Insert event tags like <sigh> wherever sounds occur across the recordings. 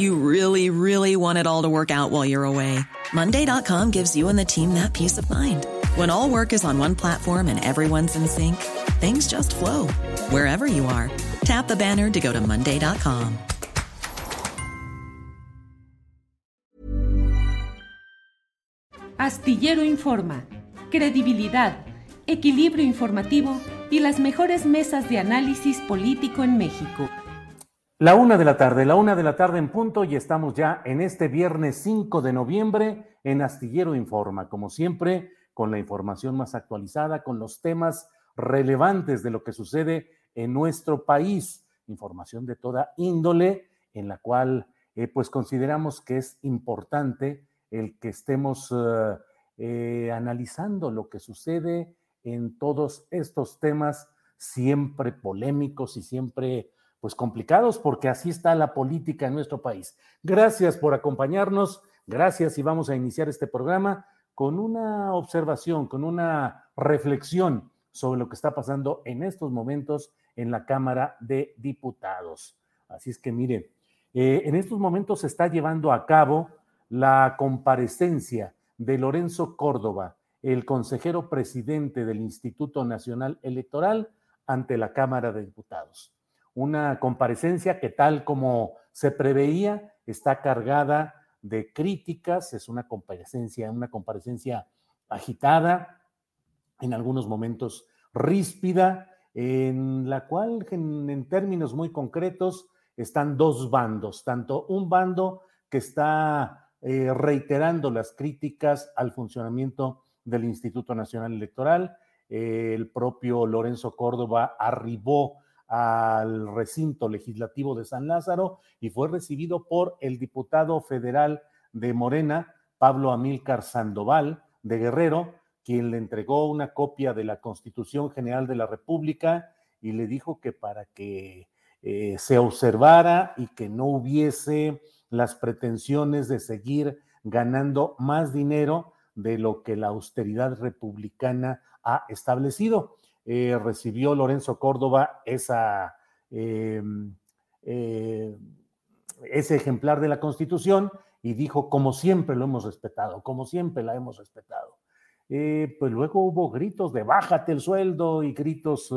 You really, really want it all to work out while you're away. Monday.com gives you and the team that peace of mind. When all work is on one platform and everyone's in sync, things just flow wherever you are. Tap the banner to go to Monday.com. Astillero Informa, credibilidad, equilibrio informativo y las mejores mesas de análisis político en México. La una de la tarde, la una de la tarde en punto y estamos ya en este viernes 5 de noviembre en Astillero Informa, como siempre, con la información más actualizada, con los temas relevantes de lo que sucede en nuestro país, información de toda índole, en la cual eh, pues consideramos que es importante el que estemos eh, eh, analizando lo que sucede en todos estos temas siempre polémicos y siempre pues complicados porque así está la política en nuestro país. Gracias por acompañarnos, gracias y vamos a iniciar este programa con una observación, con una reflexión sobre lo que está pasando en estos momentos en la Cámara de Diputados. Así es que mire, eh, en estos momentos se está llevando a cabo la comparecencia de Lorenzo Córdoba, el consejero presidente del Instituto Nacional Electoral, ante la Cámara de Diputados una comparecencia que tal como se preveía está cargada de críticas, es una comparecencia, una comparecencia agitada, en algunos momentos ríspida, en la cual en, términos muy concretos están dos bandos, tanto un bando que está eh, reiterando las críticas al funcionamiento del Instituto Nacional Electoral, el propio Lorenzo Córdoba arribó al recinto legislativo de San Lázaro y fue recibido por el diputado federal de Morena, Pablo Amílcar Sandoval de Guerrero, quien le entregó una copia de la Constitución General de la República y le dijo que para que eh, se observara y que no hubiese las pretensiones de seguir ganando más dinero de lo que la austeridad republicana ha establecido. Eh, recibió Lorenzo Córdoba esa, em, eh, ese ejemplar de la Constitución y dijo, como siempre lo hemos respetado, como siempre la hemos respetado. Eh, pues luego hubo gritos de bájate el sueldo y gritos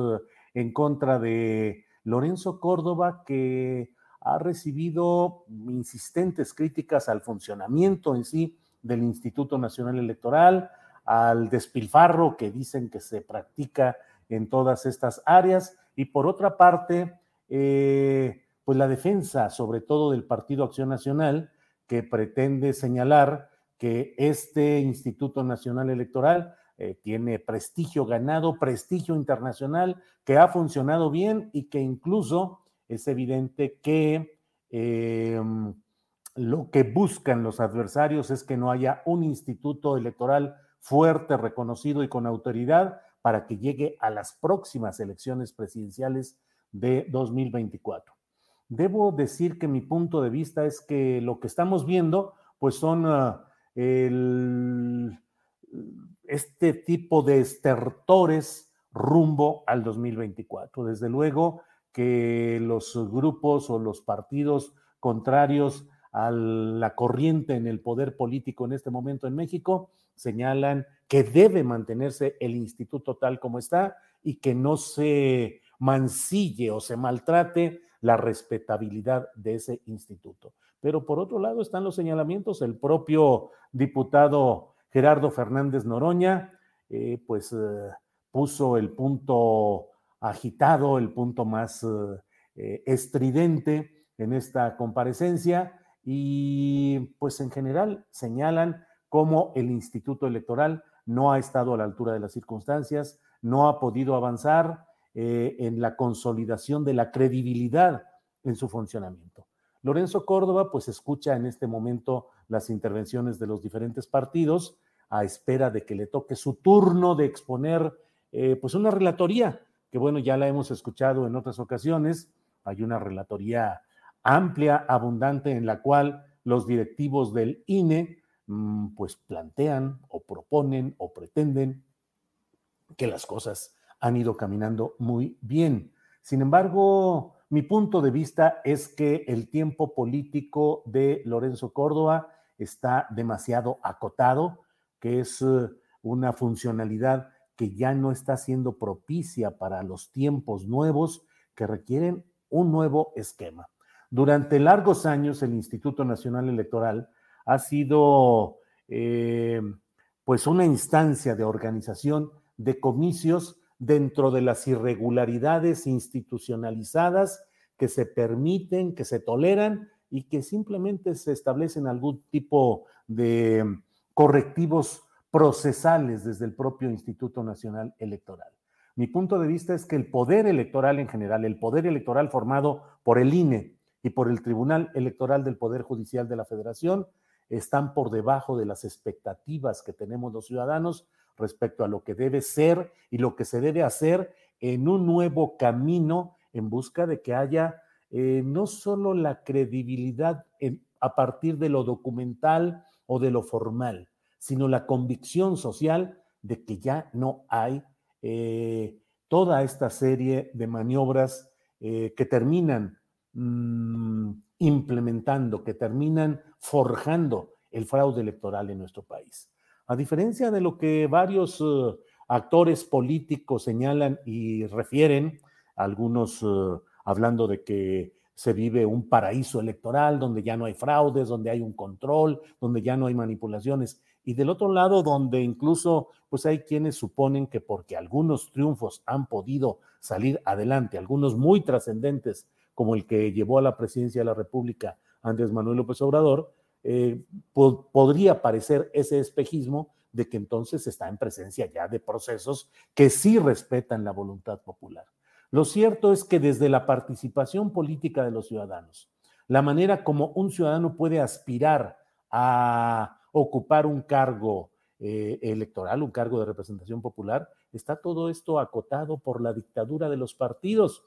en contra de Lorenzo Córdoba que ha recibido insistentes críticas al funcionamiento en sí del Instituto Nacional Electoral, al despilfarro que dicen que se practica en todas estas áreas. Y por otra parte, eh, pues la defensa, sobre todo del Partido Acción Nacional, que pretende señalar que este Instituto Nacional Electoral eh, tiene prestigio ganado, prestigio internacional, que ha funcionado bien y que incluso es evidente que em, lo que buscan los adversarios es que no haya un instituto electoral fuerte, reconocido y con autoridad para que llegue a las próximas elecciones presidenciales de 2024. Debo decir que mi punto de vista es que lo que estamos viendo, pues son ah, este tipo de estertores rumbo al 2024. Desde luego que los grupos o los partidos contrarios a la corriente en el poder político en este momento en México señalan que debe mantenerse el instituto tal como está y que no se mancille o se maltrate la respetabilidad de ese instituto. Pero por otro lado están los señalamientos, el propio diputado Gerardo Fernández Noroña, eh, pues puso el punto agitado, el punto más estridente en esta comparecencia y pues en general señalan cómo el Instituto Electoral no ha estado a la altura de las circunstancias, no ha podido avanzar eh, en la consolidación de la credibilidad en su funcionamiento. Lorenzo Córdoba pues escucha en este momento las intervenciones de los diferentes partidos a espera de que le toque su turno de exponer eh, pues una relatoría, que bueno, ya la hemos escuchado en otras ocasiones, hay una relatoría amplia, abundante, en la cual los directivos del INE pues plantean o proponen o pretenden que las cosas han ido caminando muy bien. Sin embargo, mi punto de vista es que el tiempo político de Lorenzo Córdoba está demasiado acotado, que es eh, una funcionalidad que ya no está siendo propicia para los tiempos nuevos que requieren un nuevo esquema. Durante largos años el Instituto Nacional Electoral ha sido eh, pues una instancia de organización de comicios dentro de las irregularidades institucionalizadas que se permiten, que se toleran y que simplemente se establecen algún tipo de correctivos procesales desde el propio Instituto Nacional Electoral. Mi punto de vista es que el poder electoral en general, el poder electoral formado por el INE, y por el Tribunal Electoral del Poder Judicial de la Federación están por debajo de las expectativas que tenemos los ciudadanos respecto a lo que debe ser y lo que se debe hacer en un nuevo camino en busca de que haya eh, no solo la credibilidad a partir de lo documental o de lo formal, sino la convicción social de que ya no hay eh, toda esta serie de maniobras eh, que terminan Mm, implementando, que terminan forjando el fraude electoral en nuestro país. A diferencia de lo que varios eh, actores políticos señalan y refieren, algunos eh, hablando de que se vive un paraíso electoral donde ya no hay fraudes, donde hay un control, donde ya no hay manipulaciones. Y del otro lado, donde incluso pues hay quienes suponen que porque algunos triunfos han podido salir adelante, algunos muy trascendentes como el que llevó a la presidencia de la República Andrés Manuel López Obrador, eh, podría parecer ese espejismo de que entonces está en presencia ya de procesos que sí respetan la voluntad popular. Lo cierto es que desde la participación política de los ciudadanos, la manera como un ciudadano puede aspirar a ocupar un cargo eh, electoral, un cargo de representación popular, está todo esto acotado por la dictadura de los partidos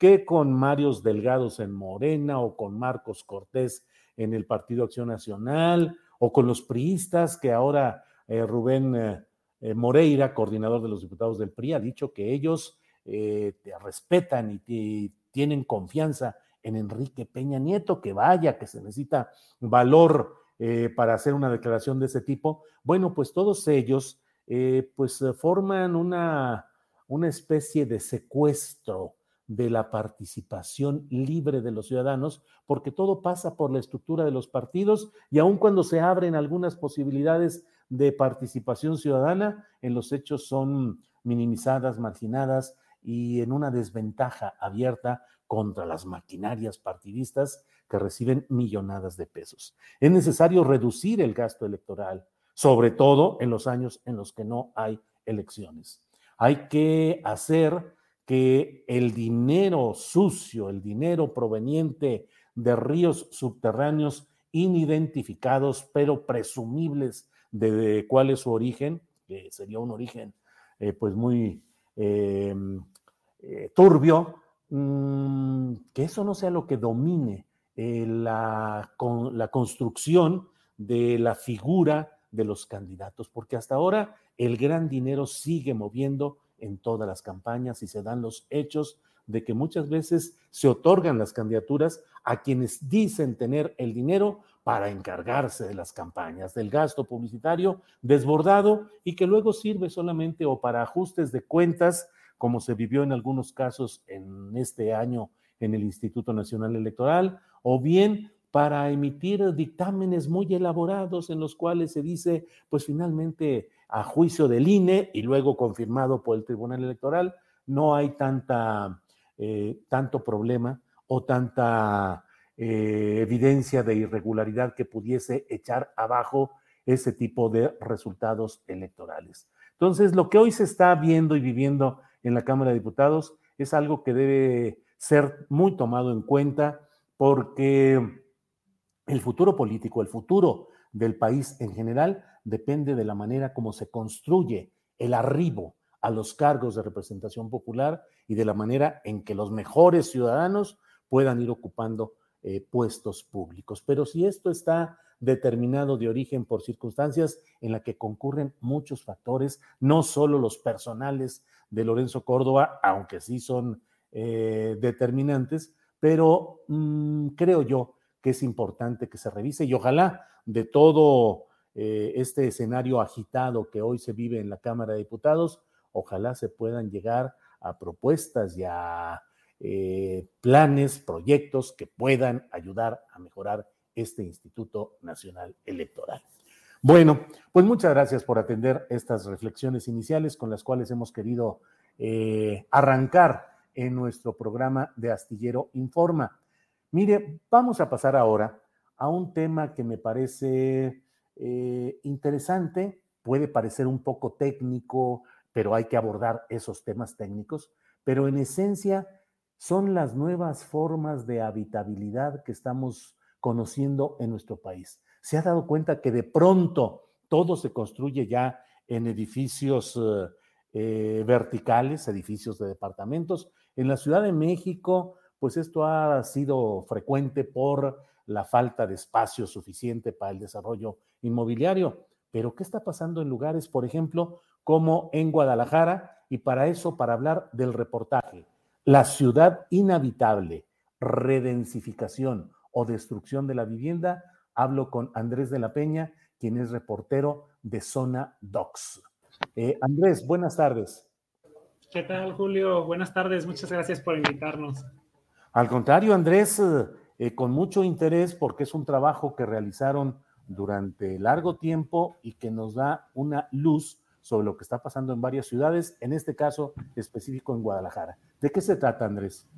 que con Marios Delgados en Morena o con Marcos Cortés en el Partido Acción Nacional o con los priistas que ahora eh, Rubén eh, eh, Moreira, coordinador de los diputados del PRI, ha dicho que ellos te respetan y tienen confianza en Enrique Peña Nieto, que vaya, que se necesita valor para hacer una declaración de ese tipo. Bueno, pues todos ellos pues forman una, una especie de secuestro de la participación libre de los ciudadanos, porque todo pasa por la estructura de los partidos y aun cuando se abren algunas posibilidades de participación ciudadana, en los hechos son minimizadas, marginadas y en una desventaja abierta contra las maquinarias partidistas que reciben millonadas de pesos. Es necesario reducir el gasto electoral, sobre todo en los años en los que no hay elecciones. Hay que hacer que el dinero sucio, el dinero proveniente de ríos subterráneos inidentificados, pero presumibles de, cuál es su origen, que sería un origen eh, pues muy eh, eh, turbio, mm, que eso no sea lo que domine la, la construcción de la figura de los candidatos, porque hasta ahora el gran dinero sigue moviendo en todas las campañas y se dan los hechos de que muchas veces se otorgan las candidaturas a quienes dicen tener el dinero para encargarse de las campañas, del gasto publicitario desbordado y que luego sirve solamente o para ajustes de cuentas, como se vivió en algunos casos en este año en el Instituto Nacional Electoral, o bien para emitir dictámenes muy elaborados en los cuales se dice, pues finalmente a juicio del INE y luego confirmado por el Tribunal Electoral, no hay tanta, eh, tanto problema o tanta eh, evidencia de irregularidad que pudiese echar abajo ese tipo de resultados electorales. Entonces, lo que hoy se está viendo y viviendo en la Cámara de Diputados es algo que debe ser muy tomado en cuenta porque el futuro político, el futuro del país en general, depende de la manera como se construye el arribo a los cargos de representación popular y de la manera en que los mejores ciudadanos puedan ir ocupando eh, puestos públicos. Pero si esto está determinado de origen por circunstancias en las que concurren muchos factores, no solo los personales de Lorenzo Córdoba, aunque sí son eh, determinantes, pero mm, creo yo que es importante que se revise y ojalá de todo eh, este escenario agitado que hoy se vive en la Cámara de Diputados, ojalá se puedan llegar a propuestas y a eh, planes, proyectos que puedan ayudar a mejorar este Instituto Nacional Electoral. Bueno, pues muchas gracias por atender estas reflexiones iniciales con las cuales hemos querido eh, arrancar en nuestro programa de Astillero Informa. Mire, vamos a pasar ahora a un tema que me parece eh, interesante, puede parecer un poco técnico, pero hay que abordar esos temas técnicos, pero en esencia son las nuevas formas de habitabilidad que estamos conociendo en nuestro país. Se ha dado cuenta que de pronto todo se construye ya en edificios eh, verticales, edificios de departamentos. En la Ciudad de México, pues esto ha sido frecuente por la falta de espacio suficiente para el desarrollo inmobiliario. Pero ¿qué está pasando en lugares, por ejemplo, como en Guadalajara? Y para eso, para hablar del reportaje, la ciudad inhabitable, redensificación o destrucción de la vivienda, hablo con Andrés de la Peña, quien es reportero de Zona Docs. Eh, Andrés, buenas tardes. ¿Qué tal, Julio? Buenas tardes, muchas gracias por invitarnos. Al contrario, Andrés, eh, con mucho interés porque es un trabajo que realizaron durante largo tiempo y que nos da una luz sobre lo que está pasando en varias ciudades, en este caso específico en Guadalajara. ¿De qué se trata, Andrés?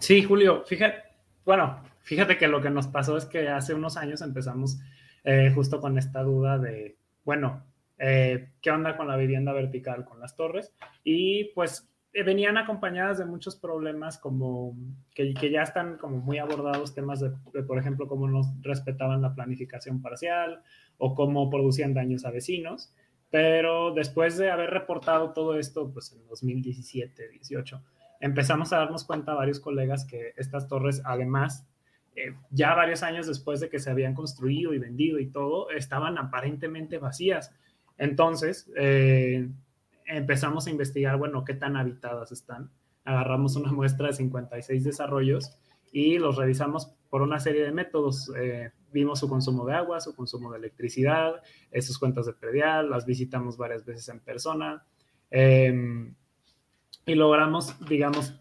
Sí, Julio, fíjate, bueno, fíjate que lo que nos pasó es que hace unos años empezamos eh, justo con esta duda de, bueno, eh, ¿qué onda con la vivienda vertical, con las torres? Y pues eh, venían acompañadas de muchos problemas como que, que, ya están como muy abordados temas de, por ejemplo, cómo no respetaban la planificación parcial o cómo producían daños a vecinos. Pero después de haber reportado todo esto, pues en 2017, 18, empezamos a darnos cuenta varios colegas que estas torres, además, eh, ya varios años después de que se habían construido y vendido y todo, estaban aparentemente vacías. Entonces, eh, empezamos a investigar, bueno, qué tan habitadas están. Agarramos una <laughs> muestra de 56 desarrollos y los revisamos por una serie de métodos. Eh, vimos su consumo de agua, su consumo de electricidad, sus cuentas de predial, las visitamos varias veces en persona em, y logramos, digamos,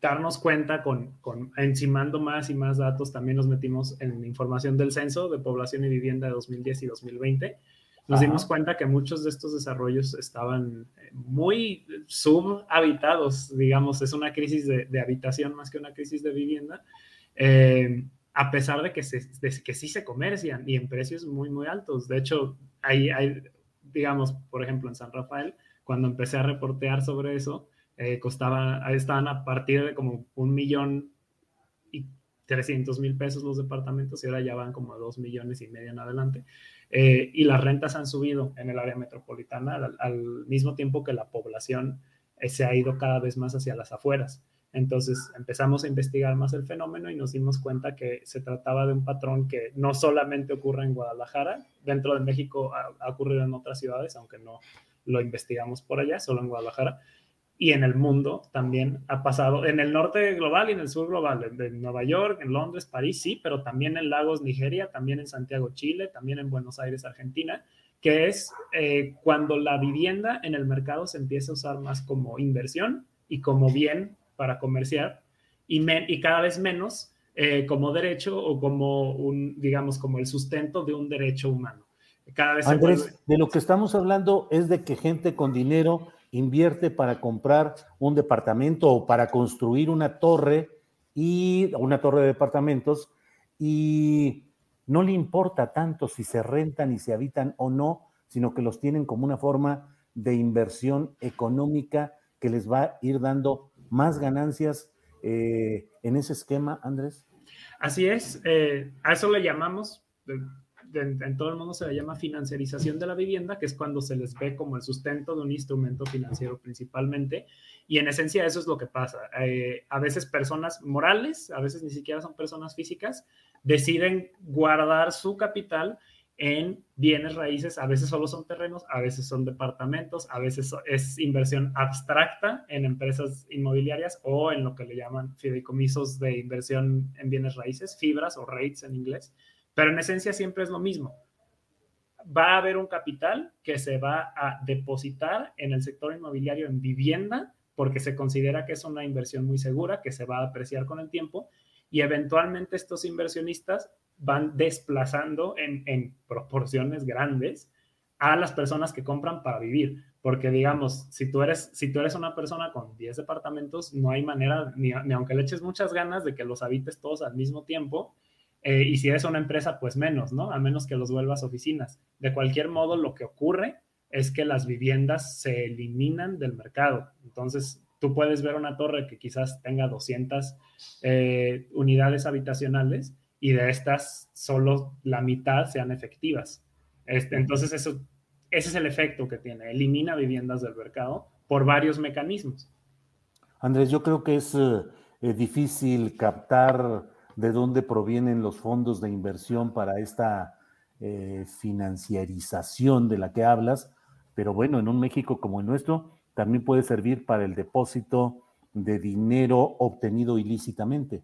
darnos cuenta con, con, encimando más y más datos. También nos metimos en información del censo de población y vivienda de 2010 y 2020 nos dimos cuenta que muchos de estos desarrollos estaban eh, muy subhabitados, digamos, es una crisis de, habitación más que una crisis de vivienda, eh, a pesar de que, se, que sí se comercian y en precios muy, muy altos. De hecho, hay, hay, digamos, por ejemplo, en San Rafael, cuando empecé a reportear sobre eso, eh, costaba, estaban a partir de como un millón y 300 mil pesos los departamentos y ahora ya van como a dos millones y medio en adelante. Eh, y las rentas han subido en el área metropolitana al, mismo tiempo que la población eh, se ha ido cada vez más hacia las afueras. Entonces empezamos a investigar más el fenómeno y nos dimos cuenta que se trataba de un patrón que no solamente ocurre en Guadalajara, dentro de México ha, ha ocurrido en otras ciudades, aunque no lo investigamos por allá, solo en Guadalajara, y en el mundo también ha pasado, en el norte global y en el sur global, en, Nueva York, en Londres, París, sí, pero también en Lagos, Nigeria, también en Santiago, Chile, también en Buenos Aires, Argentina, que es eh, cuando la vivienda en el mercado se empieza a usar más como inversión y como bien para comerciar y, y cada vez menos eh, como derecho o como un, digamos, como el sustento de un derecho humano. Cada vez Andrés, de lo que estamos hablando es de que gente con dinero invierte para comprar un departamento o para construir una torre y una torre de departamentos y no le importa tanto si se rentan y se habitan o no, sino que los tienen como una forma de inversión económica que les va a ir dando más ganancias eh, en ese esquema, Andrés. Así es, eh, a eso le llamamos, en todo el mundo se le llama financiarización de la vivienda, que es cuando se les ve como el sustento de un instrumento financiero principalmente. Y en esencia eso es lo que pasa. Eh, a veces personas morales, a veces ni siquiera son personas físicas, deciden guardar su capital en bienes raíces, a veces solo son terrenos, a veces son departamentos, a veces es inversión abstracta en empresas inmobiliarias o en lo que le llaman fideicomisos de inversión en bienes raíces, fibras o rates en inglés, pero en esencia siempre es lo mismo. Va a haber un capital que se va a depositar en el sector inmobiliario en vivienda porque se considera que es una inversión muy segura, que se va a apreciar con el tiempo y eventualmente estos inversionistas van desplazando en, proporciones grandes a las personas que compran para vivir. Porque digamos, si tú eres, si tú eres una persona con 10 departamentos, no hay manera, ni, aunque le eches muchas ganas de que los habites todos al mismo tiempo, eh, y si eres una empresa, pues menos, ¿no? A menos que los vuelvas oficinas. De cualquier modo, lo que ocurre es que las viviendas se eliminan del mercado. Entonces, tú puedes ver una torre que quizás tenga 200 eh, unidades habitacionales y de estas solo la mitad sean efectivas. Este, entonces, eso, ese es el efecto que tiene, elimina viviendas del mercado por varios mecanismos. Andrés, yo creo que es eh, difícil captar de dónde provienen los fondos de inversión para esta eh, financiarización de la que hablas, pero bueno, en un México como el nuestro, también puede servir para el depósito de dinero obtenido ilícitamente.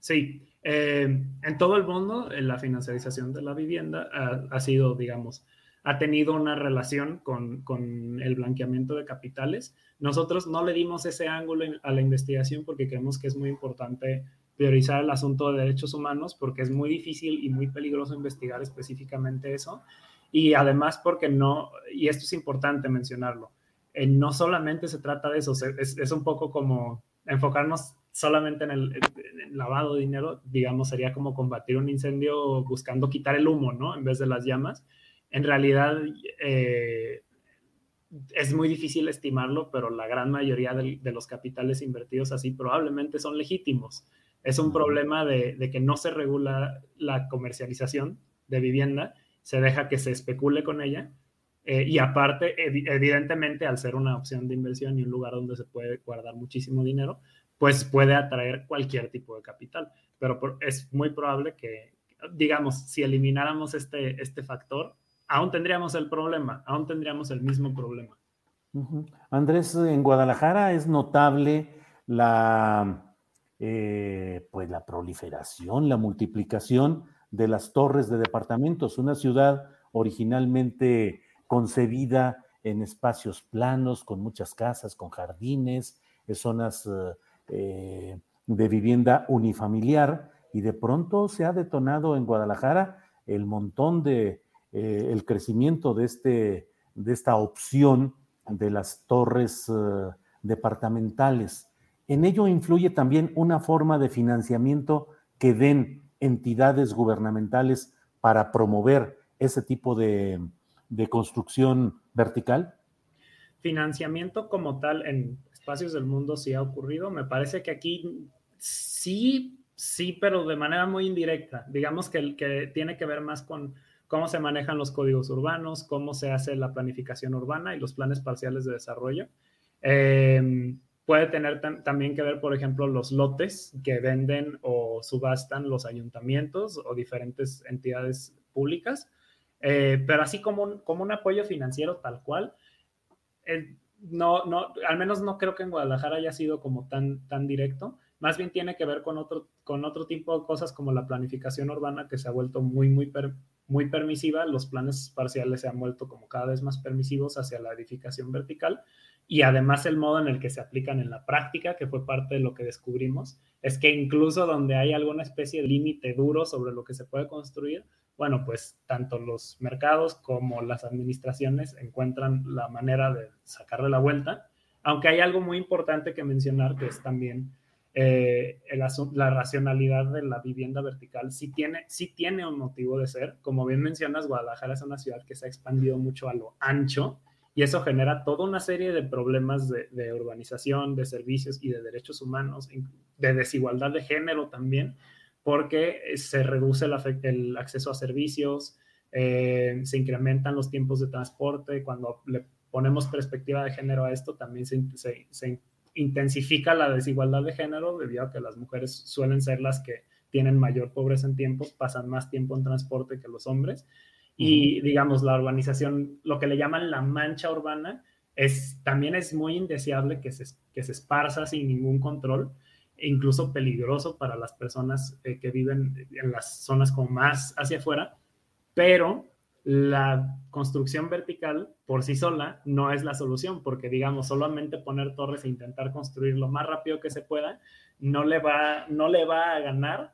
Sí, eh, en todo el mundo la financiarización de la vivienda ha, sido, digamos, ha tenido una relación con, con, el blanqueamiento de capitales. Nosotros no le dimos ese ángulo a la investigación porque creemos que es muy importante priorizar el asunto de derechos humanos porque es muy difícil y muy peligroso investigar específicamente eso. Y además porque no, y esto es importante mencionarlo, eh, no solamente se trata de eso, es, es un poco como enfocarnos solamente en el, lavado de dinero, digamos, sería como combatir un incendio buscando quitar el humo, ¿no? En vez de las llamas. En realidad, eh, es muy difícil estimarlo, pero la gran mayoría de, los capitales invertidos así probablemente son legítimos. Es un problema de, que no se regula la comercialización de vivienda, se deja que se especule con ella. Eh, y aparte, evidentemente, al ser una opción de inversión y un lugar donde se puede guardar muchísimo dinero, pues puede atraer cualquier tipo de capital. Pero es muy probable que, digamos, si elimináramos este, este factor, aún tendríamos el problema, aún tendríamos el mismo problema. Andrés, en Guadalajara es notable la, eh, pues la proliferación, la multiplicación de las torres de departamentos, una ciudad originalmente concebida en espacios planos, con muchas casas, con jardines, zonas eh, de vivienda unifamiliar y de pronto se ha detonado en Guadalajara el montón de, eh, el crecimiento de, este, de esta opción de las torres departamentales. En ello influye también una forma de financiamiento que den entidades gubernamentales para promover ese tipo de, de construcción vertical? Financiamiento como tal en espacios del mundo sí ha ocurrido. Me parece que aquí sí, sí, pero de manera muy indirecta. Digamos que, que tiene que ver más con cómo se manejan los códigos urbanos, cómo se hace la planificación urbana y los planes parciales de desarrollo. Em, puede tener también que ver, por ejemplo, los lotes que venden o subastan los ayuntamientos o diferentes entidades públicas. Eh, pero así como un, como un apoyo financiero tal cual, no, no, al menos no creo que en Guadalajara haya sido como tan, tan directo. Más bien tiene que ver con otro, con otro tipo de cosas como la planificación urbana que se ha vuelto muy, muy muy permisiva, los planes parciales se han vuelto como cada vez más permisivos hacia la edificación vertical y además el modo en el que se aplican en la práctica, que fue parte de lo que descubrimos, es que incluso donde hay alguna especie de límite duro sobre lo que se puede construir, bueno, pues tanto los mercados como las administraciones encuentran la manera de sacarle la vuelta, aunque hay algo muy importante que mencionar, que es también eh, la racionalidad de la vivienda vertical sí tiene, sí tiene un motivo de ser. Como bien mencionas, Guadalajara es una ciudad que se ha expandido mucho a lo ancho y eso genera toda una serie de problemas de, urbanización, de servicios y de derechos humanos, de desigualdad de género también, porque se reduce el, acceso a servicios, eh, se incrementan los tiempos de transporte. Cuando le ponemos perspectiva de género a esto, también se, se intensifica la desigualdad de género debido a que las mujeres suelen ser las que tienen mayor pobreza en tiempos, pasan más tiempo en transporte que los hombres. Y digamos, la urbanización, lo que le llaman la mancha urbana, es, también es muy indeseable que se, que se esparza sin ningún control, e incluso peligroso para las personas eh, que viven en las zonas como más hacia afuera, pero la construcción vertical por sí sola no es la solución, porque digamos, solamente poner torres e intentar construir lo más rápido que se pueda, no le va, no le va a ganar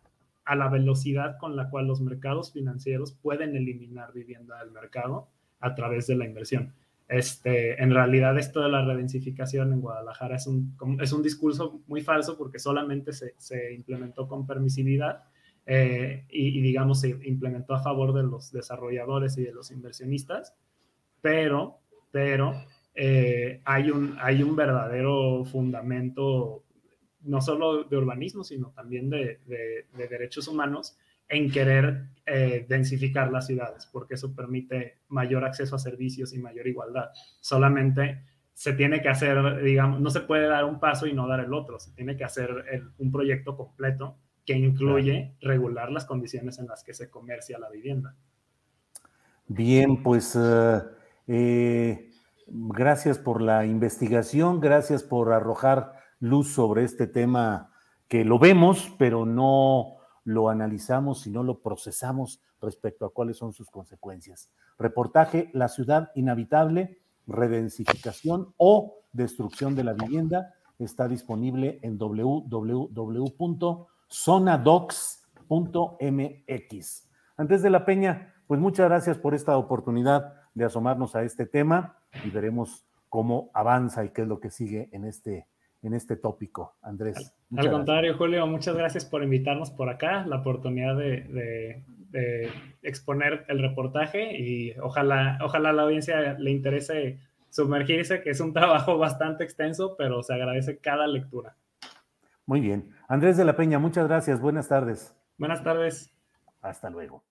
a la velocidad con la cual los mercados financieros pueden eliminar vivienda del mercado a través de la inversión. Este, en realidad, esto de la redensificación en Guadalajara es un, es un discurso muy falso porque solamente se, se implementó con permisividad eh, y, digamos, se implementó a favor de los desarrolladores y de los inversionistas, pero, pero eh, hay, un, hay un verdadero fundamento, no solo de urbanismo, sino también de, de, derechos humanos en querer eh, densificar las ciudades, porque eso permite mayor acceso a servicios y mayor igualdad. Solamente se tiene que hacer, digamos, no se puede dar un paso y no dar el otro, se tiene que hacer un proyecto completo que incluye regular las condiciones en las que se comercia la vivienda. Bien, pues eh, eh, gracias por la investigación, gracias por arrojar luz sobre este tema que lo vemos, pero no lo analizamos y no lo procesamos respecto a cuáles son sus consecuencias. Reportaje La ciudad inhabitable, redensificación o destrucción de la vivienda está disponible en www zonadocs.mx. Antes de la Peña, pues muchas gracias por esta oportunidad de asomarnos a este tema y veremos cómo avanza y qué es lo que sigue en este, en este tópico. Andrés. Al, contrario, Julio, muchas gracias por invitarnos por acá, la oportunidad de, exponer el reportaje y ojalá, ojalá a la audiencia le interese sumergirse, que es un <laughs> trabajo bastante extenso, pero se agradece cada lectura. Muy bien. Andrés de la Peña, muchas gracias. Buenas tardes. Buenas tardes. Hasta luego.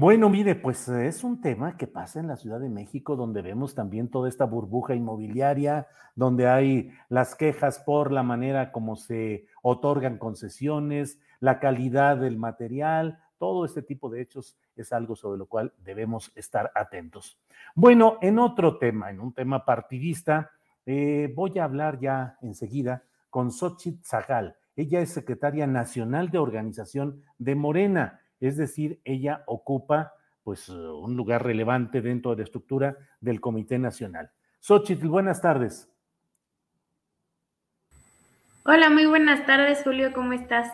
Bueno, mire, pues es un tema que pasa en la Ciudad de México, donde vemos también toda esta burbuja inmobiliaria, donde hay las quejas por la manera como se otorgan concesiones, la calidad del material, todo este tipo de hechos es algo sobre lo cual debemos estar atentos. Bueno, en otro tema, en un tema partidista, eh, voy a hablar ya enseguida con Xochitl Zagal. Ella es secretaria nacional de organización de Morena, es decir, ella ocupa pues un lugar relevante dentro de la estructura del Comité Nacional. Xochitl, buenas tardes. Hola, muy buenas tardes, Julio, ¿cómo estás?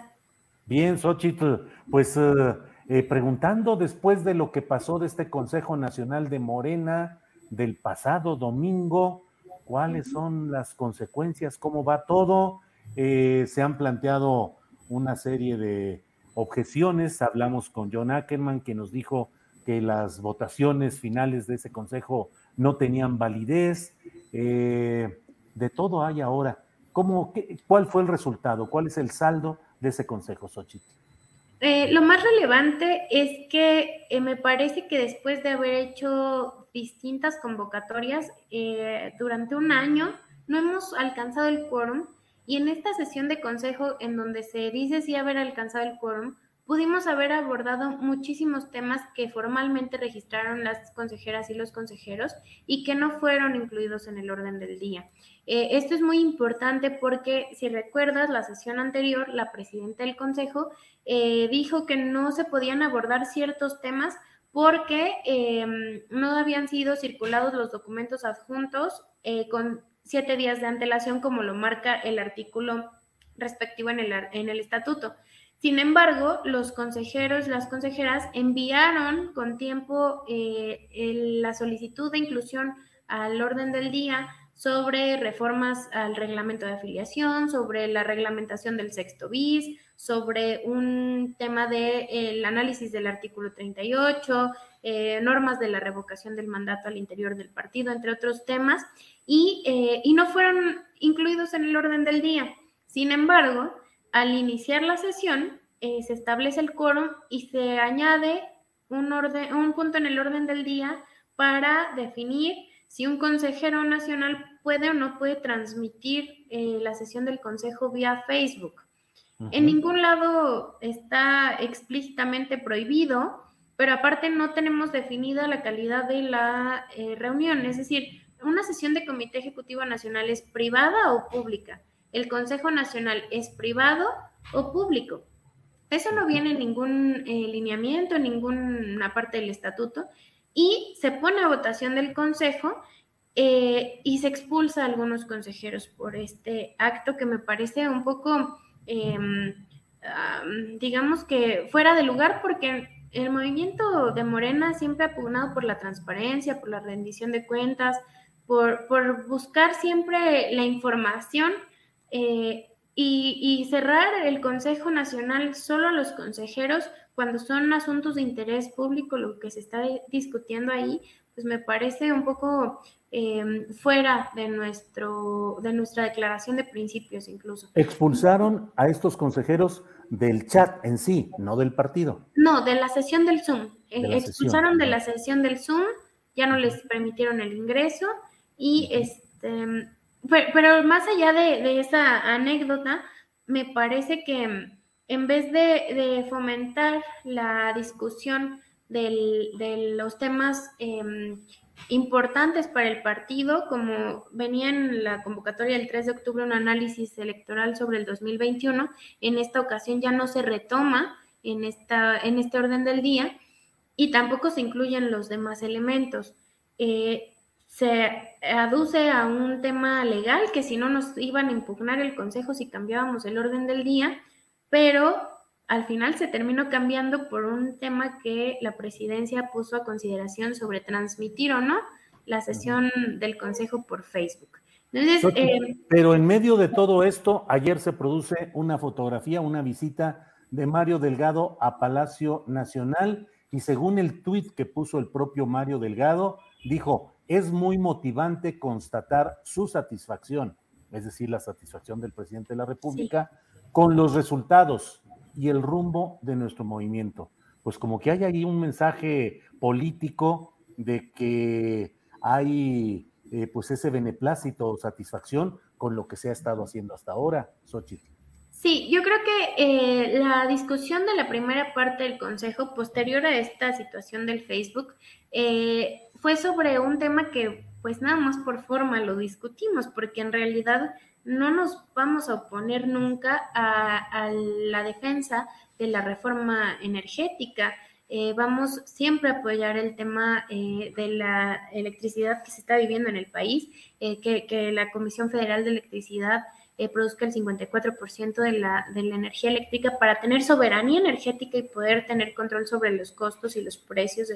Bien, Xochitl, pues eh, eh, preguntando después de lo que pasó de este Consejo Nacional de Morena del pasado domingo, cuáles son las consecuencias, cómo va todo. Eh, se han planteado una serie de objeciones. Hablamos con John Ackerman, que nos dijo que las votaciones finales de ese consejo no tenían validez. Eh, de todo hay ahora. ¿Cómo, ¿Cuál fue el resultado? ¿Cuál es el saldo de ese consejo, Xochitl? Eh, lo más relevante es que me parece que después de haber hecho distintas convocatorias eh, durante un año. No hemos alcanzado el quórum y en esta sesión de consejo en donde se dice si haber alcanzado el quórum, pudimos haber abordado muchísimos temas que formalmente registraron las consejeras y los consejeros y que no fueron incluidos en el orden del día. Eh, esto es muy importante porque, si recuerdas, la sesión anterior, la presidenta del consejo eh, dijo que no se podían abordar ciertos temas porque em, no habían sido circulados los documentos adjuntos eh, con siete días de antelación, como lo marca el artículo respectivo en el, en el estatuto. Sin embargo, los consejeros, las consejeras enviaron con tiempo eh, la solicitud de inclusión al orden del día sobre reformas al reglamento de afiliación, sobre la reglamentación del sexto bis, sobre un tema del análisis del artículo 38, eh, normas de la revocación del mandato al interior del partido, entre otros temas, y, eh, y no fueron incluidos en el orden del día. Sin embargo, al iniciar la sesión, eh, se establece el quórum y se añade un, orden, un punto en el orden del día para definir si un consejero nacional puede o no puede transmitir eh, la sesión del consejo vía Facebook. En ningún lado está explícitamente prohibido, pero aparte no tenemos definida la calidad de la eh, reunión, es decir, una sesión de comité ejecutivo nacional es privada o pública. El Consejo Nacional es privado o público. Eso no viene en ningún eh, lineamiento, en ninguna parte del estatuto, y se pone a votación del Consejo eh, y se expulsa a algunos consejeros por este acto que me parece un poco, em, digamos que fuera de lugar, porque el movimiento de Morena siempre ha pugnado por la transparencia, por la rendición de cuentas, por, por buscar siempre la información eh, y, cerrar el Consejo Nacional solo a los consejeros cuando son asuntos de interés público lo que se está discutiendo ahí, pues me parece un poco em, fuera de, nuestro, de nuestra declaración de principios incluso. Expulsaron a estos consejeros del chat en sí, no del partido. No, de la sesión del Zoom. Eh, expulsaron de la sesión del Zoom, ya no les permitieron el ingreso y este pero, más allá de, esa anécdota, me parece que en vez de, fomentar la discusión de los temas em, importantes para el partido, como venía en la convocatoria del 3 de octubre un análisis electoral sobre el 2021, en esta ocasión ya no se retoma en, esta, en este orden del día y tampoco se incluyen los demás elementos. Eh, se aduce a un tema legal que si no nos iban a impugnar el Consejo si cambiábamos el orden del día, pero al final se terminó cambiando por un tema que la presidencia puso a consideración sobre transmitir o no la sesión del Consejo por Facebook. Eh, pero en medio de todo esto, ayer se produce una fotografía, una visita de Mario Delgado a Palacio Nacional y según el tuit que puso el propio Mario Delgado, dijo, es muy motivante constatar su satisfacción, es decir, la satisfacción del presidente de la República, con los resultados y el rumbo de nuestro movimiento. Pues como que hay ahí un mensaje político de que hay eh, pues ese beneplácito o satisfacción con lo que se ha estado haciendo hasta ahora, Xochitl. Sí, yo creo que eh, la discusión de la primera parte del Consejo, posterior a esta situación del Facebook, eh, fue sobre un tema que pues nada más por forma lo discutimos, porque en realidad no nos vamos a oponer nunca a, la defensa de la reforma energética. Eh, vamos siempre a apoyar el tema eh, de la electricidad que se está viviendo en el país, eh, que, que, la Comisión Federal de Electricidad eh, produzca el 54% de la, de la energía eléctrica para tener soberanía energética y poder tener control sobre los costos y los precios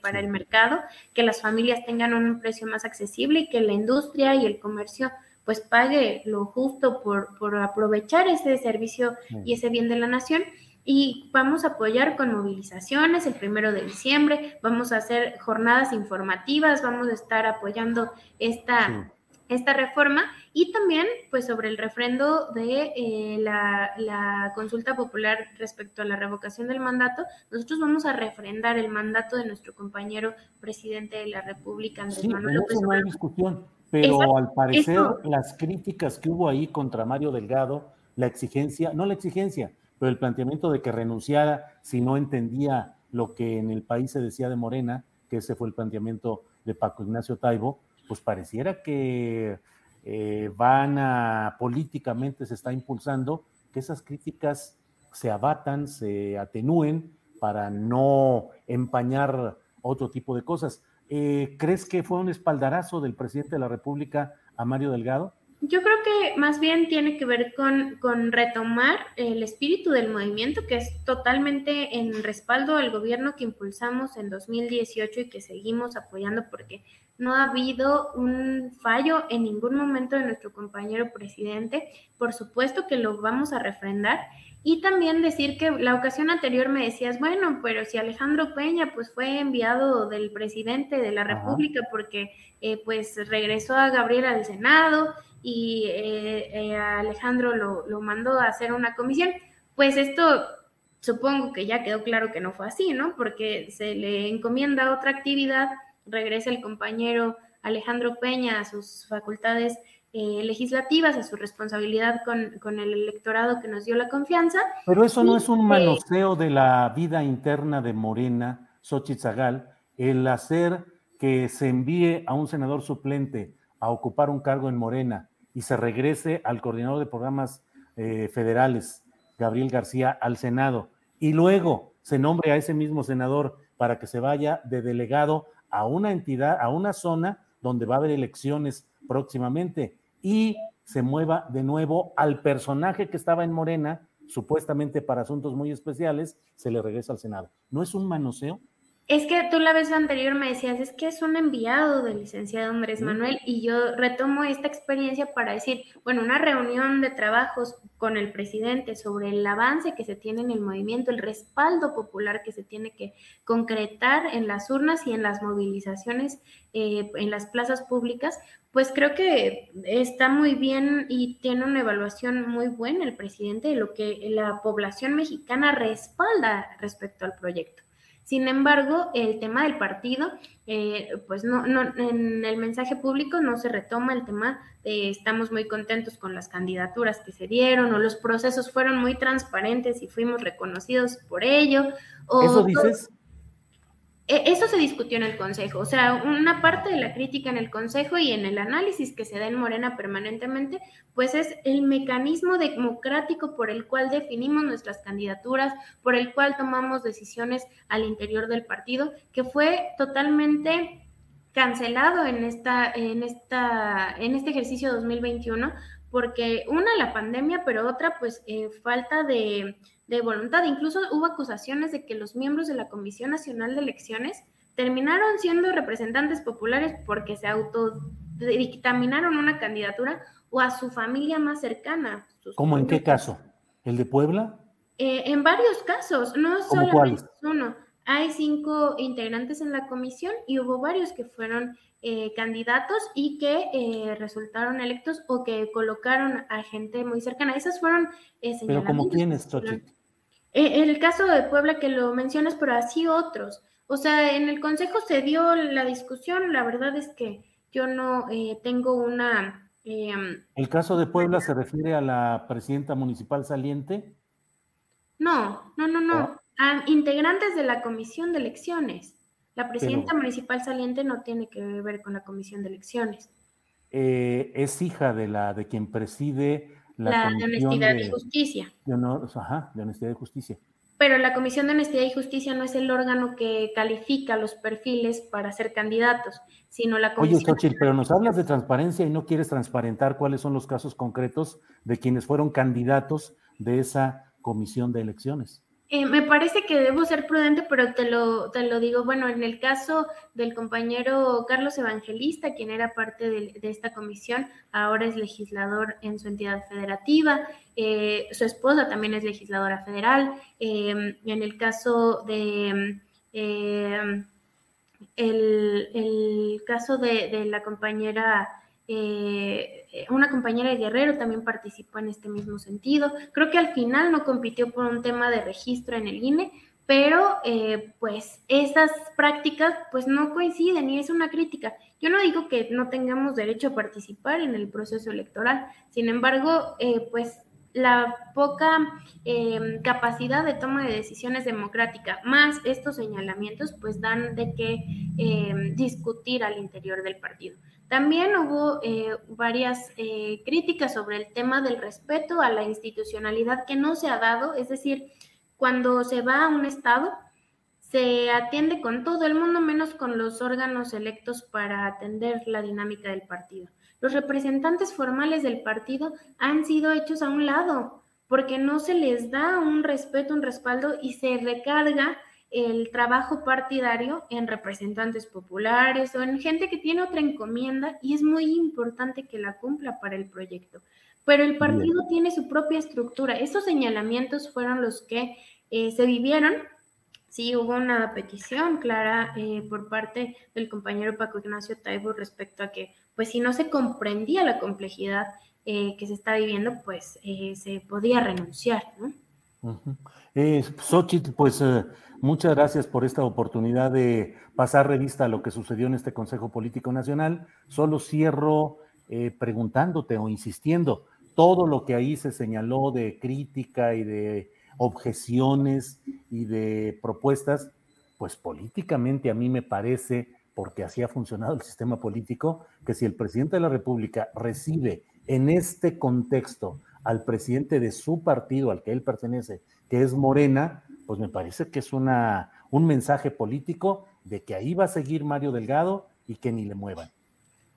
para el mercado, que las familias tengan un precio más accesible y que la industria y el comercio pues pague lo justo por, por aprovechar ese servicio y ese bien de la nación. Y vamos a apoyar con movilizaciones el primero de diciembre, vamos a hacer jornadas informativas, vamos a estar apoyando esta, esta reforma. Y también pues sobre el refrendo de eh, la, consulta popular respecto a la revocación del mandato, nosotros vamos a refrendar el mandato de nuestro compañero presidente de la República, Andrés sí, Manuel López pero al parecer las críticas que hubo ahí contra Mario Delgado, la exigencia, no la exigencia, pero el planteamiento de que renunciara si no entendía lo que en el país se decía de Morena, que ese fue el planteamiento de Paco Ignacio Taibo, pues pareciera que eh, van a, políticamente se está impulsando que esas críticas se abatan, se atenúen para no empañar otro tipo de cosas. Eh, ¿Crees que fue un espaldarazo del presidente de la República a Mario Delgado? Yo creo que más bien tiene que ver con, con, retomar el espíritu del movimiento, que es totalmente en respaldo al gobierno que impulsamos en 2018 y que seguimos apoyando porque no ha habido un fallo en ningún momento de nuestro compañero presidente. Por supuesto que lo vamos a refrendar. Y también decir que la ocasión anterior me decías, bueno, pero si Alejandro Peña pues fue enviado del presidente de la República porque eh, pues regresó a Gabriel al Senado y eh, eh, Alejandro lo, lo mandó a hacer una comisión, pues esto supongo que ya quedó claro que no fue así, ¿no? Porque se le encomienda otra actividad regresa el compañero Alejandro Peña a sus facultades eh, legislativas, a su responsabilidad con, el electorado que nos dio la confianza. Pero eso no es un manoseo de la vida interna de Morena, Xochitl Zagal, el hacer que se envíe a un senador suplente a ocupar un cargo en Morena y se regrese al coordinador de programas eh, federales, Gabriel García, al Senado, y luego se nombre a ese mismo senador para que se vaya de delegado a una entidad, a una zona donde va a haber elecciones próximamente y se mueva de nuevo al personaje que estaba en Morena, supuestamente para asuntos muy especiales, se le regresa al Senado. ¿No es un manoseo? Es que tú la vez anterior me decías, es que es un enviado del licenciado Andrés Manuel y yo retomo esta experiencia para decir, bueno, una reunión de trabajos con el presidente sobre el avance que se tiene en el movimiento, el respaldo popular que se tiene que concretar en las urnas y en las movilizaciones eh, en las plazas públicas, pues creo que está muy bien y tiene una evaluación muy buena el presidente de lo que la población mexicana respalda respecto al proyecto. Sin embargo, el tema del partido, eh, pues no, no, en el mensaje público no se retoma el tema de estamos muy contentos con las candidaturas que se dieron o los procesos fueron muy transparentes y fuimos reconocidos por ello. O, ¿Eso dices? E, eso se discutió en el Consejo, o sea, una parte de la crítica en el Consejo y en el análisis que se da en Morena permanentemente, pues es el mecanismo democrático por el cual definimos nuestras candidaturas, por el cual tomamos decisiones al interior del partido, que fue totalmente cancelado en esta en esta en este ejercicio 2021 porque una la pandemia, pero otra pues eh, falta de de voluntad. Incluso hubo acusaciones de que los miembros de la Comisión Nacional de Elecciones terminaron siendo representantes populares porque se autodictaminaron una candidatura o a su familia más cercana. ¿Cómo en qué caso? ¿El de Puebla? Eh, en varios casos, no solamente uno. Hay cinco integrantes en la comisión y hubo varios que fueron eh, candidatos y que eh, resultaron electos o que colocaron a gente muy cercana. Esas fueron Pero como quiénes? Eh, el caso de Puebla que lo mencionas, pero así otros. O sea, en el Consejo se dio la discusión, la verdad es que yo no eh, tengo una... Em, ¿El caso de Puebla se refiere a la presidenta municipal saliente? No, no, no, no. A integrantes de la comisión de elecciones. La presidenta municipal saliente no tiene que ver con la comisión de elecciones. Eh, es hija de la de quien preside la, de honestidad y justicia. ajá, de honestidad y justicia. Pero la Comisión de Honestidad y Justicia no es el órgano que califica los perfiles para ser candidatos, sino la Comisión. Oye, Xochitl, pero nos hablas de transparencia y no quieres transparentar cuáles son los casos concretos de quienes fueron candidatos de esa comisión de elecciones. Eh, me parece que debo ser prudente, pero te lo, te lo digo. Bueno, en el caso del compañero Carlos Evangelista, quien era parte de, esta comisión, ahora es legislador en su entidad federativa. Eh, su esposa también es legisladora federal. Em, en el caso de el, caso de la compañera eh, una compañera de Guerrero también participó en este mismo sentido. Creo que al final no compitió por un tema de registro en el INE, pero eh, pues esas prácticas pues no coinciden y es una crítica. Yo no digo que no tengamos derecho a participar en el proceso electoral, sin embargo, eh, pues la poca em, capacidad de toma de decisiones democrática más estos señalamientos pues dan de qué em, discutir al interior del partido. También hubo eh, varias eh, críticas sobre el tema del respeto a la institucionalidad que no se ha dado, es decir, cuando se va a un estado, se atiende con todo el mundo menos con los órganos electos para atender la dinámica del partido. Los representantes formales del partido han sido hechos a un lado porque no se les da un respeto, un respaldo y se recarga el trabajo partidario en representantes populares o en gente que tiene otra encomienda y es muy importante que la cumpla para el proyecto. Pero el partido tiene su propia estructura. Esos señalamientos fueron los que eh, se vivieron. Sí, hubo una petición clara eh, por parte del compañero Paco Ignacio Taibo respecto a que, pues si no se comprendía la complejidad eh, que se está viviendo, pues se podía renunciar, ¿no? Pues Muchas gracias por esta oportunidad de pasar revista a lo que sucedió en este Consejo Político Nacional. Solo cierro eh, preguntándote o insistiendo, todo lo que ahí se señaló de crítica y de objeciones y de propuestas, pues políticamente a mí me parece, porque así ha funcionado el sistema político, que si el presidente de la República recibe en este contexto al presidente de su partido al que él pertenece, que es Morena, pues me parece que es una, un mensaje político de que ahí va a seguir Mario Delgado y que ni le muevan.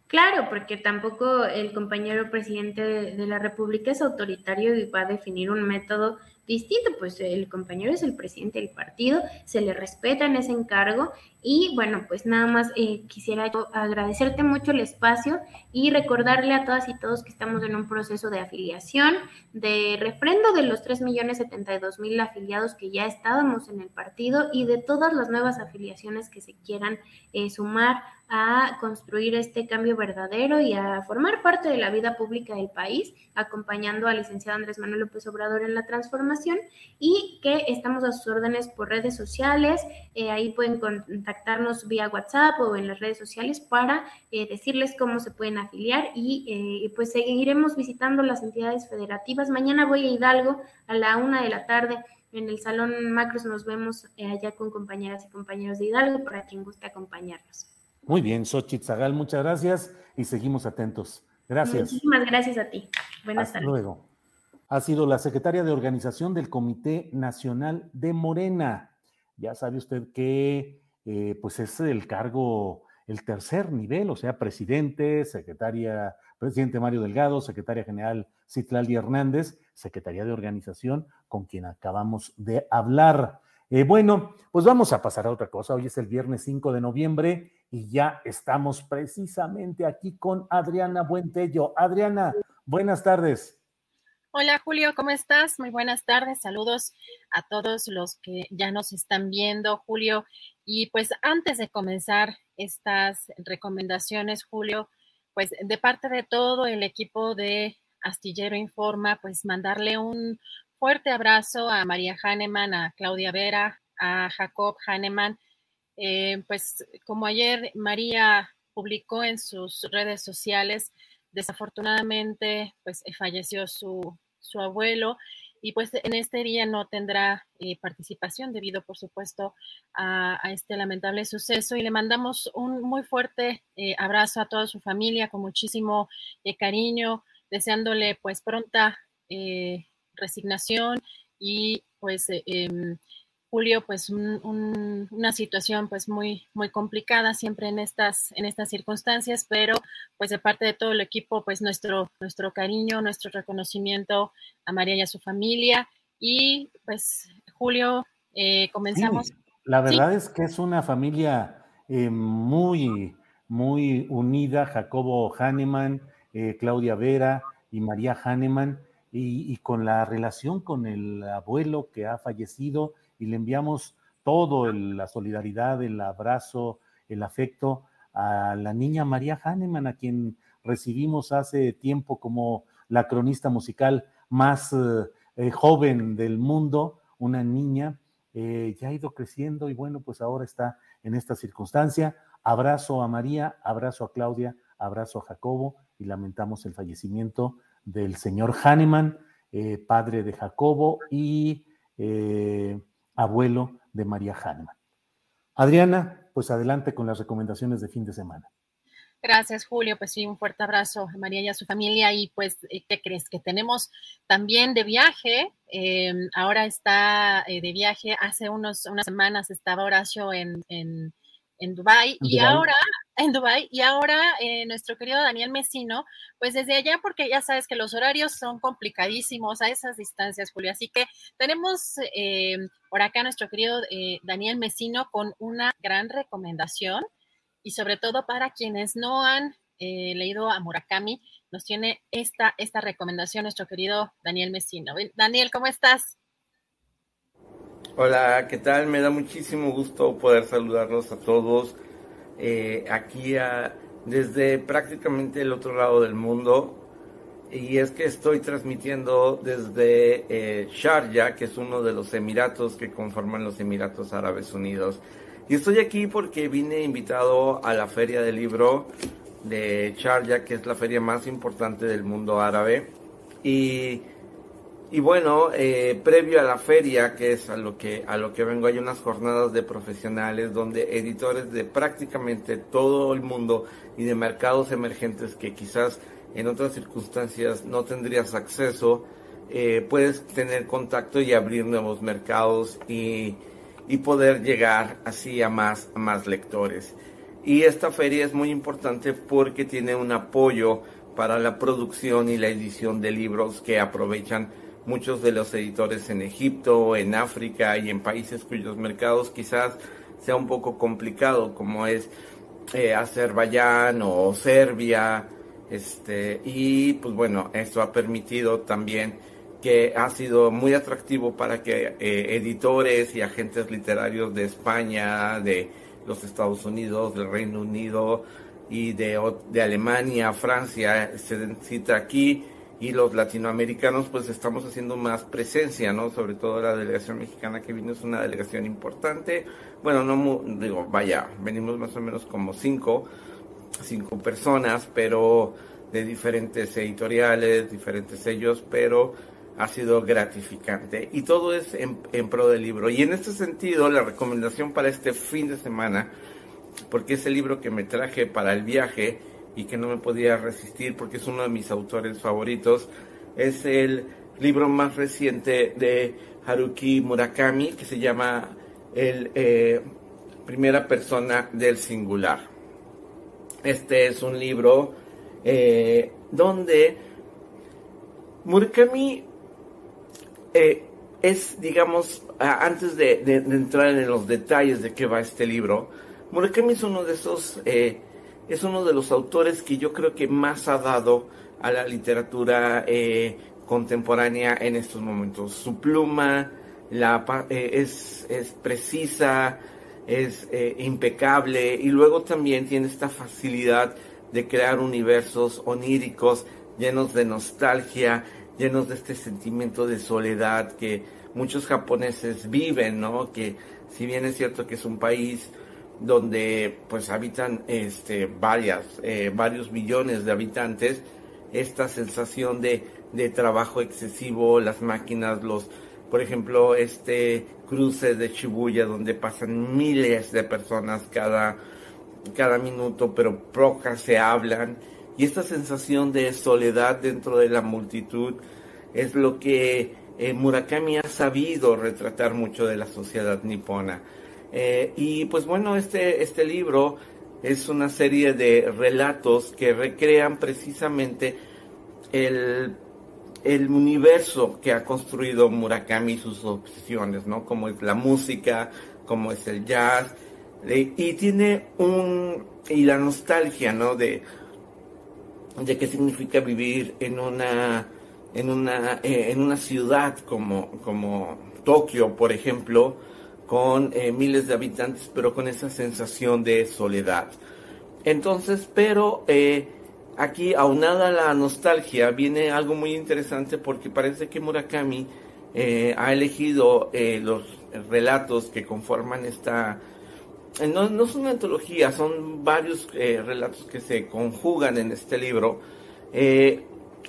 Claro, porque tampoco el compañero presidente de la República es autoritario y va a definir un método distinto, pues el compañero es el presidente del partido, se le respeta en ese encargo y bueno, pues nada más eh, quisiera agradecerte mucho el espacio y recordarle a todas y todos que estamos en un proceso de afiliación, de refrendo de los 3.072.000 afiliados que ya estábamos en el partido y de todas las nuevas afiliaciones que se quieran eh, sumar a construir este cambio verdadero y a formar parte de la vida pública del país, acompañando al licenciado Andrés Manuel López Obrador en la transformación y que estamos a sus órdenes por redes sociales. Eh, ahí pueden contactarnos vía WhatsApp o en las redes sociales para eh, decirles cómo se pueden afiliar y eh, pues seguiremos visitando las entidades federativas. Mañana voy a Hidalgo a la una de la tarde. En el Salón Macros nos vemos allá con compañeras y compañeros de Hidalgo para quien guste acompañarnos. Muy bien, Xochitl Zagal, muchas gracias y seguimos atentos. Gracias. Muchísimas gracias a ti. Buenas Hasta luego. Ha sido la secretaria de organización del Comité Nacional de Morena. Ya sabe usted que eh, pues es el cargo, el tercer nivel, o sea, presidente, secretaria, presidente Mario Delgado, secretaria general Citlali Hernández, secretaria de organización con quien acabamos de hablar. Eh, bueno, pues vamos a pasar a otra cosa. Hoy es el viernes 5 de noviembre y ya estamos precisamente aquí con Adriana Buentello. Adriana, buenas tardes. Hola Julio, ¿cómo estás? Muy buenas tardes. Saludos a todos los que ya nos están viendo, Julio. Y pues antes de comenzar estas recomendaciones, Julio, pues de parte de todo el equipo de Astillero Informa, pues mandarle un fuerte abrazo a María Hahnemann, a Claudia Vera, a Jacob Hahnemann. Eh, pues como ayer María publicó en sus redes sociales, desafortunadamente pues eh, falleció su, abuelo y pues en este día no tendrá eh, participación debido por supuesto a, este lamentable suceso. Y le mandamos un muy fuerte abrazo a toda su familia con muchísimo cariño, deseándole pues pronta resignación y pues eh, Julio, pues una situación pues muy, muy complicada siempre en estas, en estas circunstancias, pero pues de parte de todo el equipo, pues nuestro, nuestro cariño, nuestro reconocimiento a María y a su familia. Y pues Julio, eh, comenzamos. la verdad es que es una familia eh, muy, muy unida, Jacobo Hahnemann, Claudia Vera y María Hahnemann y, con la relación con el abuelo que ha fallecido y le enviamos todo la solidaridad, el abrazo, el afecto a la niña María Hahnemann, a quien recibimos hace tiempo como la cronista musical más eh, joven del mundo, una niña, eh, ya ha ido creciendo y bueno, pues ahora está en esta circunstancia. Abrazo a María, abrazo a Claudia, abrazo a Jacobo y lamentamos el fallecimiento del señor Hahnemann, eh, padre de Jacobo y abuelo de María Hahnemann. Adriana, pues adelante con las recomendaciones de fin de semana. Gracias, Julio. Pues sí, un fuerte abrazo a María y a su familia. Y pues, eh, ¿qué crees? Que tenemos también de viaje. Em, ahora está eh, de viaje. Hace unos, unas semanas estaba Horacio en, en, en Dubái. Y ahora, en Dubái, y ahora eh, nuestro querido Daniel Mesino, pues desde allá, porque ya sabes que los horarios son complicadísimos a esas distancias, Julio. Así que tenemos por acá nuestro querido Daniel Mesino con una gran recomendación y sobre todo para quienes no han eh, leído a Murakami, nos tiene esta, esta recomendación nuestro querido Daniel Mesino. Daniel, ¿cómo estás? Hola, ¿qué tal? Me da muchísimo gusto poder saludarlos a todos eh, aquí desde prácticamente el otro lado del mundo. Y es que estoy transmitiendo desde eh, Sharjah, que es uno de los emiratos que conforman los Emiratos Árabes Unidos. Y estoy aquí porque vine invitado a la Feria del Libro de Sharjah, que es la feria más importante del mundo árabe. Y, y bueno, eh, previo a la feria, que es a lo que, a lo que vengo, hay unas jornadas de profesionales donde editores de prácticamente todo el mundo y de mercados emergentes que quizás en otras circunstancias no tendrías acceso, eh, puedes tener contacto y abrir nuevos mercados y y poder llegar así a más, a más lectores. Y esta feria es muy importante porque tiene un apoyo para la producción y la edición de libros que aprovechan muchos de los editores en Egipto, en África y en países cuyos mercados quizás sea un poco complicado, como es eh, Azerbaiyán o Serbia. Este, y pues bueno, esto ha permitido también que ha sido muy atractivo para que eh, editores y agentes literarios de España, de los Estados Unidos, del Reino Unido y de, de Alemania, Francia, se den cita aquí y los latinoamericanos pues estamos haciendo más presencia, ¿no? Sobre todo la delegación mexicana que vino es una delegación importante. Bueno, no digo, vaya, venimos más o menos como cinco, cinco personas, pero de diferentes editoriales, diferentes sellos, pero ha sido gratificante y todo es en, pro del libro. Y en este sentido, la recomendación para este fin de semana, porque es el libro que me traje para el viaje y que no me podía resistir porque es uno de mis autores favoritos, es el libro más reciente de Haruki Murakami que se llama El eh, Primera Persona del Singular. Este es un libro eh, donde Murakami eh, es, digamos, antes de, entrar en los detalles de qué va este libro, Murakami es uno de esos, es uno de los autores que yo creo que más ha dado a la literatura eh, contemporánea en estos momentos. Su pluma la, es, es, precisa, es impecable y luego también tiene esta facilidad de crear universos oníricos llenos de nostalgia llenos de este sentimiento de soledad que muchos japoneses viven, ¿no? Que si bien es cierto que es un país donde pues habitan este varias eh, varios millones de habitantes esta sensación de, de trabajo excesivo las máquinas los por ejemplo este cruce de Shibuya donde pasan miles de personas cada cada minuto pero pocas se hablan y esta sensación de soledad dentro de la multitud es lo que eh, Murakami ha sabido retratar mucho de la sociedad nipona. Eh, y pues bueno, este, este libro es una serie de relatos que recrean precisamente el, el universo que ha construido Murakami y sus obsesiones, ¿no? Como es la música, como es el jazz, y tiene un, y la nostalgia, ¿no? De, de qué significa vivir en una, en una, eh, en una ciudad como, como Tokio, por ejemplo, con eh, miles de habitantes, pero con esa sensación de soledad. Entonces, pero eh, aquí, aunada la nostalgia, viene algo muy interesante porque parece que Murakami ha elegido los relatos que conforman esta eh, no, no es una antología, son varios eh, relatos que se conjugan en este libro, eh,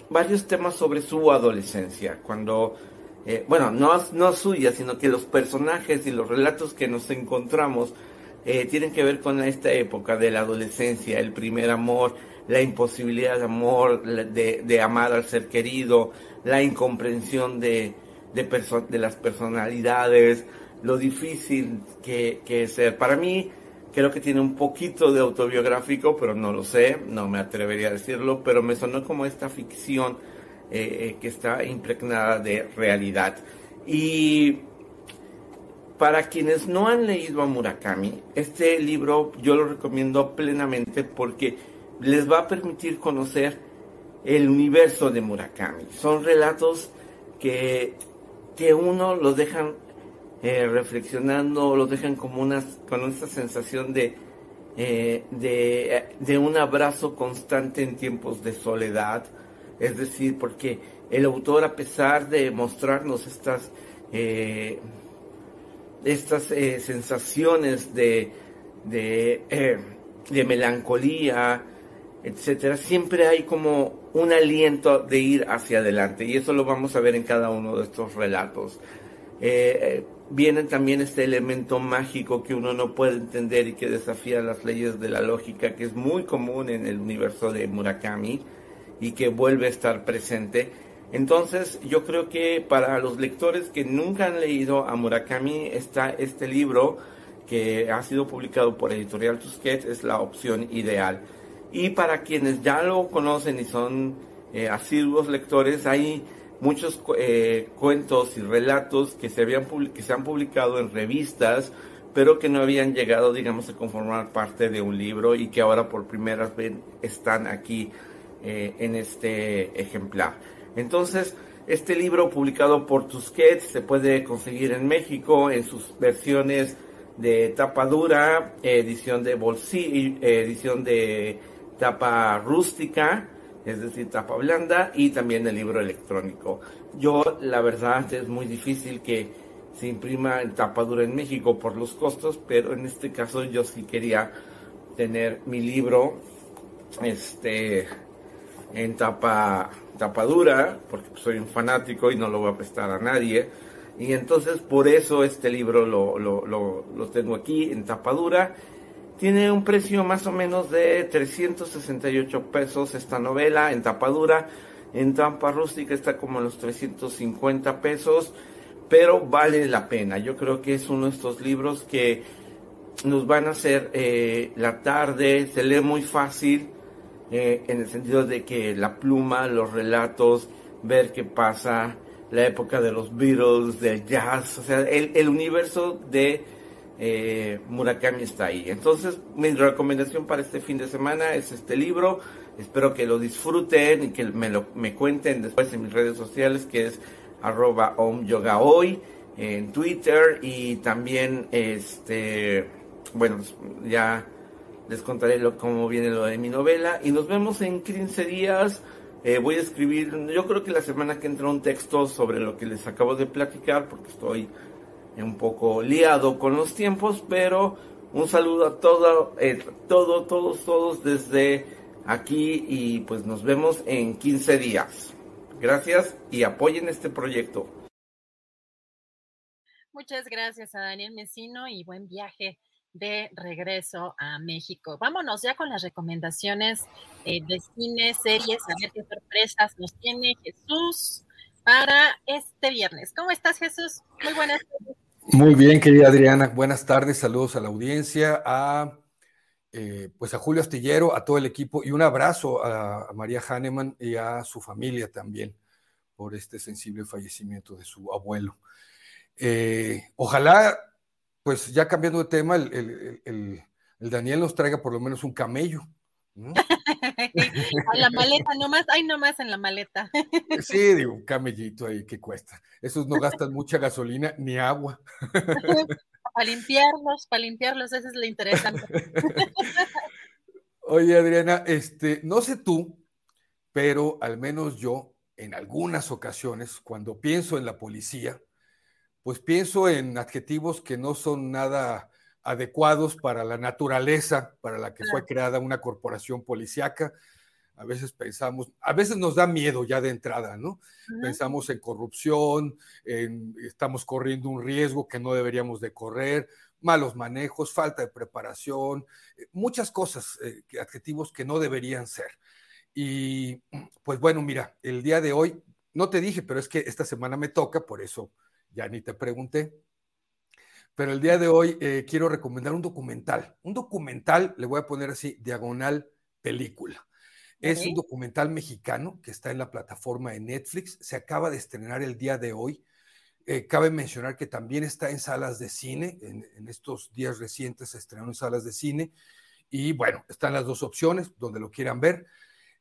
varios temas sobre su adolescencia, cuando, bueno, no, no suya, sino que los personajes y los relatos que nos encontramos eh, tienen que ver con esta época de la adolescencia, el primer amor, la imposibilidad de amor, de, amar al ser querido, la incomprensión de, de, las personalidades, lo difícil que, es ser. Para mí, creo que tiene un poquito de autobiográfico, pero no lo sé, no me atrevería a decirlo, pero me sonó como esta ficción eh, eh, que está impregnada de realidad. Y para quienes no han leído a Murakami, este libro yo lo recomiendo plenamente porque les va a permitir conocer el universo de Murakami. Son relatos que, que uno los dejan eh, reflexionando, los dejan como unas, con esa sensación de, de, un abrazo constante en tiempos de soledad. Es decir, porque el autor, a pesar de mostrarnos estas, eh, estas sensaciones de, de, de melancolía, etcétera, siempre hay como un aliento de ir hacia adelante y eso lo vamos a ver en cada uno de estos relatos. Eh, eh, viene también este elemento mágico que uno no puede entender y que desafía las leyes de la lógica, que es muy común en el universo de Murakami y que vuelve a estar presente. Entonces, yo creo que para los lectores que nunca han leído a Murakami está este libro que ha sido publicado por Editorial Tusquets, es la opción ideal. Y para quienes ya lo conocen y son eh, asiduos lectores, hay muchos eh, cuentos y relatos que se, habían, que se han publicado en revistas, pero que no habían llegado, digamos, a conformar parte de un libro y que ahora por primera vez están aquí eh, en este ejemplar. Entonces, este libro publicado por Tusquets se puede conseguir en México en sus versiones de tapa dura, edición de bolsillo, edición de tapa rústica, es decir, tapa blanda, y también el libro electrónico. Yo, la verdad, es muy difícil que se imprima en tapa dura en México por los costos, pero en este caso yo sí quería tener mi libro este, en tapa, tapa dura, porque soy un fanático y no lo voy a prestar a nadie. Y entonces por eso este libro lo, lo, lo, tengo aquí en tapa dura tiene un precio más o menos de 368 pesos esta novela en tapadura. En tapa rústica está como en los 350 pesos, pero vale la pena. Yo creo que es uno de estos libros que nos van a hacer eh, la tarde, se lee muy fácil, eh, en el sentido de que la pluma, los relatos, ver qué pasa, la época de los Beatles, del jazz, o sea, el, universo de eh, Murakami está ahí. Entonces, mi recomendación para este fin de semana es este libro. Espero que lo disfruten y que me lo me cuenten después en mis redes sociales, que es arroba hoy en Twitter y también este bueno ya les contaré lo, cómo viene lo de mi novela y nos vemos en 15 días eh, voy a escribir yo creo que la semana que entra un texto sobre lo que les acabo de platicar porque estoy un poco liado con los tiempos, pero un saludo a todo, eh, todo, todos, todos desde aquí y pues nos vemos en 15 días. Gracias y apoyen este proyecto. Muchas gracias a Daniel Mesino y buen viaje de regreso a México. Vámonos ya con las recomendaciones eh, de cine, series, a ver qué sorpresas nos tiene Jesús para este viernes. ¿Cómo estás, Jesús? Muy buenas tardes. Muy bien, querida Adriana. Buenas tardes, saludos a la audiencia, a eh, pues a Julio Astillero, a todo el equipo y un abrazo a, María Hahnemann y a su familia también por este sensible fallecimiento de su abuelo. Eh, ojalá, pues ya cambiando de tema, el, el Daniel nos traiga por lo menos un camello <laughs> a la maleta, nomás, hay nomás en la maleta. sí, digo, un camellito ahí que cuesta. Esos no gastan mucha gasolina ni agua. <laughs> para limpiarlos, para limpiarlos, eso es lo interesante. <laughs> Oye, Adriana, este, no sé tú, pero al menos yo, en algunas ocasiones, cuando pienso en la policía, pues pienso en adjetivos que no son nada adecuados para la naturaleza para la que fue creada una corporación policíaca. a veces pensamos, a veces nos da miedo ya de entrada, ¿no? Pensamos en corrupción, en, estamos corriendo un riesgo que no deberíamos de correr, malos manejos, falta de preparación, eh, muchas cosas, eh, adjetivos que no deberían ser. Y pues bueno, mira, el día de hoy, no te dije, pero es que esta semana me toca, por eso ya ni te pregunté. Pero el día de hoy eh, quiero recomendar un documental. Un documental, le voy a poner así, diagonal película. Es un documental mexicano que está en la plataforma de Netflix. Se acaba de estrenar el día de hoy. Eh, cabe mencionar que también está en salas de cine. En, estos días recientes se estrenó en salas de cine. Y bueno, están las dos opciones donde lo quieran ver.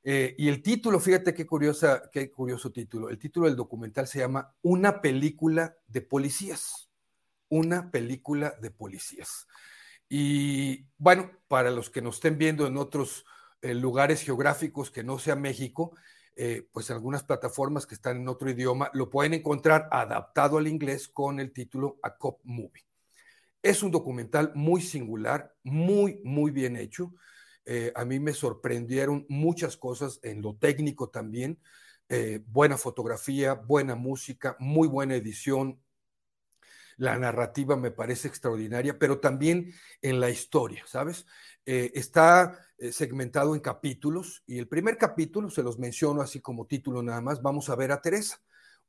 Eh, y el título, fíjate qué, curiosa, qué curioso título. El título del documental se llama Una película de policías. Una película de policías. Y bueno, para los que nos estén viendo en otros lugares geográficos que no sea México, eh, pues algunas plataformas que están en otro idioma lo pueden encontrar adaptado al inglés con el título A Cop Movie. Es un documental muy singular, muy, muy bien hecho. Eh, a mí me sorprendieron muchas cosas en lo técnico también. Eh, buena fotografía, buena música, muy buena edición. La narrativa me parece extraordinaria, pero también en la historia, ¿sabes? está eh, segmentado en capítulos y el primer capítulo, se los menciono así como título nada más, vamos a ver a Teresa,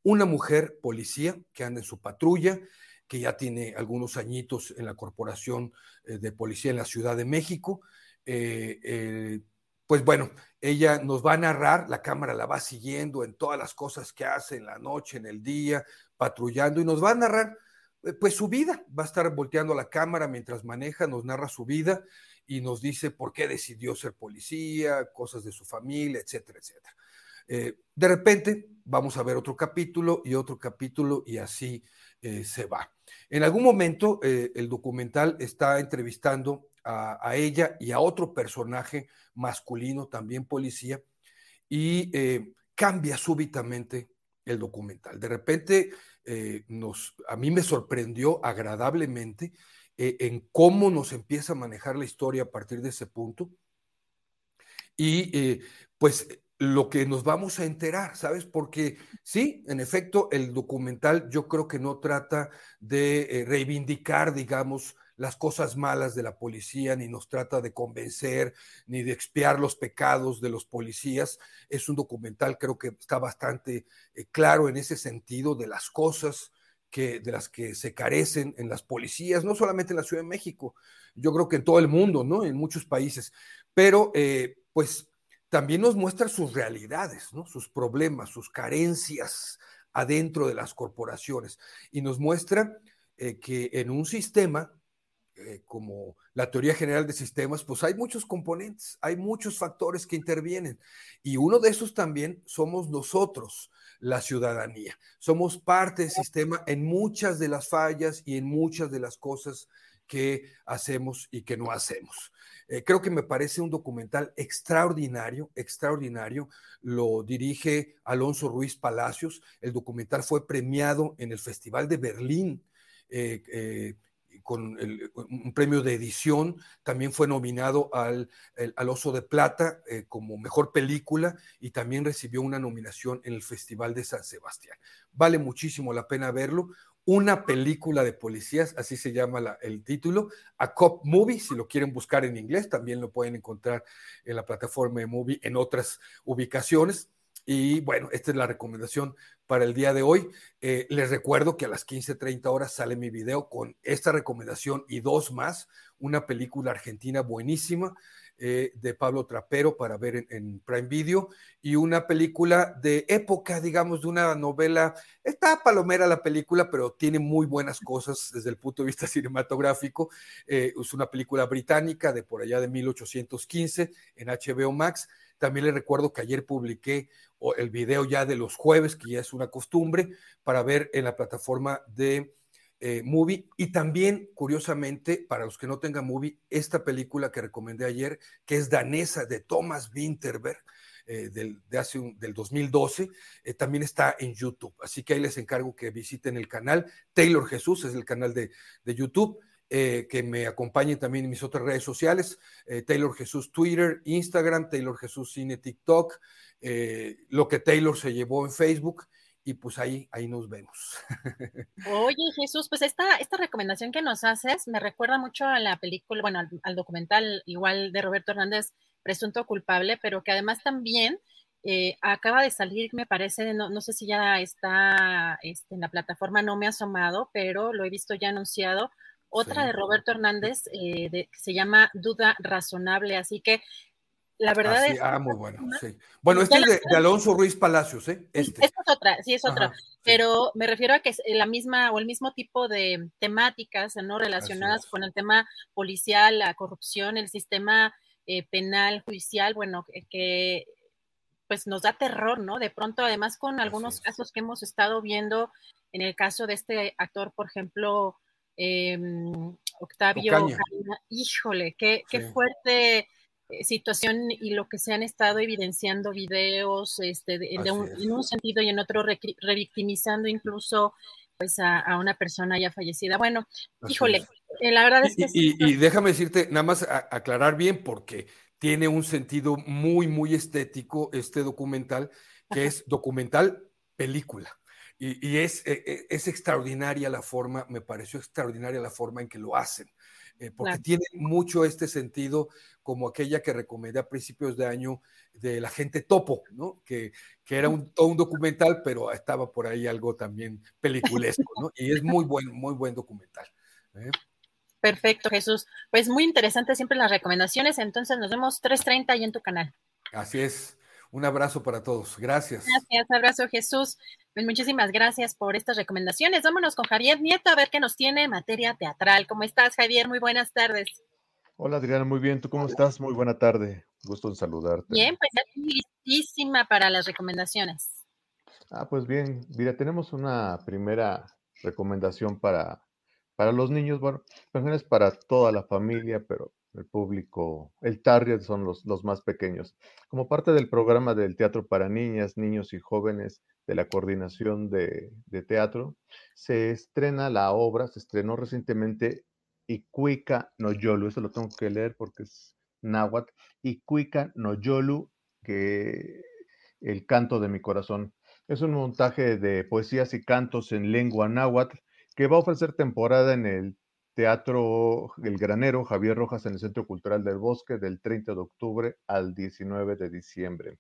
una mujer policía que anda en su patrulla, que ya tiene algunos añitos en la corporación de policía en la Ciudad de México. Eh, pues bueno, ella nos va a narrar, la cámara la va siguiendo en todas las cosas que hace en la noche, en el día, patrullando y nos va a narrar pues su vida, va a estar volteando la cámara mientras maneja, nos narra su vida y nos dice por qué decidió ser policía, cosas de su familia, etcétera, etcétera. Eh, de repente vamos a ver otro capítulo y otro capítulo y así eh, se va. En algún momento eh, el documental está entrevistando a, ella y a otro personaje masculino, también policía, y cambia súbitamente el documental. De repente nos, a mí me sorprendió agradablemente eh, en cómo nos empieza a manejar la historia a partir de ese punto. Y eh, pues lo que nos vamos a enterar, ¿sabes? Porque sí, en efecto, el documental yo creo que no trata de eh, reivindicar, digamos, las cosas malas de la policía, ni nos trata de convencer, ni de expiar los pecados de los policías. Es un documental, creo que está bastante claro en ese sentido de las cosas que, de las que se carecen en las policías, no solamente en la Ciudad de México, yo creo que en todo el mundo, ¿no? En muchos países, pero eh, pues también nos muestra sus realidades, ¿no? Sus problemas, sus carencias adentro de las corporaciones y nos muestra eh, que en un sistema eh, como la teoría general de sistemas, pues hay muchos componentes, hay muchos factores que intervienen y uno de esos también somos nosotros la ciudadanía. Somos parte del sistema en muchas de las fallas y en muchas de las cosas que hacemos y que no hacemos. Eh, creo que me parece un documental extraordinario, extraordinario. Lo dirige Alonso Ruiz Palacios. El documental fue premiado en el Festival de Berlín. Eh, con un premio de edición, también fue nominado al, al Oso de Plata eh, como mejor película y también recibió una nominación en el Festival de San Sebastián. Vale muchísimo la pena verlo. Una película de policías, así se llama el título, A Cop Movie, si lo quieren buscar en inglés, también lo pueden encontrar en la plataforma de Movie en otras ubicaciones. Y bueno, esta es la recomendación para el día de hoy. Eh, les recuerdo que a las 15:30 horas sale mi video con esta recomendación y dos más. Una película argentina buenísima eh, de Pablo Trapero para ver en, Prime Video y una película de época, digamos, de una novela. Está palomera la película, pero tiene muy buenas cosas desde el punto de vista <laughs> cinematográfico. Eh, es una película británica de por allá de 1815 en HBO Max también les recuerdo que ayer publiqué el video ya de los jueves, que ya es una costumbre, para ver en la plataforma de eh, Movie. Y también, curiosamente, para los que no tengan Movie, esta película que recomendé ayer, que es danesa de Thomas Winterberg, eh, del, de hace del 2012, eh, también está en YouTube. Así que ahí les encargo que visiten el canal. Taylor Jesús es el canal de, de YouTube. que me acompañen también en mis otras redes sociales, Taylor Jesús Twitter, Instagram, Taylor Jesús Cine TikTok, lo que Taylor se llevó en Facebook y pues ahí, ahí nos vemos. <laughs> Oye, Jesús, pues esta, esta recomendación que nos haces me recuerda mucho a la película, bueno, al, documental igual de Roberto Hernández, Presunto Culpable, pero que además también eh, acaba de salir, me parece, no, no sé si ya está este, en la plataforma, no me ha asomado, pero lo he visto ya anunciado. Otra de Roberto Hernández eh, que se llama Duda Razonable, así que la verdad ah, es. Ah, muy bueno, sí. Bueno, este es de, Alonso Ruiz Palacios, ¿eh? Este. Esta es otra, sí, es otra. pero me refiero a que es la misma o el mismo tipo de temáticas, ¿no? Relacionadas con el tema policial, la corrupción, el sistema eh, penal, judicial, bueno, que pues nos da terror, ¿no? De pronto, además con algunos casos que hemos estado viendo, en el caso de este actor, por ejemplo, em, Octavio, híjole, qué, qué fuerte eh, situación y lo que se han estado evidenciando videos este, en un sentido y en otro revictimizando incluso pues a, una persona ya fallecida. Bueno, híjole, eh, la verdad es que... Y, déjame decirte, nada más aclarar bien, porque tiene un sentido muy, muy estético este documental, que es documental película. Y, es, e, e, es, extraordinaria la forma, me pareció extraordinaria la forma en que lo hacen, eh, porque tiene mucho este sentido como aquella que recomendé a principios de año de la gente topo, ¿no? Que, que era un, un documental, pero estaba por ahí algo también peliculesco, ¿no? Y es muy buen, muy buen documental. ¿eh? Perfecto, Jesús. Pues muy interesante siempre las recomendaciones. Entonces nos vemos 3.30 ahí en tu canal. Así es. Un abrazo para todos. Gracias. Gracias, abrazo Jesús. Pues muchísimas gracias por estas recomendaciones. Vámonos con Javier Nieto a ver qué nos tiene en materia teatral. ¿Cómo estás, Javier? Muy buenas tardes. Hola, Adriana, muy bien. ¿Tú cómo estás? Muy buena tarde. Gusto en saludarte. Bien, pues listísima para las recomendaciones. Ah, pues bien. Mira, tenemos una primera recomendación para para los niños, bueno, es para toda la familia, pero el público, el target son los, más pequeños. Como parte del programa del teatro para niñas, niños y jóvenes de la coordinación de, teatro, se estrena la obra, se estrenó recientemente Icuica Noyolu, eso lo tengo que leer porque es náhuatl, Icuica Noyolu, que el canto de mi corazón. Es un montaje de poesías y cantos en lengua náhuatl que va a ofrecer temporada en el Teatro El Granero Javier Rojas en el Centro Cultural del Bosque del 30 de octubre al 19 de diciembre.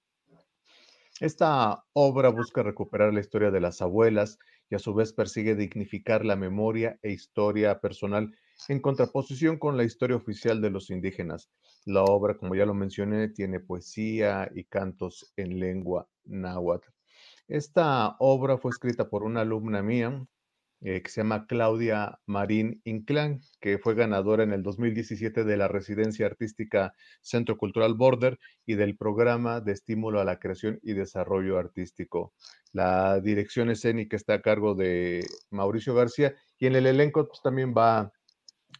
Esta obra busca recuperar la historia de las abuelas y a su vez persigue dignificar la memoria e historia personal en contraposición con la historia oficial de los indígenas. La obra, como ya lo mencioné, tiene poesía y cantos en lengua náhuatl. Esta obra fue escrita por una alumna mía, eh, que se llama Claudia Marín Inclán, que fue ganadora en el 2017 de la residencia artística Centro Cultural Border y del programa de estímulo a la creación y desarrollo artístico. La dirección escénica está a cargo de Mauricio García y en el elenco pues, también va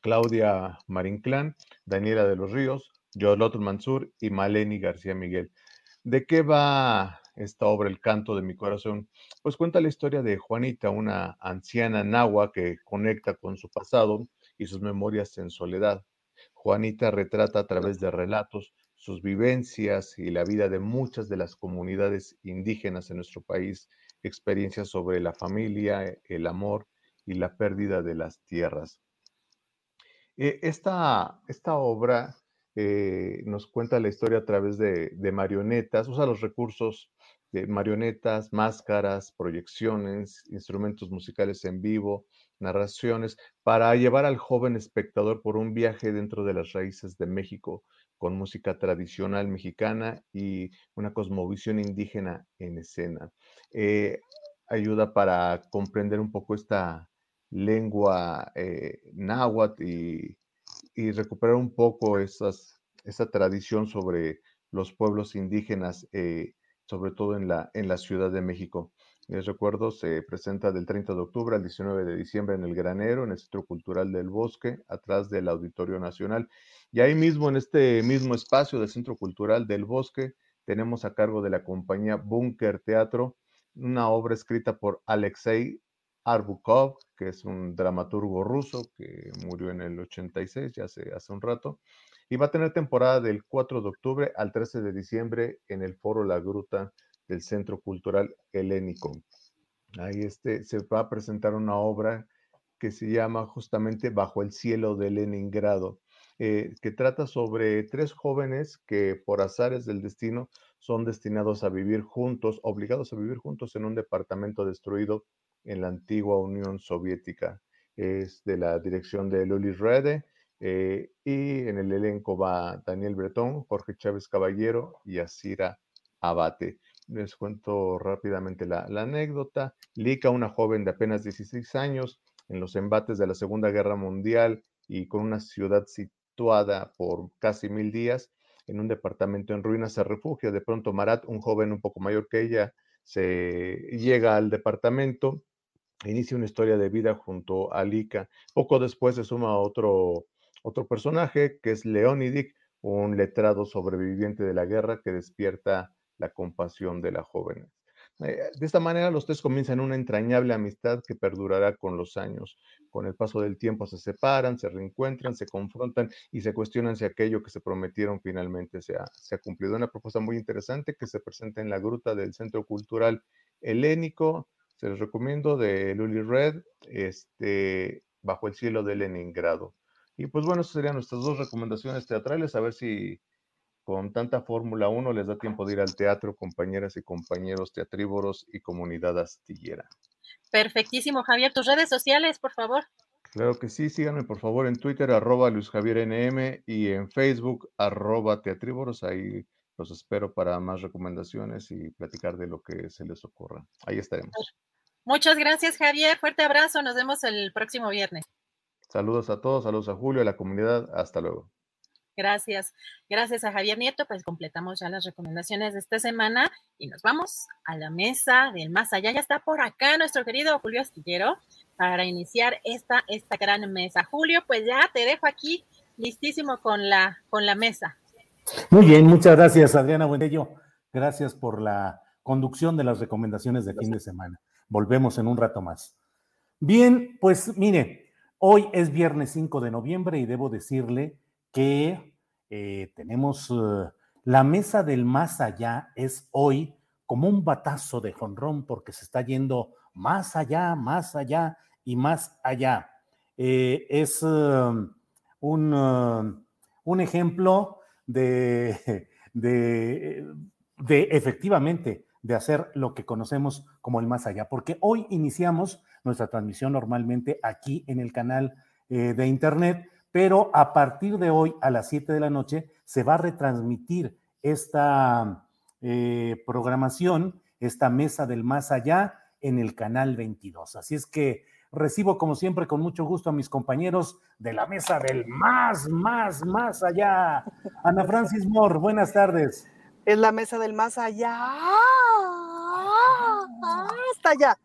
Claudia Marín Clan, Daniela de los Ríos, Yolot Mansur y Maleni García Miguel. ¿De qué va esta obra, El canto de mi corazón, pues cuenta la historia de Juanita, una anciana nahua que conecta con su pasado y sus memorias en soledad. Juanita retrata a través de relatos sus vivencias y la vida de muchas de las comunidades indígenas en nuestro país, experiencias sobre la familia, el amor y la pérdida de las tierras. Eh, esta, esta obra eh, nos cuenta la historia a través de, marionetas, usa los recursos marionetas, máscaras, proyecciones, instrumentos musicales en vivo, narraciones, para llevar al joven espectador por un viaje dentro de las raíces de México, con música tradicional mexicana y una cosmovisión indígena en escena. Eh, ayuda para comprender un poco esta lengua eh, náhuatl y y recuperar un poco esas, esa tradición sobre los pueblos indígenas, eh, sobre todo en la, en la Ciudad de México. Les recuerdo, se presenta del 30 de octubre al 19 de diciembre en el Granero, en el Centro Cultural del Bosque, atrás del Auditorio Nacional. Y ahí mismo, en este mismo espacio del Centro Cultural del Bosque, tenemos a cargo de la compañía Bunker Teatro una obra escrita por Alexei Arbukov, que es un dramaturgo ruso que murió en el 86, ya hace, hace un rato, y va a tener temporada del 4 de octubre al 13 de diciembre en el Foro La Gruta del Centro Cultural Helénico. Ahí este, se va a presentar una obra que se llama justamente Bajo el cielo de Leningrado, eh, que trata sobre tres jóvenes que por azares del destino son destinados a vivir juntos, obligados a vivir juntos en un departamento destruido en la antigua Unión Soviética. Es de la dirección de Luli Rede eh, y en el elenco va Daniel Bretón, Jorge Chávez Caballero y Asira Abate. Les cuento rápidamente la, anécdota. Lika, una joven de apenas 16 años, en los embates de la Segunda Guerra Mundial y con una ciudad situada por casi mil días en un departamento en ruinas, se refugia. De pronto Marat, un joven un poco mayor que ella, se llega al departamento, inicia una historia de vida junto a Lika. Poco después se suma otro, otro personaje que es Leonidik, un letrado sobreviviente de la guerra que despierta la compasión de la joven. Eh, de esta manera los tres comienzan una entrañable amistad que perdurará con los años. Con el paso del tiempo se separan, se reencuentran, se confrontan y se cuestionan si aquello que se prometieron finalmente se ha, se ha cumplido. Una propuesta muy interesante que se presenta en la gruta del Centro Cultural Helénico. Se les recomiendo de Luli Red, este, Bajo el cielo de Leningrado. Y pues bueno, esas serían nuestras dos recomendaciones teatrales, a ver si con tanta Fórmula 1 les da tiempo de ir al teatro, compañeras y compañeros teatrívoros y comunidad astillera. Perfectísimo, Javier. Tus redes sociales, por favor. Claro que sí, síganme por favor en Twitter, arroba Luis Javier NM y en Facebook, arroba teatrívoros. Ahí los espero para más recomendaciones y platicar de lo que se les ocurra. Ahí estaremos. Muchas gracias, Javier. Fuerte abrazo. Nos vemos el próximo viernes. Saludos a todos, saludos a Julio, a la comunidad. Hasta luego. Gracias. Gracias a Javier Nieto, pues completamos ya las recomendaciones de esta semana y nos vamos a la mesa del más allá. Ya está por acá nuestro querido Julio Astillero para iniciar esta, esta gran mesa. Julio, pues ya te dejo aquí listísimo con la, con la mesa. Muy bien, muchas gracias Adriana Buendello. Gracias por la conducción de las recomendaciones de fin de semana. Volvemos en un rato más. Bien, pues mire, hoy es viernes 5 de noviembre y debo decirle que eh, tenemos eh, la mesa del más allá es hoy como un batazo de jonrón porque se está yendo más allá, más allá y más allá. Eh, es un, un, ejemplo de, de efectivamente de hacer lo que conocemos como el más allá, porque hoy iniciamos nuestra transmisión normalmente aquí en el canal de internet, pero a partir de hoy a las 7 de la noche se va a retransmitir esta eh, programación, esta mesa del más allá en el canal 22. Así es que recibo como siempre con mucho gusto a mis compañeros de la mesa del más, más, más allá. Ana Francis Moore, buenas tardes. Es la mesa del más allá. Hasta allá.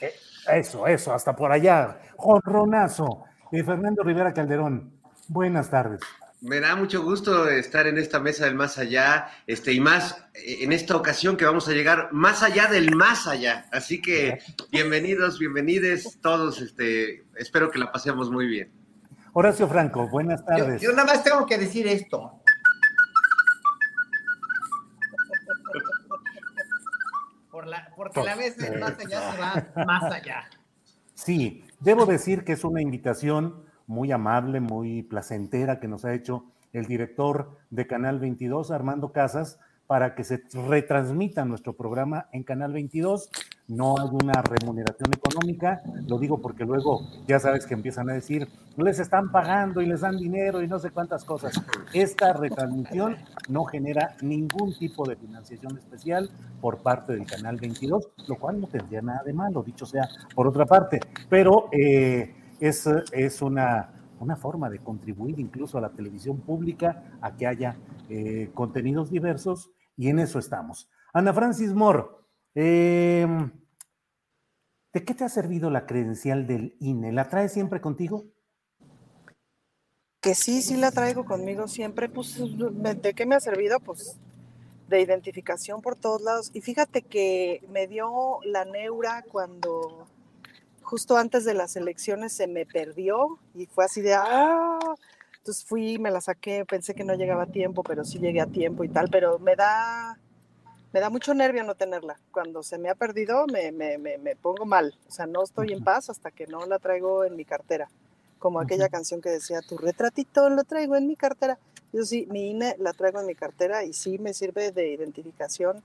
Eh, eso, eso, hasta por allá. Jorronazo. Eh, Fernando Rivera Calderón, buenas tardes. Me da mucho gusto estar en esta mesa del más allá, este, y más eh, en esta ocasión que vamos a llegar más allá del más allá. Así que bienvenidos, bienvenides todos, este, espero que la pasemos muy bien. Horacio Franco, buenas tardes. Yo, nada más tengo que decir esto. Por la, porque la mesa del más allá se va más allá. Sí, debo decir que es una invitación muy amable, muy placentera que nos ha hecho el director de Canal 22, Armando Casas, para que se retransmita nuestro programa en Canal 22. No hay una remuneración económica, lo digo porque luego ya sabes que empiezan a decir, les están pagando y les dan dinero y no sé cuántas cosas. Esta retransmisión no genera ningún tipo de financiación especial por parte del Canal 22, lo cual no tendría nada de malo, dicho sea por otra parte, pero eh, es, es una, una forma de contribuir incluso a la televisión pública a que haya eh, contenidos diversos y en eso estamos. Ana Francis Moore, em, ¿de qué te ha servido la credencial del INE? ¿La traes siempre contigo? Que sí, sí la traigo conmigo siempre. Pues, ¿de qué me ha servido? Pues de identificación por todos lados. Y fíjate que me dio la neura cuando justo antes de las elecciones se me perdió y fue así de, ah, entonces fui, me la saqué, pensé que no llegaba a tiempo, pero sí llegué a tiempo y tal, pero me da, me da mucho nervio no tenerla. Cuando se me ha perdido me, me, me, me pongo mal, o sea, no estoy en paz hasta que no la traigo en mi cartera, como aquella canción que decía, tu retratito lo traigo en mi cartera. Yo sí, mi INE la traigo en mi cartera y sí me sirve de identificación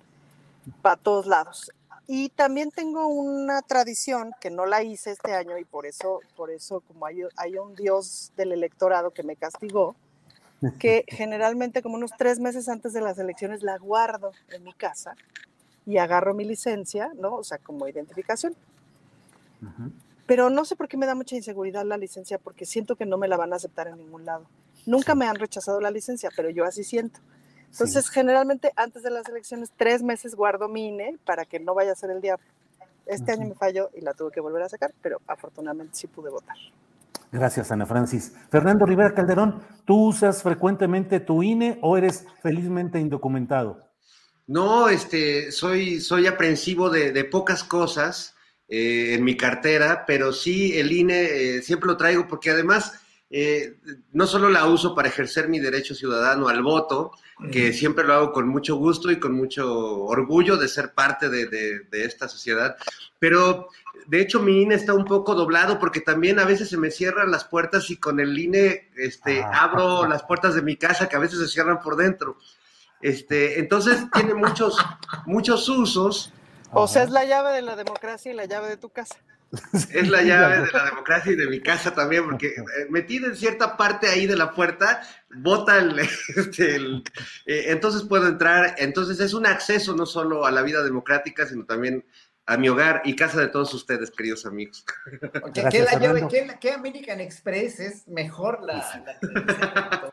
para todos lados. Y también tengo una tradición que no la hice este año y por eso, por eso como hay, hay un dios del electorado que me castigó, que generalmente como unos tres meses antes de las elecciones la guardo en mi casa y agarro mi licencia, ¿no? O sea, como identificación. Pero no sé por qué me da mucha inseguridad la licencia, porque siento que no me la van a aceptar en ningún lado. Nunca me han rechazado la licencia, pero yo así siento. Entonces, generalmente antes de las elecciones, tres meses guardo mi INE para que no vaya a ser el día. Este año me falló y la tuve que volver a sacar, pero afortunadamente sí pude votar. Gracias, Ana Francis. Fernando Rivera Calderón, ¿tú usas frecuentemente tu INE o eres felizmente indocumentado? No, este, soy, soy aprensivo de, de pocas cosas eh, en mi cartera, pero sí el INE eh, siempre lo traigo porque además eh, no solo la uso para ejercer mi derecho ciudadano al voto, que siempre lo hago con mucho gusto y con mucho orgullo de ser parte de, de, de, esta sociedad, pero de hecho mi INE está un poco doblado porque también a veces se me cierran las puertas y con el INE este, ah. abro las puertas de mi casa que a veces se cierran por dentro. Este, entonces tiene muchos, muchos usos. O sea, es la llave de la democracia y la llave de tu casa. <laughs> Es la llave de la democracia y de mi casa también, porque eh, metido en cierta parte ahí de la puerta, bota el, <laughs> este, el eh, entonces puedo entrar. Entonces es un acceso no solo a la vida democrática, sino también a mi hogar y casa de todos ustedes, queridos amigos. Okay, ¿qué, la llave, ¿qué, ¿qué, American Express es mejor la, la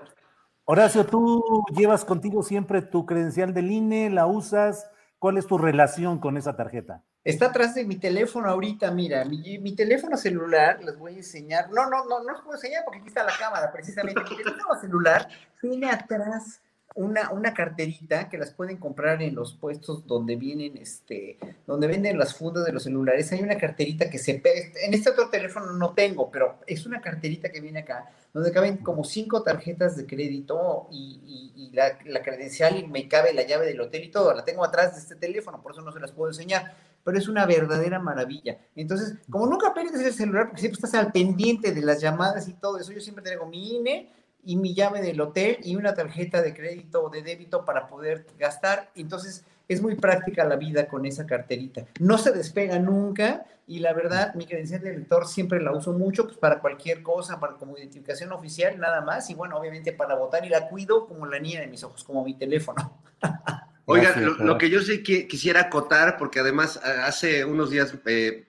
Horacio, ¿tú llevas contigo siempre tu credencial del INE? ¿La usas? ¿Cuál es tu relación con esa tarjeta? Está atrás de mi teléfono ahorita, mira, mi, teléfono celular, les voy a enseñar, no, no, no, no les puedo enseñar porque aquí está la cámara, precisamente, mi teléfono celular tiene atrás una, una carterita que las pueden comprar en los puestos donde vienen, este, donde venden las fundas de los celulares. Hay una carterita que se. En este otro teléfono no tengo, pero es una carterita que viene acá, donde caben como cinco tarjetas de crédito y, y, y la, la, credencial y me cabe la llave del hotel y todo. La tengo atrás de este teléfono, por eso no se las puedo enseñar. Pero es una verdadera maravilla. Entonces, como nunca pierdes el celular, porque siempre estás al pendiente de las llamadas y todo eso, yo siempre tengo mi INE y mi llave del hotel y una tarjeta de crédito o de débito para poder gastar. Entonces es muy práctica la vida con esa carterita. No se despega nunca y la verdad mi credencial de lector siempre la uso mucho pues, para cualquier cosa, para como identificación oficial nada más y bueno, obviamente para votar y la cuido como la niña de mis ojos, como mi teléfono. <laughs> Oiga, lo, lo, que yo sí que quisiera acotar, porque además hace unos días eh,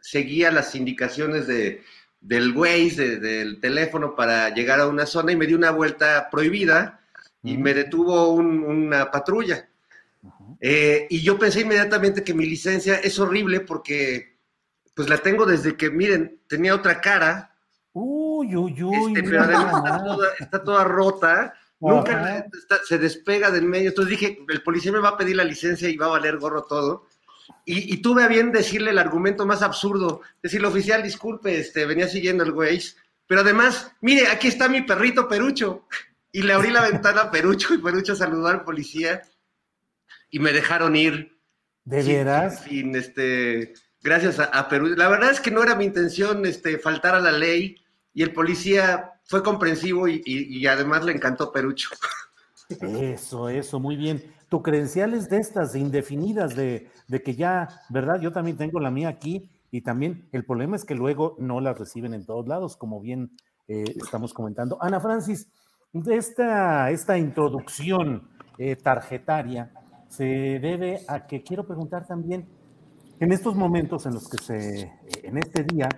seguía las indicaciones de, del Waze, de, del teléfono para llegar a una zona y me di una vuelta prohibida y me detuvo un, una patrulla. Eh, y yo pensé inmediatamente que mi licencia es horrible porque pues la tengo desde que, miren, tenía otra cara. Uy, uy, uy. Este, pero además está toda, está toda rota. Nunca está, se despega del medio. Entonces dije, el policía me va a pedir la licencia y va a valer gorro todo. Y, y, tuve a bien decirle el argumento más absurdo, decirle, oficial, disculpe, este, venía siguiendo el güey, pero además, mire, aquí está mi perrito Perucho. Y le abrí la <laughs> ventana a Perucho y Perucho saludó al policía y me dejaron ir. ¿De veras? Sin, sin, este, gracias a, a Perú. La verdad es que no era mi intención este, faltar a la ley y el policía fue comprensivo y, y, y además le encantó Perucho. Eso, eso, muy bien. Tu credencial es de estas, indefinidas, de, de, que ya, ¿verdad? Yo también tengo la mía aquí y también el problema es que luego no las reciben en todos lados, como bien eh, estamos comentando. Ana Francis, esta, esta introducción eh, tarjetaria se debe a que quiero preguntar también, en estos momentos en los que se, en este día,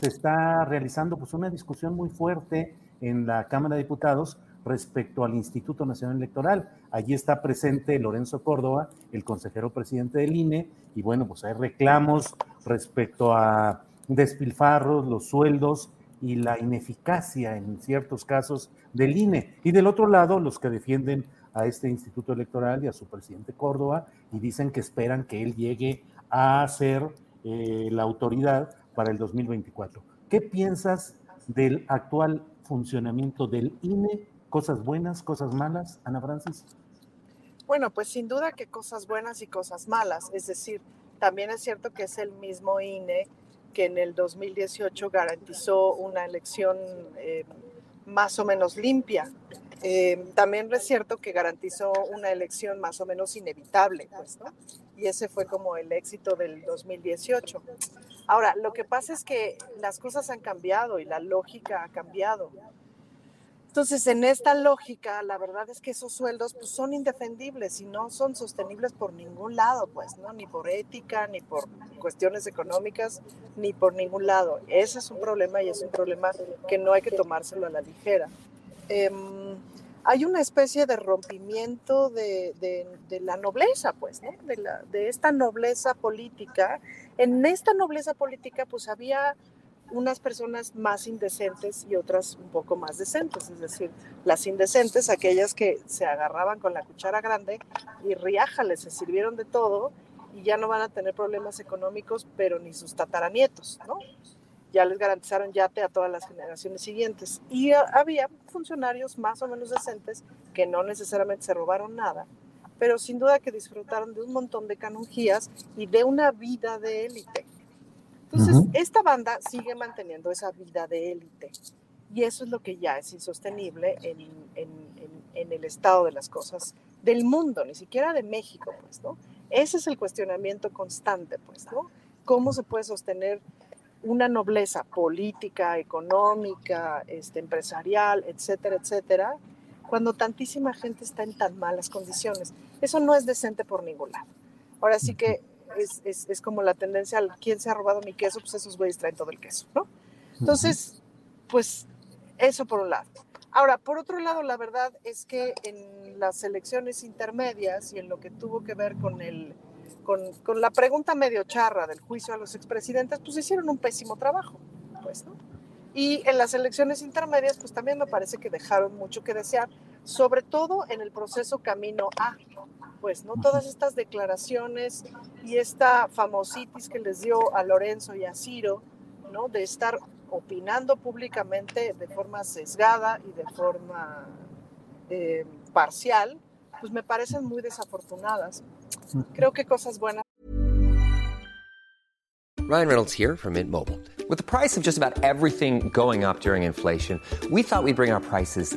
se está realizando pues una discusión muy fuerte en la Cámara de Diputados respecto al Instituto Nacional Electoral. Allí está presente Lorenzo Córdoba, el consejero presidente del INE, y bueno, pues hay reclamos respecto a despilfarros, los sueldos y la ineficacia en ciertos casos del INE. Y del otro lado, los que defienden a este Instituto Electoral y a su presidente Córdoba y dicen que esperan que él llegue a ser eh, la autoridad para el 2024. ¿Qué piensas del actual funcionamiento del INE? ¿Cosas buenas, cosas malas, Ana Francis? Bueno, pues sin duda que cosas buenas y cosas malas. Es decir, también es cierto que es el mismo INE que en el 2018 garantizó una elección eh, más o menos limpia. Eh, también es cierto que garantizó una elección más o menos inevitable, pues, ¿no? Y ese fue como el éxito del 2018. Ahora, lo que pasa es que las cosas han cambiado y la lógica ha cambiado. Entonces, en esta lógica, la verdad es que esos sueldos pues, son indefendibles y no son sostenibles por ningún lado, pues, ¿no? Ni por ética, ni por cuestiones económicas, ni por ningún lado. Ese es un problema y es un problema que no hay que tomárselo a la ligera. Em, hay una especie de rompimiento de, la nobleza, pues, ¿no? de, la, esta nobleza política. En esta nobleza política, pues había unas personas más indecentes y otras un poco más decentes, es decir, las indecentes, aquellas que se agarraban con la cuchara grande y riájales, se sirvieron de todo y ya no van a tener problemas económicos, pero ni sus tataranietos, ¿no? Ya les garantizaron yate a todas las generaciones siguientes. Y había funcionarios más o menos decentes que no necesariamente se robaron nada, pero sin duda que disfrutaron de un montón de canonjías y de una vida de élite. Entonces, esta banda sigue manteniendo esa vida de élite. Y eso es lo que ya es insostenible en, en, en, el estado de las cosas del mundo, ni siquiera de México, pues, ¿no? Ese es el cuestionamiento constante, pues, ¿no? ¿Cómo se puede sostener una nobleza política, económica, este, empresarial, etcétera, etcétera, cuando tantísima gente está en tan malas condiciones. Eso no es decente por ningún lado. Ahora sí que es, es, como la tendencia al quién se ha robado mi queso, pues esos güeyes traen todo el queso, ¿no? Entonces, pues eso por un lado. Ahora, por otro lado, la verdad es que en las elecciones intermedias y en lo que tuvo que ver con el con, la pregunta medio charra del juicio a los expresidentes, pues hicieron un pésimo trabajo, pues, ¿no? Y en las elecciones intermedias, pues también me parece que dejaron mucho que desear, sobre todo en el proceso camino A, pues, ¿no? Todas estas declaraciones y esta famositis que les dio a Lorenzo y a Ciro, ¿no? De estar opinando públicamente de forma sesgada y de forma eh, parcial, pues me parecen muy desafortunadas. Creo que cosas buenas. Ryan Reynolds here from Mint Mobile. With the price of just about everything going up during inflation, we thought we'd bring our prices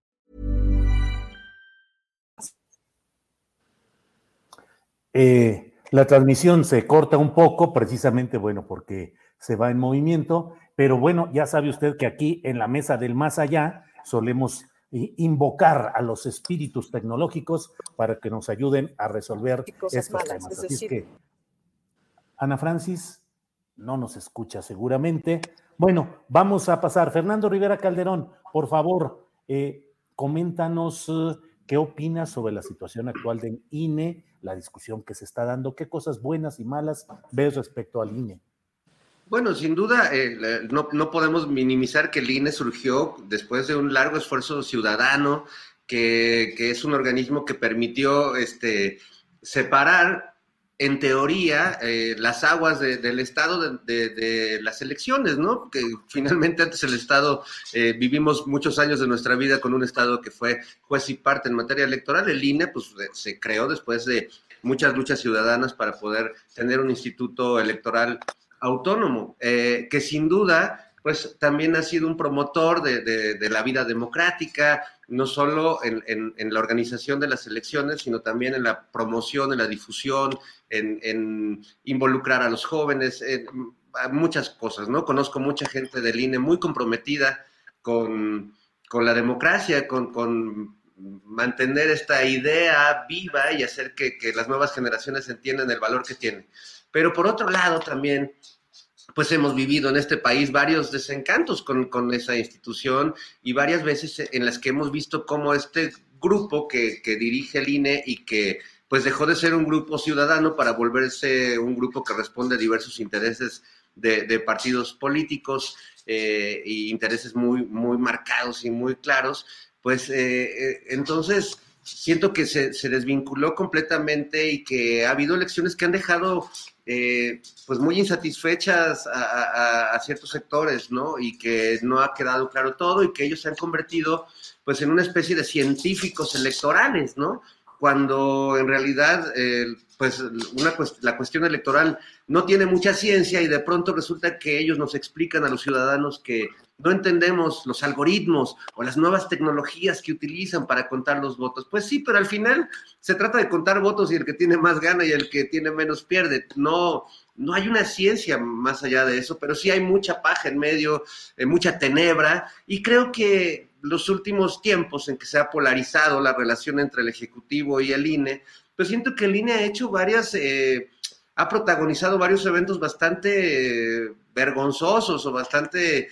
Eh, la transmisión se corta un poco, precisamente, bueno, porque se va en movimiento, pero bueno, ya sabe usted que aquí en la mesa del más allá solemos invocar a los espíritus tecnológicos para que nos ayuden a resolver estos temas. Así es que, Ana Francis no nos escucha seguramente. Bueno, vamos a pasar. Fernando Rivera Calderón, por favor, eh, coméntanos eh, qué opinas sobre la situación actual del INE, la discusión que se está dando, qué cosas buenas y malas ves respecto al INE. Bueno, sin duda, eh, no, no, podemos minimizar que el INE surgió después de un largo esfuerzo ciudadano, que, que es un organismo que permitió este, separar, en teoría, eh, las aguas del Estado de, las elecciones, ¿no? Que finalmente antes el Estado, eh, vivimos muchos años de nuestra vida con un Estado que fue juez y parte en materia electoral. El INE, pues, se creó después de muchas luchas ciudadanas para poder tener un instituto electoral autónomo, eh, que sin duda pues también ha sido un promotor de, la vida democrática, no solo en, la organización de las elecciones, sino también en la promoción, en la difusión, en, involucrar a los jóvenes, en muchas cosas, ¿no? Conozco mucha gente del INE muy comprometida con, la democracia, con, mantener esta idea viva y hacer que, que las nuevas generaciones entiendan el valor que tiene. Pero por otro lado también pues hemos vivido en este país varios desencantos con, esa institución y varias veces en las que hemos visto cómo este grupo que, dirige el INE y que pues dejó de ser un grupo ciudadano para volverse un grupo que responde a diversos intereses de, partidos políticos e intereses muy, muy marcados y muy claros, pues eh, eh, entonces siento que se, se, desvinculó completamente y que ha habido elecciones que han dejado eh, pues muy insatisfechas a, ciertos sectores, ¿no? Y que no ha quedado claro todo y que ellos se han convertido pues en una especie de científicos electorales, ¿no? Cuando en realidad eh, pues una, la cuestión electoral no tiene mucha ciencia y de pronto resulta que ellos nos explican a los ciudadanos que no entendemos los algoritmos o las nuevas tecnologías que utilizan para contar los votos. Pues sí, pero al final se trata de contar votos y el que tiene más gana y el que tiene menos pierde. No, no hay una ciencia más allá de eso, pero sí hay mucha paja en medio, eh, mucha tenebra y creo que los últimos tiempos en que se ha polarizado la relación entre el Ejecutivo y el INE, pues siento que el INE ha hecho varias... Eh, ha protagonizado varios eventos bastante eh, vergonzosos o bastante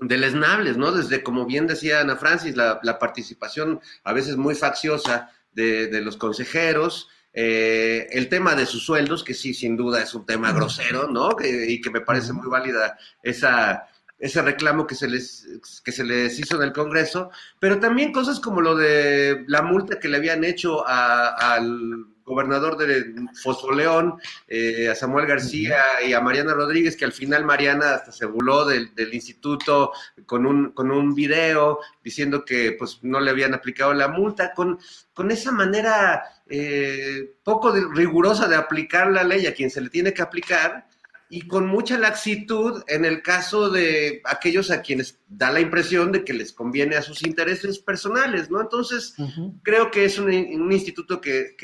deleznables, ¿no? Desde, como bien decía Ana Francis, la, participación a veces muy facciosa de, los consejeros, eh, el tema de sus sueldos, que sí, sin duda es un tema grosero, ¿no? y que me parece muy válida esa, ese reclamo que se, les, que se les hizo en el Congreso, pero también cosas como lo de la multa que le habían hecho al gobernador de Fosfoleón, eh, a Samuel García y a Mariana Rodríguez, que al final Mariana hasta se burló del, instituto con un, con un video diciendo que pues no le habían aplicado la multa, con, con esa manera eh, poco rigurosa de aplicar la ley a quien se le tiene que aplicar y con mucha laxitud en el caso de aquellos a quienes da la impresión de que les conviene a sus intereses personales, ¿no? Entonces, creo que es un, instituto que,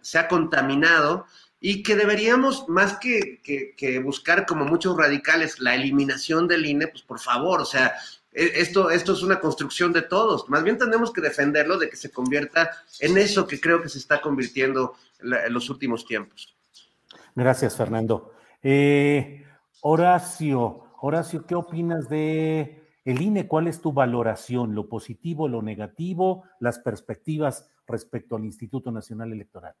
se ha contaminado y que deberíamos, más que, buscar como muchos radicales la eliminación del INE, pues por favor, o sea, e, esto, esto es una construcción de todos. Más bien tenemos que defenderlo de que se convierta en eso que creo que se está convirtiendo en los últimos tiempos. Gracias, Fernando. Eh, Horacio, Horacio, ¿qué opinas de el INE? ¿Cuál es tu valoración? ¿Lo positivo, lo negativo, las perspectivas respecto al Instituto Nacional Electoral?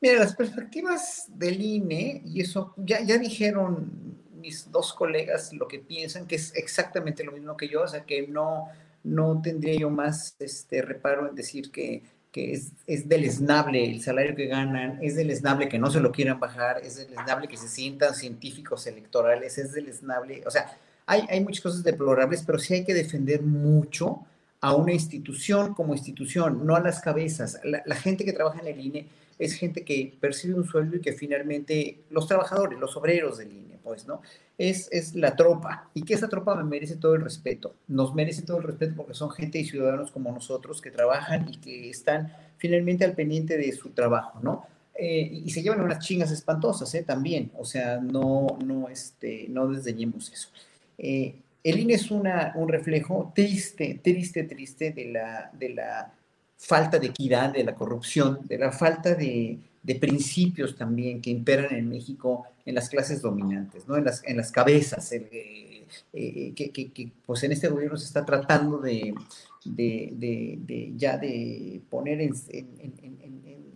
Mira, las perspectivas del INE, y eso ya, ya dijeron mis dos colegas lo que piensan, que es exactamente lo mismo que yo, o sea que no, no tendría yo más este, reparo en decir que que es, es deleznable el salario que ganan, es deleznable que no se lo quieran bajar, es deleznable que se sientan científicos electorales, es deleznable, o sea, hay, hay muchas cosas deplorables, pero sí hay que defender mucho a una institución como institución, no a las cabezas. La, la, gente que trabaja en el INE es gente que percibe un sueldo y que finalmente los trabajadores, los obreros del INE, pues, ¿no? Es, es la tropa y que esa tropa me merece todo el respeto. Nos merece todo el respeto porque son gente y ciudadanos como nosotros que trabajan y que están finalmente al pendiente de su trabajo, ¿no? Eh, y se llevan unas chingas espantosas, ¿eh? También, o sea, no, no, este, no desdeñemos eso. Eh, el INE es una, un reflejo triste, triste, triste de la, de la falta de equidad, de la corrupción, de la falta de, de principios también que imperan en México en las clases dominantes, ¿no? en, las, en las cabezas, eh, eh, que, que, pues en este gobierno se está tratando de, de, de, ya de poner en,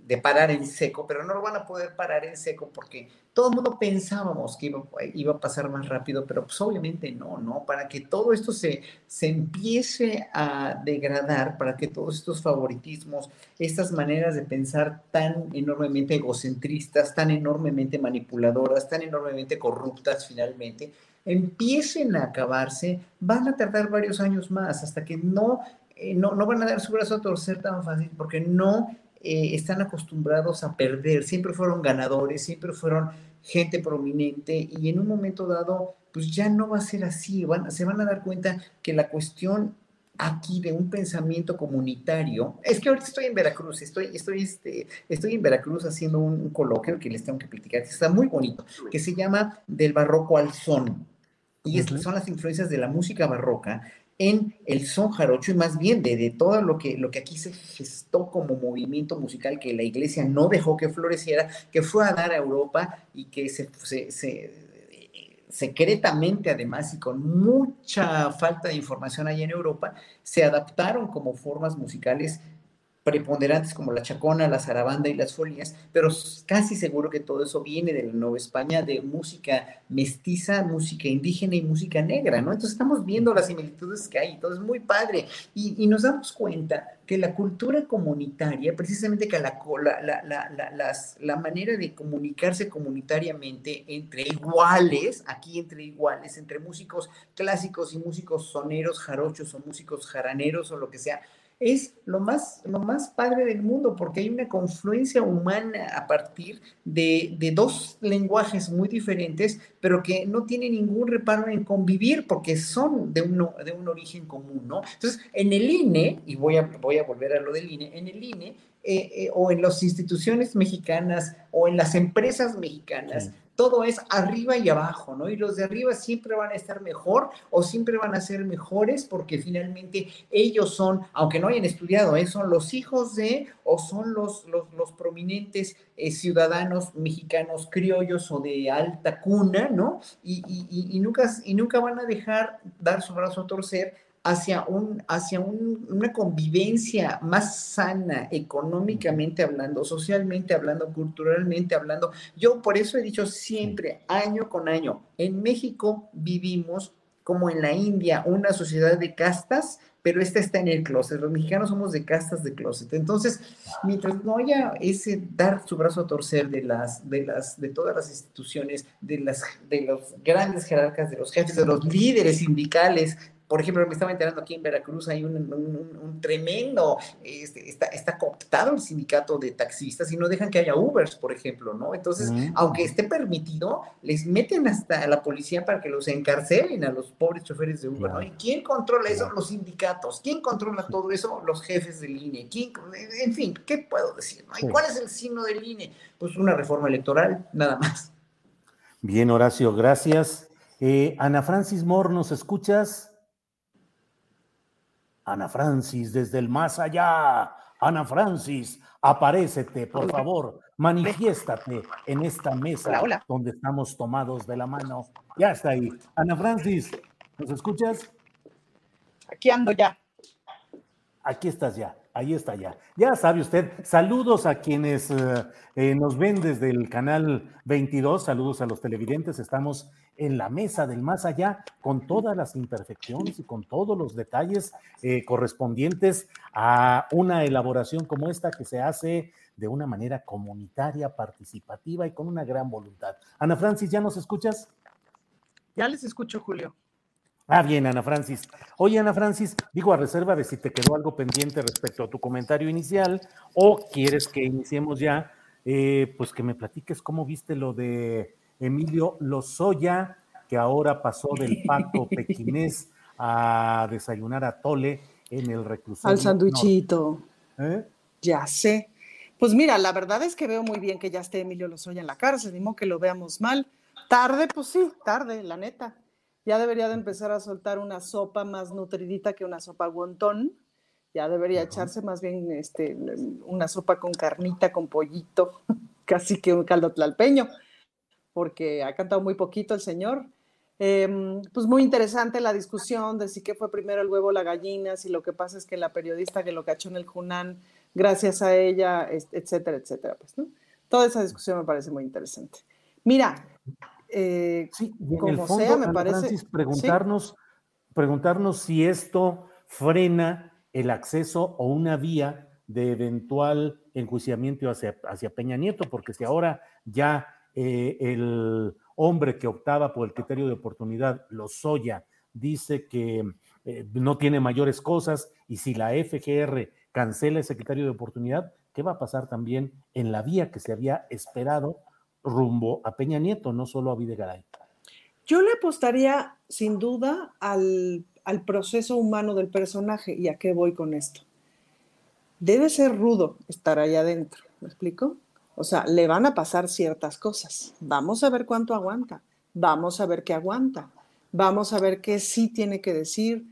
de parar en seco, pero no lo van a poder parar en seco porque todo el mundo pensábamos que iba, a pasar más rápido, pero pues obviamente no, ¿no? Para que todo esto se, se empiece a degradar, para que todos estos favoritismos, estas maneras de pensar tan enormemente egocentristas, tan enormemente manipuladoras, tan enormemente corruptas finalmente, empiecen a acabarse, van a tardar varios años más hasta que no, eh, no, no van a dar su brazo a torcer tan fácil, porque no eh, están acostumbrados a perder, siempre fueron ganadores, siempre fueron gente prominente y en un momento dado, pues ya no va a ser así, van, se van a dar cuenta que la cuestión aquí de un pensamiento comunitario. Es que ahorita estoy en Veracruz, estoy, estoy, este, estoy en Veracruz haciendo un, coloquio que les tengo que platicar, que está muy bonito, que se llama Del barroco al son. Y estas son las influencias de la música barroca en el son jarocho y más bien de, todo lo que, lo que aquí se gestó como movimiento musical que la iglesia no dejó que floreciera, que fue a dar a Europa y que se, se, se secretamente además y con mucha falta de información ahí en Europa, se adaptaron como formas musicales preponderantes como la chacona, la zarabanda y las folías, pero casi seguro que todo eso viene de la Nueva España, de música mestiza, música indígena y música negra, ¿no? Entonces estamos viendo las similitudes que hay, todo es muy padre, y, nos damos cuenta que la cultura comunitaria, precisamente que la, la, la manera de comunicarse comunitariamente entre iguales, aquí entre iguales, entre músicos clásicos y músicos soneros, jarochos o músicos jaraneros o lo que sea, es lo más, lo más padre del mundo, porque hay una confluencia humana a partir de, de, dos lenguajes muy diferentes, pero que no tienen ningún reparo en convivir, porque son de, uno, de un origen común, ¿no? Entonces, en el INE, y voy a, voy a volver a lo del INE, en el INE, eh, eh, o en las instituciones mexicanas, o en las empresas mexicanas, todo es arriba y abajo, ¿no? Y los de arriba siempre van a estar mejor o siempre van a ser mejores porque finalmente ellos son, aunque no hayan estudiado, ¿eh? son los hijos de o son los, los, prominentes eh, ciudadanos mexicanos criollos o de alta cuna, ¿no? Y, y, nunca, y nunca van a dejar dar su brazo a torcer hacia, un, hacia una convivencia más sana, económicamente hablando, socialmente hablando, culturalmente hablando. Yo por eso he dicho siempre, año con año, en México vivimos como en la India, una sociedad de castas, pero esta está en el closet. Los mexicanos somos de castas de closet. Entonces, mientras no haya ese dar su brazo a torcer de las, de las, de todas las instituciones, de las, de los grandes jerarcas, de los jefes, de los líderes sindicales, por ejemplo, me estaba enterando aquí en Veracruz hay un, tremendo, este, está, está, cooptado el sindicato de taxistas y no dejan que haya Ubers, por ejemplo, ¿no? Entonces, mm. aunque esté permitido, les meten hasta a la policía para que los encarcelen a los pobres choferes de Uber, ¿no? ¿Y quién controla eso? Los sindicatos. ¿Quién controla todo eso? Los jefes del INE. ¿Quién? En fin, ¿qué puedo decir? ¿Y cuál es el signo del INE? Pues una reforma electoral, nada más. Bien, Horacio, gracias. Eh, Ana Francis Moore, ¿nos escuchas? Ana Francis, desde el más allá. Ana Francis, aparécete, por favor, manifiéstate en esta mesa donde estamos tomados de la mano. Ya está ahí. Ana Francis, ¿nos escuchas? Aquí ando ya. Aquí estás ya. Ahí está ya. Ya sabe usted, saludos a quienes eh, eh, nos ven desde el canal 22, saludos a los televidentes, estamos en la mesa del más allá con todas las imperfecciones y con todos los detalles eh, correspondientes a una elaboración como esta que se hace de una manera comunitaria, participativa y con una gran voluntad. Ana Francis, ¿ya nos escuchas? Ya les escucho, Julio. Ah, bien, Ana Francis. Oye, Ana Francis, digo a reserva de si te quedó algo pendiente respecto a tu comentario inicial o quieres que iniciemos ya, eh, pues que me platiques cómo viste lo de Emilio Lozoya, que ahora pasó del pacto <laughs> pequinés a desayunar a Tole en el reclusorio. Al sanduichito. ¿Eh? Ya sé. Pues mira, la verdad es que veo muy bien que ya esté Emilio Lozoya en la cárcel, ni que lo veamos mal. Tarde, pues sí, tarde, la neta ya debería de empezar a soltar una sopa más nutridita que una sopa guantón. Ya debería echarse más bien este, una sopa con carnita, con pollito, <laughs> casi que un caldo tlalpeño, porque ha cantado muy poquito el señor. Em, pues muy interesante la discusión de si qué fue primero el huevo o la gallina, si lo que pasa es que la periodista que lo cachó en el Junán, gracias a ella, etcétera, etcétera. Pues, ¿no? Toda esa discusión me parece muy interesante. Mira, eh, sí, como sea, me parece. preguntarnos, preguntarnos si esto frena el acceso o una vía de eventual enjuiciamiento hacia, hacia Peña Nieto, porque si ahora ya eh, el hombre que optaba por el criterio de oportunidad, Lozoya, dice que eh, no tiene mayores cosas y si la FGR cancela ese criterio de oportunidad, ¿qué va a pasar también en la vía que se había esperado rumbo a Peña Nieto, no solo a Videgaray. Yo le apostaría sin duda al, al proceso humano del personaje. ¿Y a qué voy con esto? Debe ser rudo estar ahí adentro, ¿me explico? O sea, le van a pasar ciertas cosas. Vamos a ver cuánto aguanta. Vamos a ver qué aguanta. Vamos a ver qué sí tiene que decir.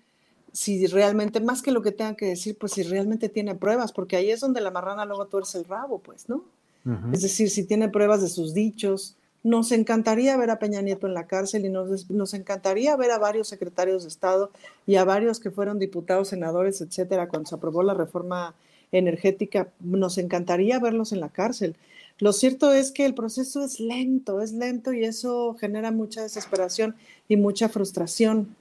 Si realmente, más que lo que tenga que decir, pues si realmente tiene pruebas, porque ahí es donde la marrana luego tuerce el rabo, pues, ¿no? Es decir, si tiene pruebas de sus dichos. Nos encantaría ver a Peña Nieto en la cárcel y nos, nos encantaría ver a varios secretarios de Estado y a varios que fueron diputados, senadores, etcétera, cuando se aprobó la reforma energética. Nos encantaría verlos en la cárcel. Lo cierto es que el proceso es lento, es lento y eso genera mucha desesperación y mucha frustración.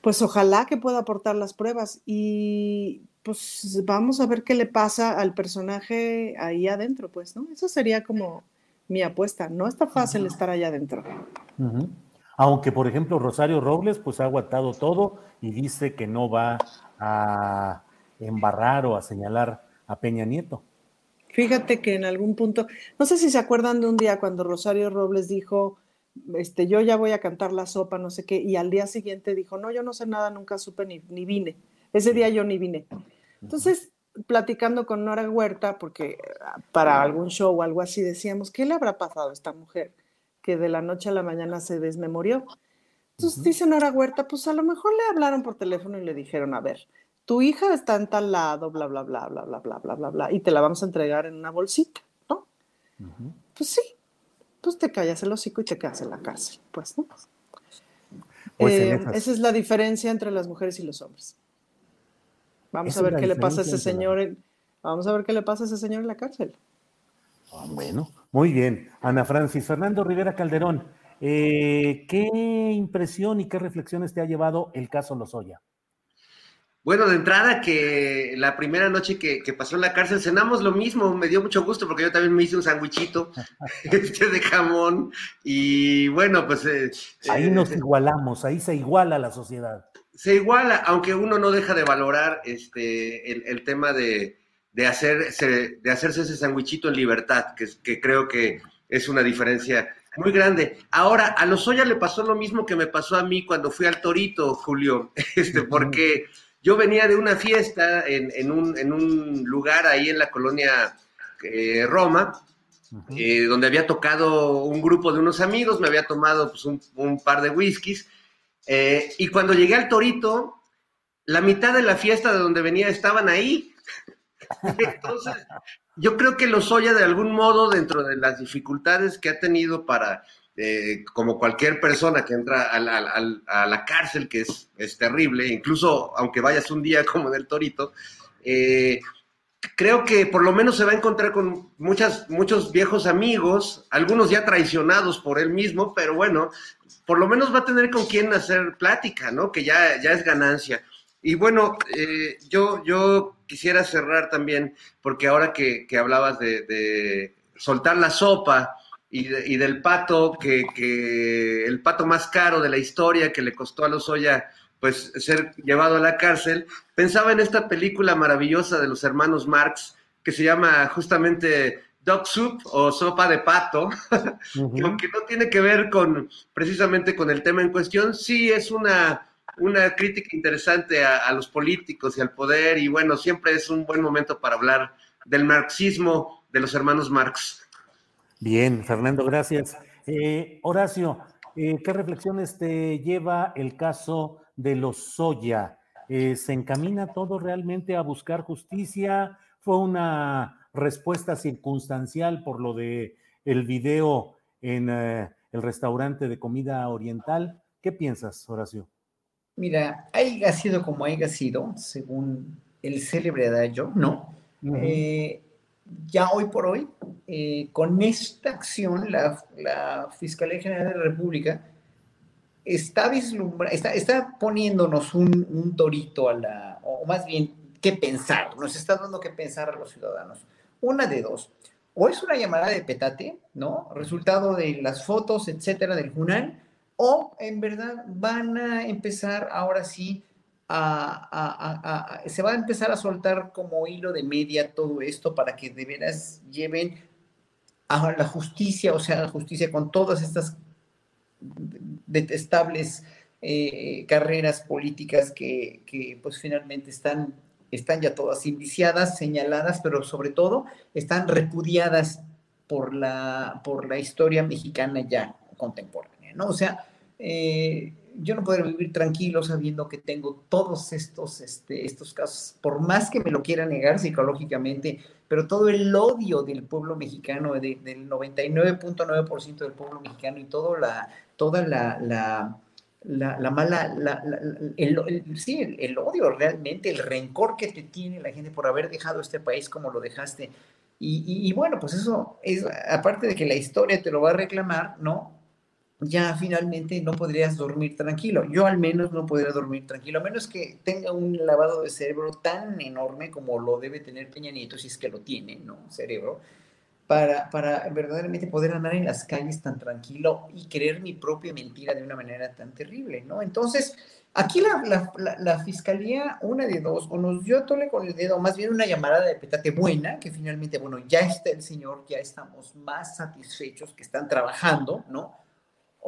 Pues ojalá que pueda aportar las pruebas y pues vamos a ver qué le pasa al personaje ahí adentro, pues, ¿no? Eso sería como mi apuesta. No está fácil estar allá adentro. Aunque, por ejemplo, Rosario Robles, pues ha aguantado todo y dice que no va a embarrar o a señalar a Peña Nieto. Fíjate que en algún punto, no sé si se acuerdan de un día cuando Rosario Robles dijo, este, yo ya voy a cantar la sopa, no sé qué, y al día siguiente dijo, no, yo no sé nada, nunca supe ni, ni vine. Ese día yo ni vine. Entonces, platicando con Nora Huerta, porque ah, para algún show o algo así decíamos, ¿qué le habrá pasado a esta mujer que de la noche a la mañana se desmemorió? Entonces dice Nora Huerta, pues a lo mejor le hablaron por teléfono y le dijeron, a ver, tu hija está en tal lado, bla, bla, bla, bla, bla, bla, bla, bla, bla, y te la vamos a entregar en una bolsita, ¿no? Pues sí, pues te callas el hocico y te quedas en la cárcel, pues, ¿no? Pues Eh, esa es la diferencia entre las mujeres y los hombres. Vamos Esa a ver qué le pasa a ese señor. en- vamos a ver qué le pasa a ese señor en la cárcel. Ah, Bueno, muy bien. Ana Francis, Fernando Rivera Calderón, eh, ¿qué impresión y qué reflexiones te ha llevado el caso Lozoya? Bueno, de entrada que la primera noche que, que pasó en la cárcel cenamos lo mismo, me dio mucho gusto porque yo también me hice un sandwichito <laughs> este de jamón y bueno, pues eh, Ahí eh, nos igualamos, ahí se iguala la sociedad. se iguala, aunque uno no deja de valorar este el, el tema de, de hacerse, de hacerse ese sandwichito en libertad, que, que creo que es una diferencia muy grande. Ahora, a Lozoya le pasó lo mismo que me pasó a mí cuando fui al Torito, Julio, <laughs> este, porque yo venía de una fiesta en, en un, en un lugar ahí en la colonia eh, Roma, eh, donde había tocado un grupo de unos amigos, me había tomado pues, un, un par de whiskies, eh, y cuando llegué al Torito, la mitad de la fiesta de donde venía estaban ahí. <laughs> Entonces, yo creo que Lozoya de algún modo, dentro de las dificultades que ha tenido para, eh, como cualquier persona que entra a la, al- a la cárcel, que es, es terrible, incluso aunque vayas un día <laughs> como en el Torito, eh, creo que por lo menos se va a encontrar con muchas, muchos viejos amigos, algunos ya traicionados por él mismo, pero bueno, por lo menos va a tener con quién hacer plática, ¿no? Que ya, ya es ganancia. Y bueno, eh, yo, yo quisiera cerrar también, porque ahora que, que hablabas de, de soltar la sopa y, de- y del pato, que, que el pato más caro de la historia que le costó a Lozoya pues ser llevado a la cárcel, pensaba en esta película maravillosa de los hermanos Marx que se llama justamente Dog Soup o Sopa de Pato, <laughs> que aunque no tiene que ver con precisamente con el tema en cuestión, sí es una, una crítica interesante a, a los políticos y al poder, y bueno, siempre es un buen momento para hablar del marxismo de los hermanos Marx. Bien, Fernando, gracias. Eh, Horacio, eh, ¿qué reflexiones te lleva el caso de Lozoya? Eh, ¿Se encamina todo realmente a buscar justicia? ¿Fue una respuesta circunstancial por lo de el video en eh, el restaurante de comida oriental? ¿Qué piensas, Horacio? Mira, haya sido como haya sido, según el célebre adagio, ¿no? Eh, ya hoy por hoy, eh, con esta acción, la, Fiscalía General de la República está, vislumbra, está, está poniéndonos un, un torito a la, o más bien, qué pensar, nos está dando que pensar a los ciudadanos. Una de dos, o es una llamada de petate, ¿no? Resultado de las fotos, etcétera, del Junal, o en verdad van a empezar ahora sí a, a- a- a- se va a empezar a soltar como hilo de media todo esto para que de veras lleven a la justicia, o sea, la justicia con todas estas detestables eh, carreras políticas que, que, pues finalmente están, están ya todas indiciadas, señaladas, pero sobre todo están repudiadas por la, por la historia mexicana ya contemporánea, ¿no? O sea, eh, yo no podría vivir tranquilo sabiendo que tengo todos estos, este, estos casos, por más que me lo quiera negar psicológicamente, pero todo el odio del pueblo mexicano, del 99.9% del pueblo mexicano y todo la, toda la, la, la, mala, el, sí, el, odio realmente, el rencor que te tiene la gente por haber dejado este país como lo dejaste. Y, y bueno, pues eso es, aparte de que la historia te lo va a reclamar, ¿no? Ya finalmente no podrías dormir tranquilo. Yo al menos no podría dormir tranquilo, a menos que tenga un lavado de cerebro tan enorme como lo debe tener Peña Nieto, si es que lo tiene, ¿no? Cerebro, para, para verdaderamente poder andar en las calles tan tranquilo y creer mi propia mentira de una manera tan terrible, ¿no? Entonces, aquí la, la, fiscalía, una de dos, o nos dio tole con el dedo, más bien una llamada de petate buena, que finalmente, bueno, ya está el señor, ya estamos más satisfechos que están trabajando, ¿no?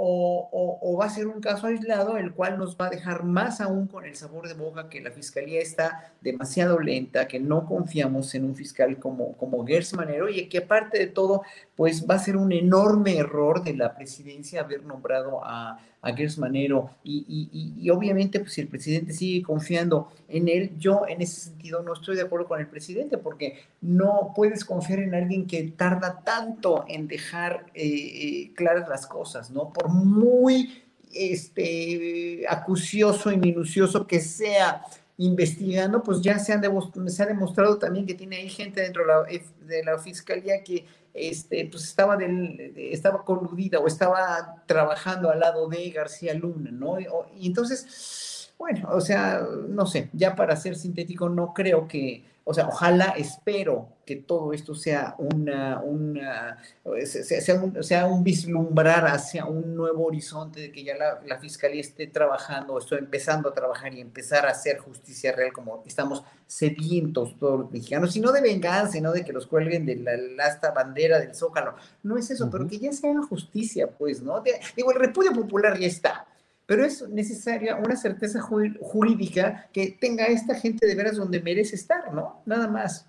O, va a ser un caso aislado, el cual nos va a dejar más aún con el sabor de boca que la fiscalía está demasiado lenta, que no confiamos en un fiscal como, como Gers Manero y que aparte de todo, pues va a ser un enorme error de la presidencia haber nombrado a, a Manero y, y, obviamente pues si el presidente sigue confiando en él, yo en ese sentido no estoy de acuerdo con el presidente porque no puedes confiar en alguien que tarda tanto en dejar eh, eh, claras las cosas, ¿no? Por muy este, acucioso y minucioso que sea investigando, pues ya se, han ha demostrado también que tiene ahí gente dentro de la, de la fiscalía que este, pues estaba, del, estaba coludida o estaba trabajando al lado de García Luna, ¿no? Y entonces, bueno, o sea, no sé, ya para ser sintético, no creo que, o sea, ojalá, espero que todo esto sea una, una sea, un, sea, un, vislumbrar hacia un nuevo horizonte de que ya la, fiscalía esté trabajando, estoy empezando a trabajar y empezar a hacer justicia real como estamos sedientos todos los mexicanos, y no de venganza, no de que los cuelguen de la, esta bandera del zócalo, no es eso, pero que ya se haga justicia, pues, ¿no? digo, el repudio popular ya está, pero es necesaria una certeza jurídica que tenga esta gente de veras donde merece estar, ¿no? Nada más.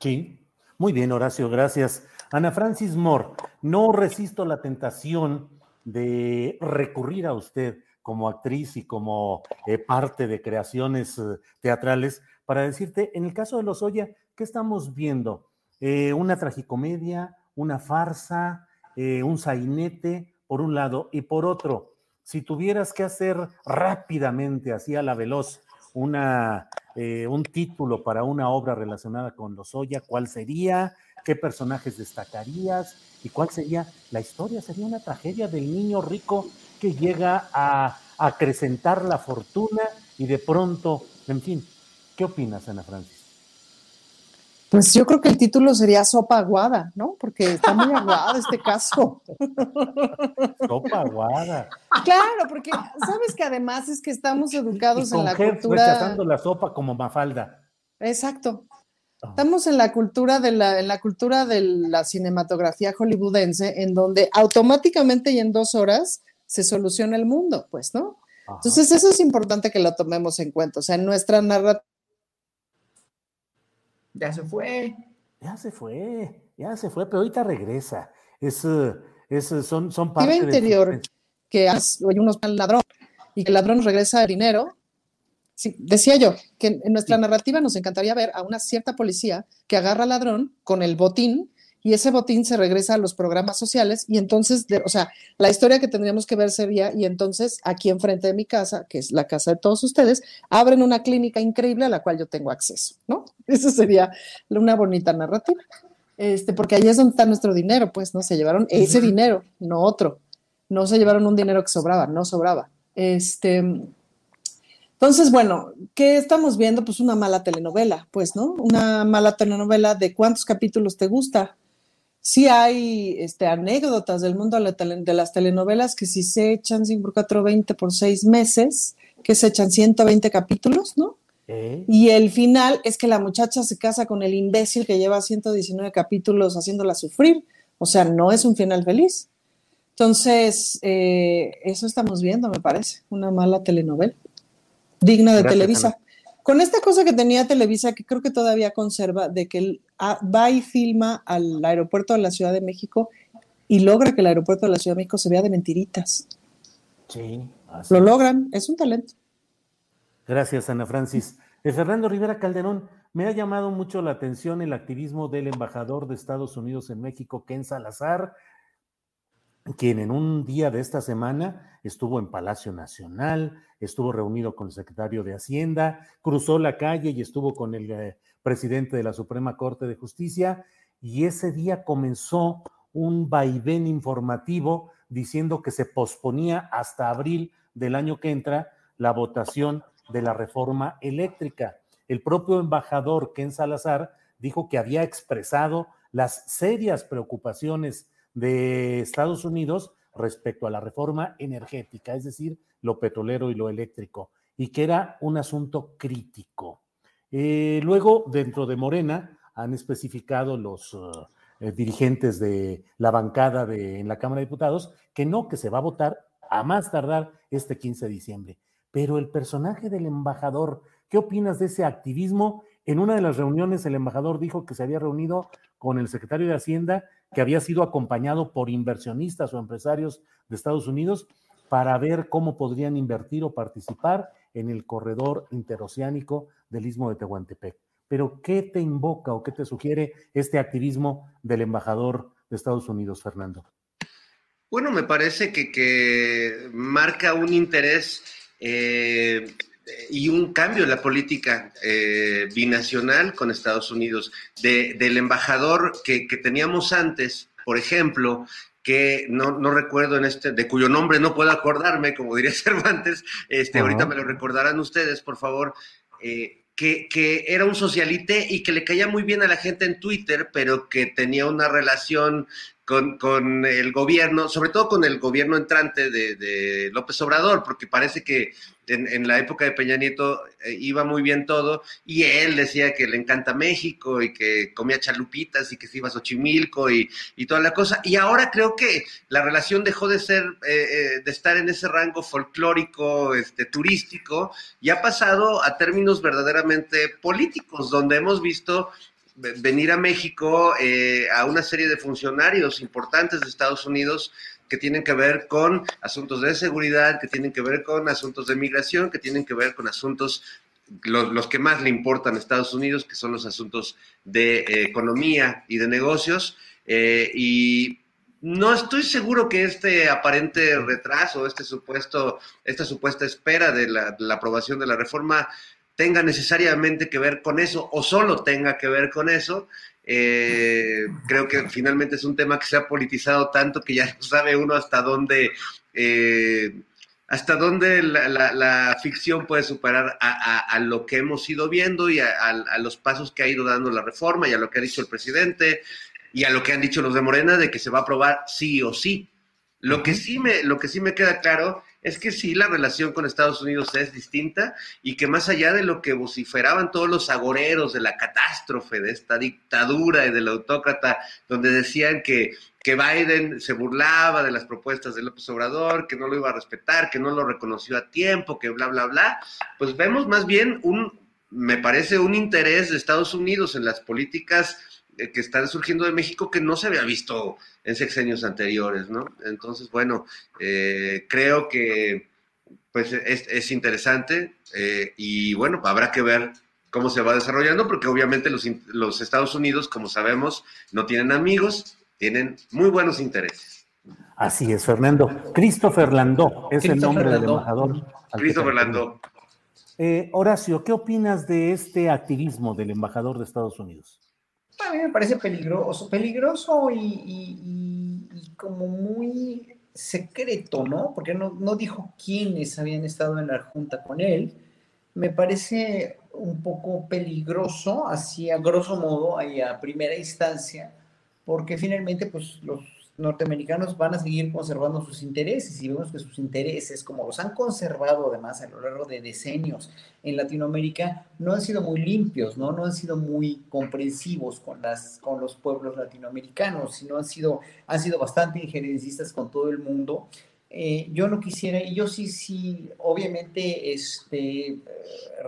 Sí, muy bien, Horacio, gracias. Ana Francis Moore, no resisto la tentación de recurrir a usted como actriz y como eh, parte de creaciones eh, teatrales para decirte, en el caso de los Oya, ¿qué estamos viendo? Eh, ¿Una tragicomedia, una farsa, un sainete, por un lado, y por otro, si tuvieras que hacer rápidamente, así a la veloz, una, eh, un título para una obra relacionada con los Oya, ¿cuál sería? ¿Qué personajes destacarías? ¿Y cuál sería la historia? Sería una tragedia del niño rico que llega a acrecentar la fortuna y de pronto, en fin, ¿qué opinas, Ana Francis? Pues yo creo que el título sería Sopa Aguada, ¿no? Porque está muy aguado este caso. Sopa Aguada. Claro, porque sabes que además es que estamos educados en la cultura. rechazando la sopa como Mafalda. Exacto. Ah. Estamos en la cultura de la, en la cultura de la cinematografía hollywoodense, en donde automáticamente y en dos horas se soluciona el mundo, pues, ¿no? Entonces, eso es importante que lo tomemos en cuenta. O sea, en nuestra narrativa ya se fue. Ya se fue, ya se fue, pero ahorita regresa. Es, es son, son parte interior que hay unos ladrón y que el ladrón regresa el dinero. Sí, decía yo que en nuestra narrativa nos encantaría ver a una cierta policía que agarra al ladrón con el botín y ese botín se regresa a los programas sociales y entonces, o sea, la historia que tendríamos que ver sería, y entonces aquí enfrente de mi casa, que es la casa de todos ustedes, abren una clínica increíble a la cual yo tengo acceso, ¿no? <laughs> Eso sería una bonita narrativa. Este, porque ahí es donde está nuestro dinero, pues, ¿no? Se llevaron ese dinero, no otro. No se llevaron un dinero que sobraba, no sobraba. Este, entonces, bueno, ¿qué estamos viendo? Pues una mala telenovela, pues, ¿no? Una mala telenovela de cuántos capítulos te gusta, sí hay este, anécdotas del mundo de las telenovelas que si se echan 5 por 4, 20 por 6 meses, que se echan 120 capítulos, ¿no? Y el final es que la muchacha se casa con el imbécil que lleva 119 capítulos haciéndola sufrir, O sea, no es un final feliz. Entonces, eh, eso estamos viendo, me parece, una mala telenovela, digna de Televisa. Con esta cosa que tenía Televisa, que creo que todavía conserva, de que él va y filma al aeropuerto de la Ciudad de México y logra que el aeropuerto de la Ciudad de México se vea de mentiritas. Sí. Lo logran, es un talento. Gracias, Ana Francis. Eh, Fernando Rivera Calderón, me ha llamado mucho la atención el activismo del embajador de Estados Unidos en México, Ken Salazar, quien en un día de esta semana estuvo en Palacio Nacional, estuvo reunido con el secretario de Hacienda, cruzó la calle y estuvo con el eh, presidente de la Suprema Corte de Justicia, y ese día comenzó un vaivén informativo diciendo que se posponía hasta abril del año que entra la votación de la reforma eléctrica. El propio embajador Ken Salazar dijo que había expresado las serias preocupaciones de Estados Unidos respecto a la reforma energética, es decir, lo petrolero y lo eléctrico, y que era un asunto crítico. Eh, luego, dentro de Morena, han especificado los eh, dirigentes de la bancada de, en la Cámara de Diputados que no, que se va a votar a más tardar este 15 de diciembre. Pero el personaje del embajador, ¿qué opinas de ese activismo? En una de las reuniones el embajador dijo que se había reunido con el secretario de Hacienda, que había sido acompañado por inversionistas o empresarios de Estados Unidos para ver cómo podrían invertir o participar en el corredor interoceánico del istmo de Tehuantepec. Pero, ¿qué te invoca o qué te sugiere este activismo del embajador de Estados Unidos, Fernando? Bueno, me parece que, marca un interés eh, y un cambio en la política eh, binacional con Estados Unidos. del embajador que, teníamos antes, por ejemplo, que no, recuerdo en este, de cuyo nombre no puedo acordarme, como diría <laughs> Cervantes, este, ahorita me lo recordarán ustedes, por favor, eh, que, que, era un socialite y que le caía muy bien a la gente en Twitter, pero que tenía una relación con, con, el gobierno, sobre todo con el gobierno entrante de, López Obrador, porque parece que en, en, la época de Peña Nieto eh, iba muy bien todo, y él decía que le encanta México y que comía chalupitas y que se iba a Xochimilco y, y toda la cosa. Y ahora creo que la relación dejó de ser, eh, eh, de estar en ese rango folclórico, este, turístico, y ha pasado a términos verdaderamente políticos, donde hemos visto venir a México eh, a una serie de funcionarios importantes de Estados Unidos que tienen que ver con asuntos de seguridad, que tienen que ver con asuntos de migración, que tienen que ver con asuntos, los, que más le importan a Estados Unidos, que son los asuntos de eh, economía y de negocios. Eh, y no estoy seguro que este aparente retraso, este supuesto, esta supuesta espera de la aprobación de la reforma tenga necesariamente que ver con eso o solo tenga que ver con eso. Eh, creo que finalmente es un tema que se ha politizado tanto que ya no sabe uno hasta dónde, eh, hasta dónde la, ficción puede superar a, lo que hemos ido viendo y a, los pasos que ha ido dando la reforma y a lo que ha dicho el presidente y a lo que han dicho los de Morena de que se va a aprobar sí o sí. Lo que sí me, lo que sí me queda claro es que sí, la relación con Estados Unidos es distinta y que más allá de lo que vociferaban todos los agoreros de la catástrofe, de esta dictadura y del autócrata, donde decían que, que Biden se burlaba de las propuestas de López Obrador, que no lo iba a respetar, que no lo reconoció a tiempo, que bla, bla, bla, pues vemos más bien un, me parece, un interés de Estados Unidos en las políticas que están surgiendo de México que no se había visto en sexenios anteriores, ¿no? Entonces, bueno, eh, creo que pues es, interesante eh, y bueno, habrá que ver cómo se va desarrollando, porque obviamente los, los Estados Unidos, como sabemos, no tienen amigos, tienen muy buenos intereses. Así es, Fernando. Christopher Landó es el nombre del embajador. Christopher Landó. Horacio, ¿qué opinas de este activismo del embajador de Estados Unidos? A mí me parece peligroso, peligroso y, como muy secreto, ¿no? Porque no, no, dijo quiénes habían estado en la junta con él. Me parece un poco peligroso, así a grosso modo, ahí a primera instancia, porque finalmente, pues los norteamericanos van a seguir conservando sus intereses y vemos que sus intereses, como los han conservado además a lo largo de decenios en Latinoamérica, no han sido muy limpios, ¿no? No han sido muy comprensivos con, las, con los pueblos latinoamericanos, sino han sido, han sido bastante injerencistas con todo el mundo. Eh, yo no quisiera, y yo sí, sí, obviamente, este, eh,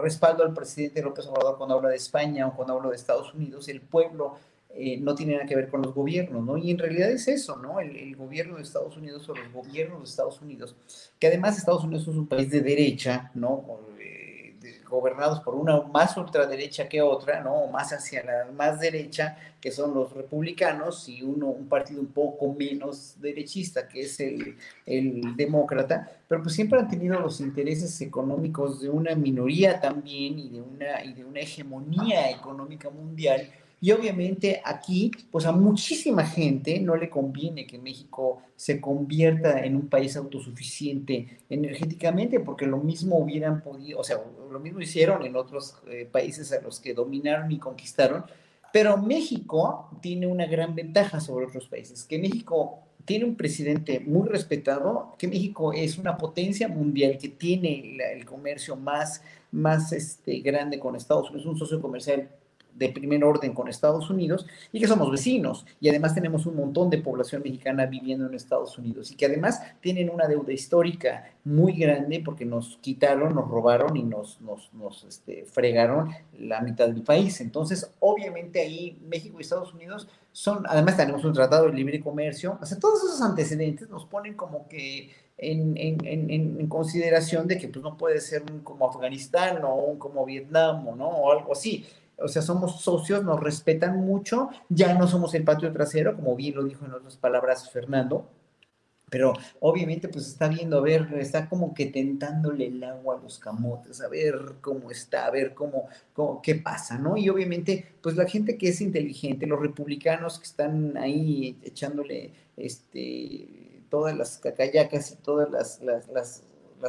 respaldo al presidente López Obrador cuando habla de España o cuando habla de Estados Unidos, el pueblo eh, no tiene nada que ver con los gobiernos, ¿no? Y en realidad es eso, ¿no? El, gobierno de Estados Unidos o los gobiernos de Estados Unidos, que además Estados Unidos es un país de derecha, ¿no? Eh, gobernados por una más ultraderecha que otra, ¿no? Más hacia la más derecha, que son los republicanos, y uno, un partido un poco menos derechista, que es el, el demócrata, pero pues siempre han tenido los intereses económicos de una minoría también y de una, y de una hegemonía económica mundial y obviamente aquí, pues a muchísima gente no le conviene que México se convierta en un país autosuficiente energéticamente, porque lo mismo hubieran podido, o sea, lo mismo hicieron en otros eh, países a los que dominaron y conquistaron, pero México tiene una gran ventaja sobre otros países, que México tiene un presidente muy respetado, que México es una potencia mundial que tiene el comercio más, más este, grande con Estados Unidos, un socio comercial de primer orden con Estados Unidos y que somos vecinos y además tenemos un montón de población mexicana viviendo en Estados Unidos y que además tienen una deuda histórica muy grande porque nos quitaron, nos robaron y nos, nos, nos este, fregaron la mitad del país. Entonces, obviamente ahí México y Estados Unidos son, además tenemos un tratado de libre comercio, o sea, todos esos antecedentes nos ponen como que en, en, en, en, consideración de que pues, no puede ser un como Afganistán o un como Vietnam o, ¿no? o algo así o sea, somos socios, nos respetan mucho, ya no somos el patio trasero, como bien lo dijo en otras palabras Fernando, pero obviamente pues está viendo, a ver, está como que tentándole el agua a los camotes, a ver cómo está, a ver cómo, qué pasa, ¿no? Y obviamente pues la gente que es inteligente, los republicanos que están ahí echándole este todas las cacayacas y todas las, las las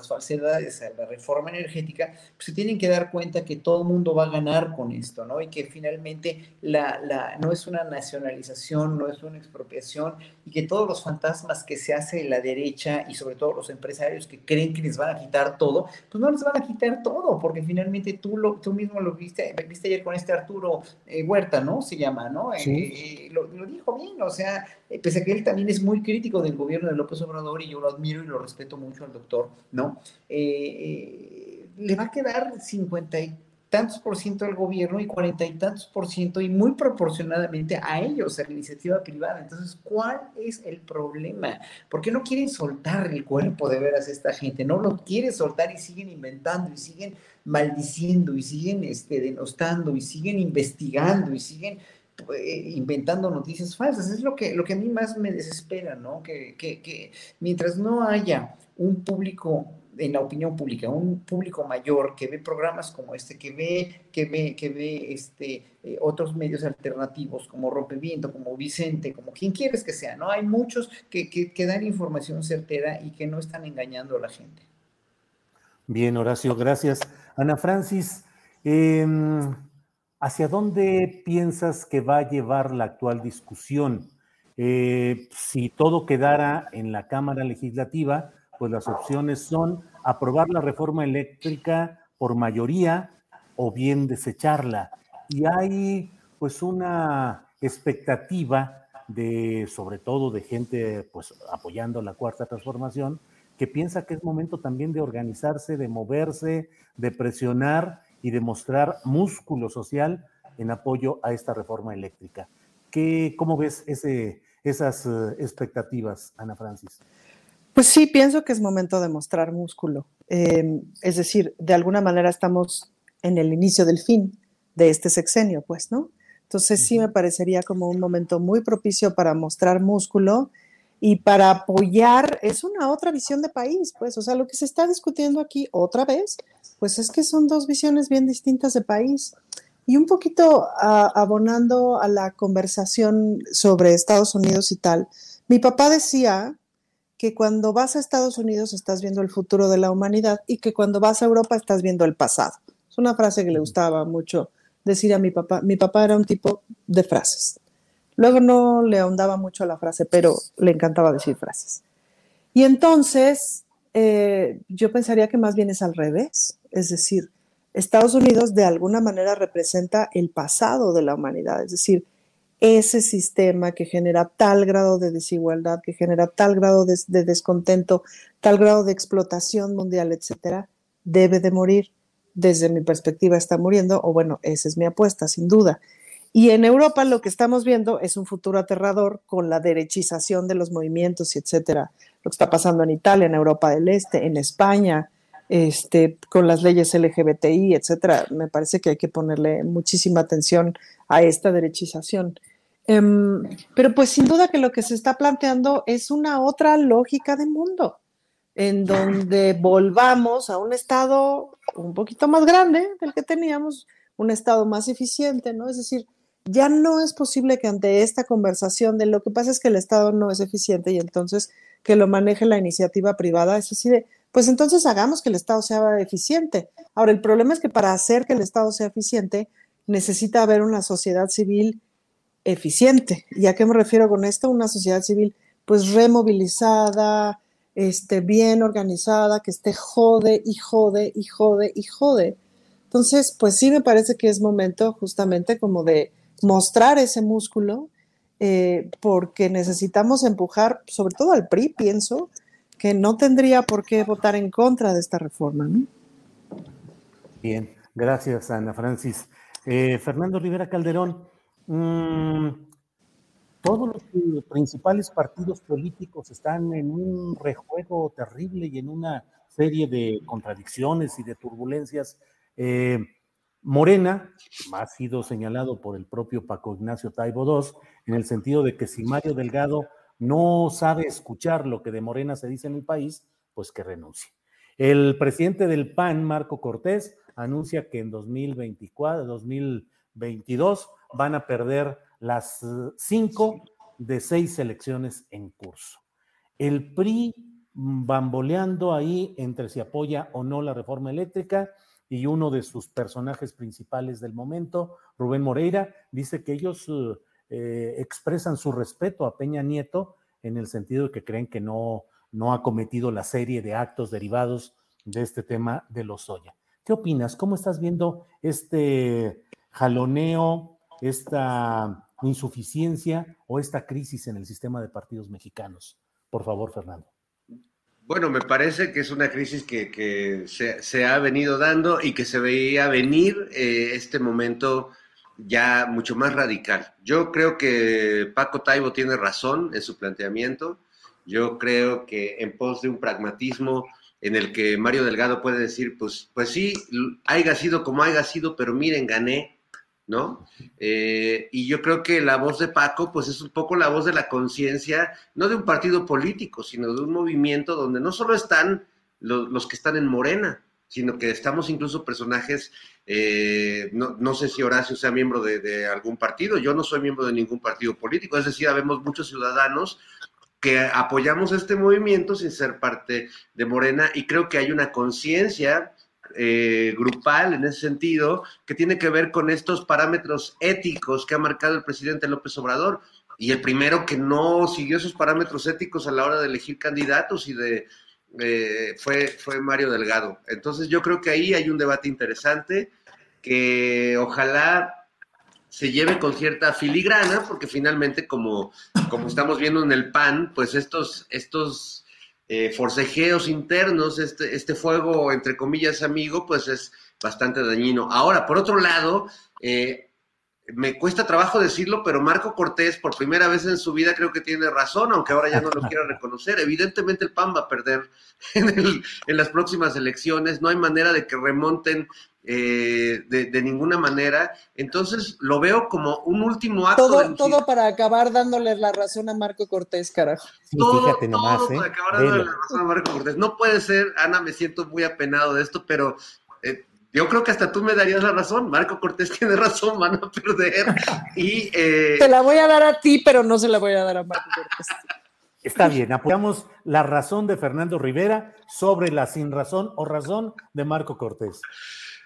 falsedades a la reforma energética, pues se tienen que dar cuenta que todo el mundo va a ganar con esto, ¿no? Y que finalmente la, la, no es una nacionalización, no es una expropiación, y que todos los fantasmas que se hace la derecha y sobre todo los empresarios que creen que les van a quitar todo, pues no les van a quitar todo, porque finalmente tú, lo, tú mismo lo viste, viste ayer con este Arturo eh, Huerta, ¿no? Se llama, ¿no? Eh, eh, lo, lo, dijo bien, o sea, pese a que él también es muy crítico del gobierno de López Obrador y yo lo admiro y lo respeto mucho al doctor, ¿no? Eh, eh, le va a quedar 50 y tantos por ciento al gobierno y cuarenta y tantos por ciento y muy proporcionadamente a ellos, a la iniciativa privada. Entonces, ¿cuál es el problema? ¿Por qué no quieren soltar el cuerpo de veras esta gente? No lo quieren soltar y siguen inventando y siguen maldiciendo y siguen este, denostando y siguen investigando y siguen eh, inventando noticias falsas. Es lo que, lo que a mí más me desespera, ¿no? Que, que, que mientras no haya un público en la opinión pública, un público mayor que ve programas como este, que ve, que ve, que ve este, eh, otros medios alternativos como Rompeviento, como Vicente, como quien quieres que sea, ¿no? Hay muchos que, que, dan información certera y que no están engañando a la gente. Bien, Horacio, gracias. Ana Francis, em, ¿hacia dónde piensas que va a llevar la actual discusión? Eh, si todo quedara en la Cámara Legislativa, pues las opciones son aprobar la reforma eléctrica por mayoría o bien desecharla. Y hay pues una expectativa de, sobre todo de gente pues apoyando la cuarta transformación, que piensa que es momento también de organizarse, de moverse, de presionar y de mostrar músculo social en apoyo a esta reforma eléctrica. ¿Qué, ¿Cómo ves ese, esas eh, expectativas, Ana Francis? Pues sí, pienso que es momento de mostrar músculo. Em, es decir, de alguna manera estamos en el inicio del fin de este sexenio, pues, ¿no? Entonces sí me parecería como un momento muy propicio para mostrar músculo y para apoyar, es una otra visión de país, pues, o sea, lo que se está discutiendo aquí otra vez, pues es que son dos visiones bien distintas de país. Y un poquito abonando a la conversación sobre Estados Unidos y tal, mi papá decía que cuando vas a Estados Unidos estás viendo el futuro de la humanidad y que cuando vas a Europa estás viendo el pasado. Es una frase que le gustaba mucho decir a mi papá. Mi papá era un tipo de frases. Luego no le ahondaba mucho la frase, pero le encantaba decir frases. Y entonces eh, yo pensaría que más bien es al revés, es decir, Estados Unidos de alguna manera representa el pasado de la humanidad, es decir, ese sistema que genera tal grado de desigualdad, que genera tal grado de descontento, tal grado de explotación mundial, etcétera, debe de morir. Desde mi perspectiva está muriendo, o bueno, esa es mi apuesta, sin duda. Y en Europa lo que estamos viendo es un futuro aterrador con la derechización de los movimientos y etcétera. Lo que está pasando en Italia, en Europa del Este, en España, este, con las leyes LGBTI, etcétera. Me parece que hay que ponerle muchísima atención a esta derechización. Em, pero pues sin duda que lo que se está planteando es una otra lógica de mundo, en donde volvamos a un estado un poquito más grande del que teníamos, un estado más eficiente, ¿no? Es decir, ya no es posible que ante esta conversación de lo que pasa es que el Estado no es eficiente y entonces que lo maneje la iniciativa privada, es así de, pues entonces hagamos que el Estado sea eficiente. Ahora, el problema es que para hacer que el Estado sea eficiente necesita haber una sociedad civil eficiente. ¿Y a qué me refiero con esto? Una sociedad civil pues removilizada, este, bien organizada, que esté jode y jode y jode y jode. Entonces, pues sí me parece que es momento justamente como de mostrar ese músculo, eh, porque necesitamos empujar, sobre todo al PRI, pienso, que no tendría por qué votar en contra de esta reforma. Bien, gracias Ana Francis. Eh, Fernando Rivera Calderón, mmm, todos los principales partidos políticos están en un rejuego terrible y en una serie de contradicciones y de turbulencias. Eh, Morena ha sido señalado por el propio Paco Ignacio Taibo II en el sentido de que si Mario Delgado no sabe escuchar lo que de Morena se dice en el país, pues que renuncie. El presidente del PAN, Marco Cortés, anuncia que en 2024, 2022 van a perder las cinco de seis elecciones en curso. El PRI bamboleando ahí entre si apoya o no la reforma eléctrica y uno de sus personajes principales del momento, Rubén Moreira, dice que ellos eh, expresan su respeto a Peña Nieto en el sentido de que creen que no, no ha cometido la serie de actos derivados de este tema de los Oya. ¿Qué opinas? ¿Cómo estás viendo este jaloneo, esta insuficiencia o esta crisis en el sistema de partidos mexicanos? Por favor, Fernando. Bueno, me parece que es una crisis que, se, ha venido dando y que se veía venir eh, este momento ya mucho más radical. Yo creo que Paco Taibo tiene razón en su planteamiento. Yo creo que en pos de un pragmatismo en el que Mario Delgado puede decir, pues, pues sí, haya sido como haya sido, pero miren, gané, ¿no? Eh, y yo creo que la voz de Paco, pues es un poco la voz de la conciencia, no de un partido político, sino de un movimiento donde no solo están los, que están en Morena, sino que estamos incluso personajes, eh, no, sé si Horacio sea miembro de, de, algún partido, yo no soy miembro de ningún partido político, es decir, habemos muchos ciudadanos que apoyamos este movimiento sin ser parte de Morena y creo que hay una conciencia eh, grupal en ese sentido, que tiene que ver con estos parámetros éticos que ha marcado el presidente López Obrador. Y el primero que no siguió esos parámetros éticos a la hora de elegir candidatos y de fue, fue Mario Delgado. Entonces yo creo que ahí hay un debate interesante que ojalá se lleve con cierta filigrana, porque finalmente, como, como estamos viendo en el PAN, pues estos, estos eh, forcejeos internos, este, este fuego, entre comillas, amigo, pues es bastante dañino. Ahora, por otro lado, eh, me cuesta trabajo decirlo, pero Marco Cortés, por primera vez en su vida, creo que tiene razón, aunque ahora ya no lo <laughs> quiera reconocer. Evidentemente el PAN va a perder <laughs> en, en las próximas elecciones, no hay manera de que remonten eh, de, ninguna manera. Entonces lo veo como un último acto. Todo, todo para acabar dándole la razón a Marco Cortés, carajo. todo, fíjate nomás, ¿eh? para acabar dándole la razón a Marco Cortés. No puede ser, Ana, me siento muy apenado de esto, pero eh, yo creo que hasta tú me darías la razón. Marco Cortés <laughs> tiene razón, van a perder. Y, Te la voy a dar a ti, pero no se la voy a dar a Marco Cortés. Está bien, apoyamos la razón de Fernando Rivera sobre la sin razón o razón de Marco Cortés.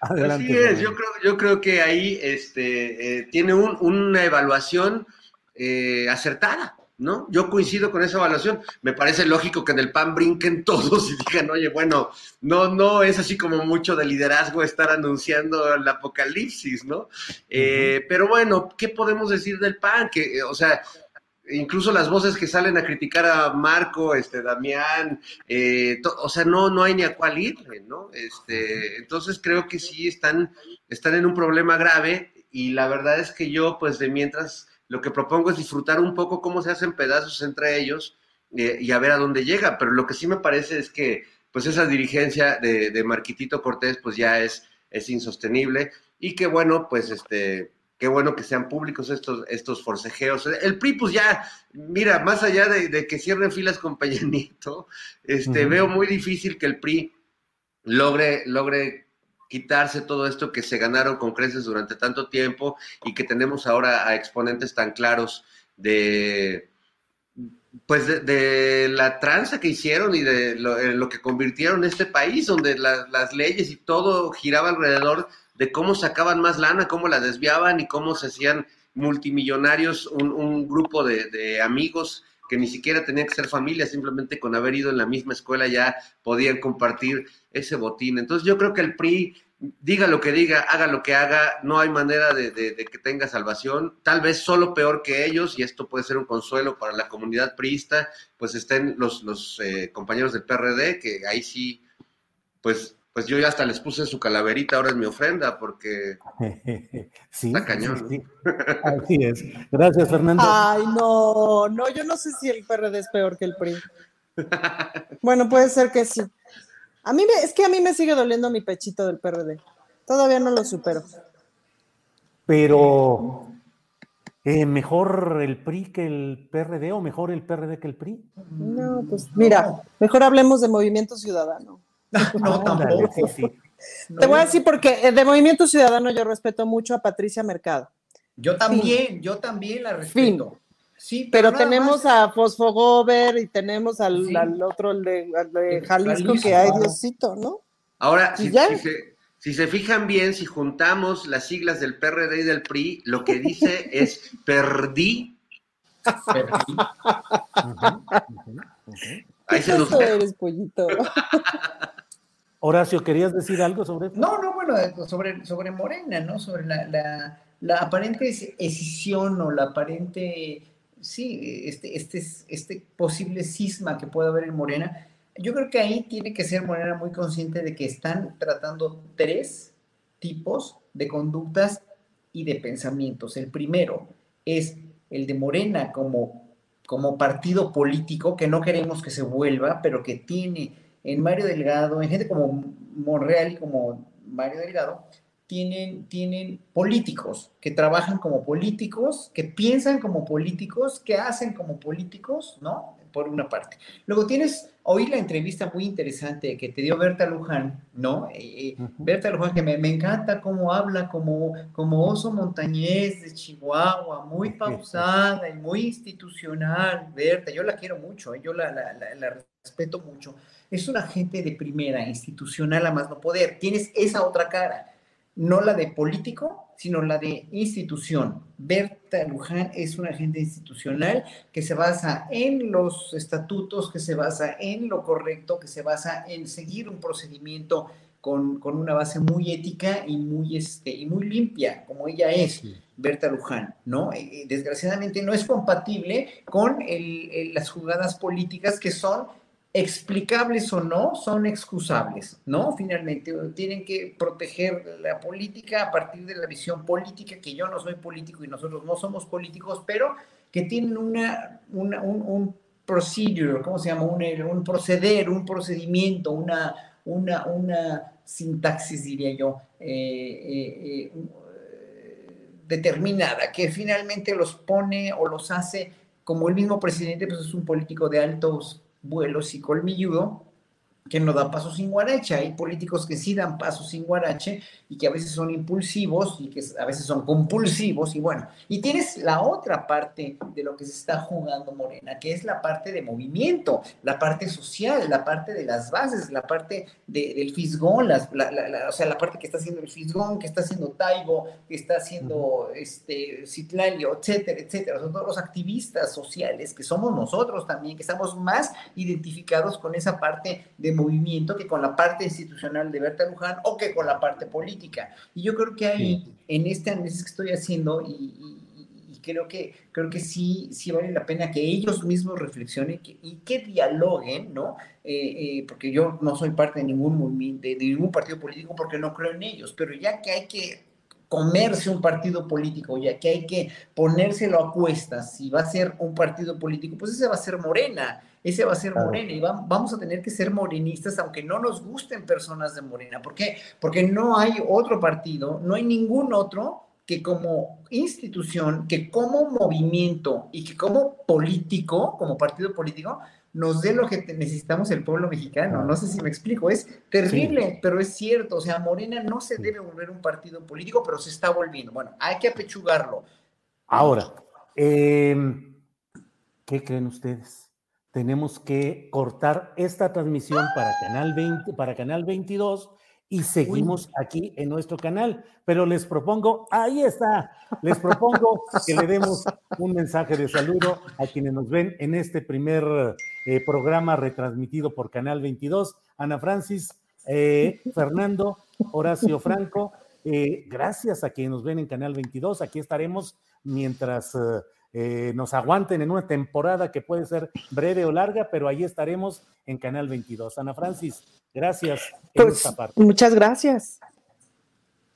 Así es, yo creo, yo creo que ahí este, eh, tiene una evaluación eh, acertada. ¿No? Yo coincido con esa evaluación. Me parece lógico que en el PAN brinquen todos y digan, oye, bueno, no, no es así como mucho de liderazgo estar anunciando el apocalipsis, ¿no? Eh, pero bueno, ¿qué podemos decir del PAN? Que, o sea, incluso las voces que salen a criticar a Marco, este, Damián, eh, o sea, no, no hay ni a cuál ir, ¿no? Este, entonces creo que sí están, están en un problema grave y la verdad es que yo, pues de mientras lo que propongo es disfrutar un poco cómo se hacen pedazos entre ellos eh, y a ver a dónde llega. Pero lo que sí me parece es que pues esa dirigencia de, Marquitito Cortés pues ya es, es insostenible y que bueno, pues este, qué bueno que sean públicos estos, estos forcejeos. El PRI, pues ya, mira, más allá de, que cierren filas con Peña este, veo muy difícil que el PRI logre, logre quitarse todo esto que se ganaron con creces durante tanto tiempo y que tenemos ahora a exponentes tan claros de pues de, la tranza que hicieron y de lo, que convirtieron este país, donde las leyes y todo giraba alrededor de cómo sacaban más lana, cómo la desviaban y cómo se hacían multimillonarios un, grupo de, de amigos que ni siquiera tenían que ser familia, simplemente con haber ido en la misma escuela ya podían compartir ese botín. Entonces yo creo que el PRI, diga lo que diga, haga lo que haga, no hay manera de, que tenga salvación, tal vez solo peor que ellos, y esto puede ser un consuelo para la comunidad priista, pues estén los, los eh, compañeros del PRD, que ahí sí, pues pues yo ya hasta les puse su calaverita ahora en mi ofrenda porque <laughs> sí, está cañón. Sí, Así es. Gracias, Fernando. Ay, no, no, yo no sé si el PRD es peor que el PRI. Bueno, puede ser que sí. A mí me, es que a mí me sigue doliendo mi pechito del PRD. Todavía no lo supero. Pero eh, mejor el PRI que el PRD o mejor el PRD que el PRI. No, pues mira, mejor hablemos de Movimiento Ciudadano. <laughs> No, tampoco. Te voy a decir porque eh, de Movimiento Ciudadano yo respeto mucho a Patricia Mercado. Yo también, yo también la respeto. Sí, pero, tenemos a Fosfogover y tenemos al, otro, de, Jalisco, que hay Diosito, ¿no? Ahora, si, si, se, fijan bien, si juntamos las siglas del PRD y del PRI, lo que dice <laughs> es perdí. Perdí. Ahí se nos... eres, pollito? <laughs> Horacio, ¿querías decir algo sobre esto? No, no, bueno, eh, sobre, sobre Morena, ¿no? Sobre la, la, aparente escisión o la aparente, sí, este, este, este posible cisma que puede haber en Morena. Yo creo que ahí tiene que ser Morena muy consciente de que están tratando tres tipos de conductas y de pensamientos. El primero es el de Morena como, como partido político que no queremos que se vuelva, pero que tiene en Mario Delgado, en gente como Monreal y como Mario Delgado, tienen, tienen políticos que trabajan como políticos, que piensan como políticos, que hacen como políticos, ¿no? Por una parte. Luego tienes, oí la entrevista muy interesante que te dio Berta Luján, ¿no? Eh, eh, Berta Luján, que me, encanta cómo habla como, como oso montañés de Chihuahua, muy <laughs> pausada y muy institucional. Berta, yo la quiero mucho, ¿eh? yo la, la, la respeto mucho es una gente de primera, institucional a más no poder. Tienes esa otra cara, no la de político, sino la de institución. Berta Luján es una agente institucional que se basa en los estatutos, que se basa en lo correcto, que se basa en seguir un procedimiento con, una base muy ética y muy, este, y muy limpia, como ella es. Berta Luján, ¿no? Eh, eh, desgraciadamente no es compatible con las jugadas políticas que son explicables o no, son excusables, ¿no? Finalmente, tienen que proteger la política a partir de la visión política, que yo no soy político y nosotros no somos políticos, pero que tienen una, un, un procedure, ¿cómo se llama? Un, proceder, un procedimiento, una, una, una sintaxis, diría yo, eh, eh, eh, determinada, que finalmente los pone o los hace, como el mismo presidente, pues es un político de altos vuelos y colmilludo, que no da paso sin guarache. Hay políticos que sí dan paso sin guarache y que a veces son impulsivos y que a veces son compulsivos. Y bueno, y tienes la otra parte de lo que se está jugando Morena, que es la parte de movimiento, la parte social, la parte de las bases, la parte del fisgón, las, o sea, la parte que está haciendo el fisgón, que está haciendo Taigo, que está haciendo este, Citlalio, etcétera, etcétera. Son todos los activistas sociales que somos nosotros también, que estamos más identificados con esa parte de movimiento que con la parte institucional de Berta Luján o que con la parte política. Y yo creo que ahí, en este análisis que estoy haciendo, y, creo que, creo que sí, sí vale la pena que ellos mismos reflexionen y que dialoguen, ¿no? Eh, eh, porque yo no soy parte de ningún movimiento, de ningún partido político porque no creo en ellos, pero ya que hay que comerse un partido político, ya que hay que ponérselo a cuestas, si va a ser un partido político, pues ese va a ser Morena, ese va a ser Morena y vamos a tener que ser morenistas aunque no nos gusten personas de Morena. ¿Por qué? Porque no hay otro partido, no hay ningún otro que como institución, que como movimiento y que como político, como partido político, nos dé lo que necesitamos el pueblo mexicano. No sé si me explico, es terrible, pero es cierto. O sea, Morena no se debe volver un partido político, pero se está volviendo. Bueno, hay que apechugarlo. Ahora, em, ¿qué creen ustedes? Tenemos que cortar esta transmisión para Canal 20, para Canal 22 y seguimos aquí en nuestro canal. Pero les propongo, ahí está, les propongo que le demos un mensaje de saludo a quienes nos ven en este primer eh, programa retransmitido por Canal 22. Ana Francis, eh, Fernando, Horacio Franco, eh, gracias a quienes nos ven en Canal 22. Aquí estaremos mientras nos aguanten en una temporada que puede ser breve o larga, pero ahí estaremos en Canal 22. Ana Francis, Gracias. Pues, muchas gracias.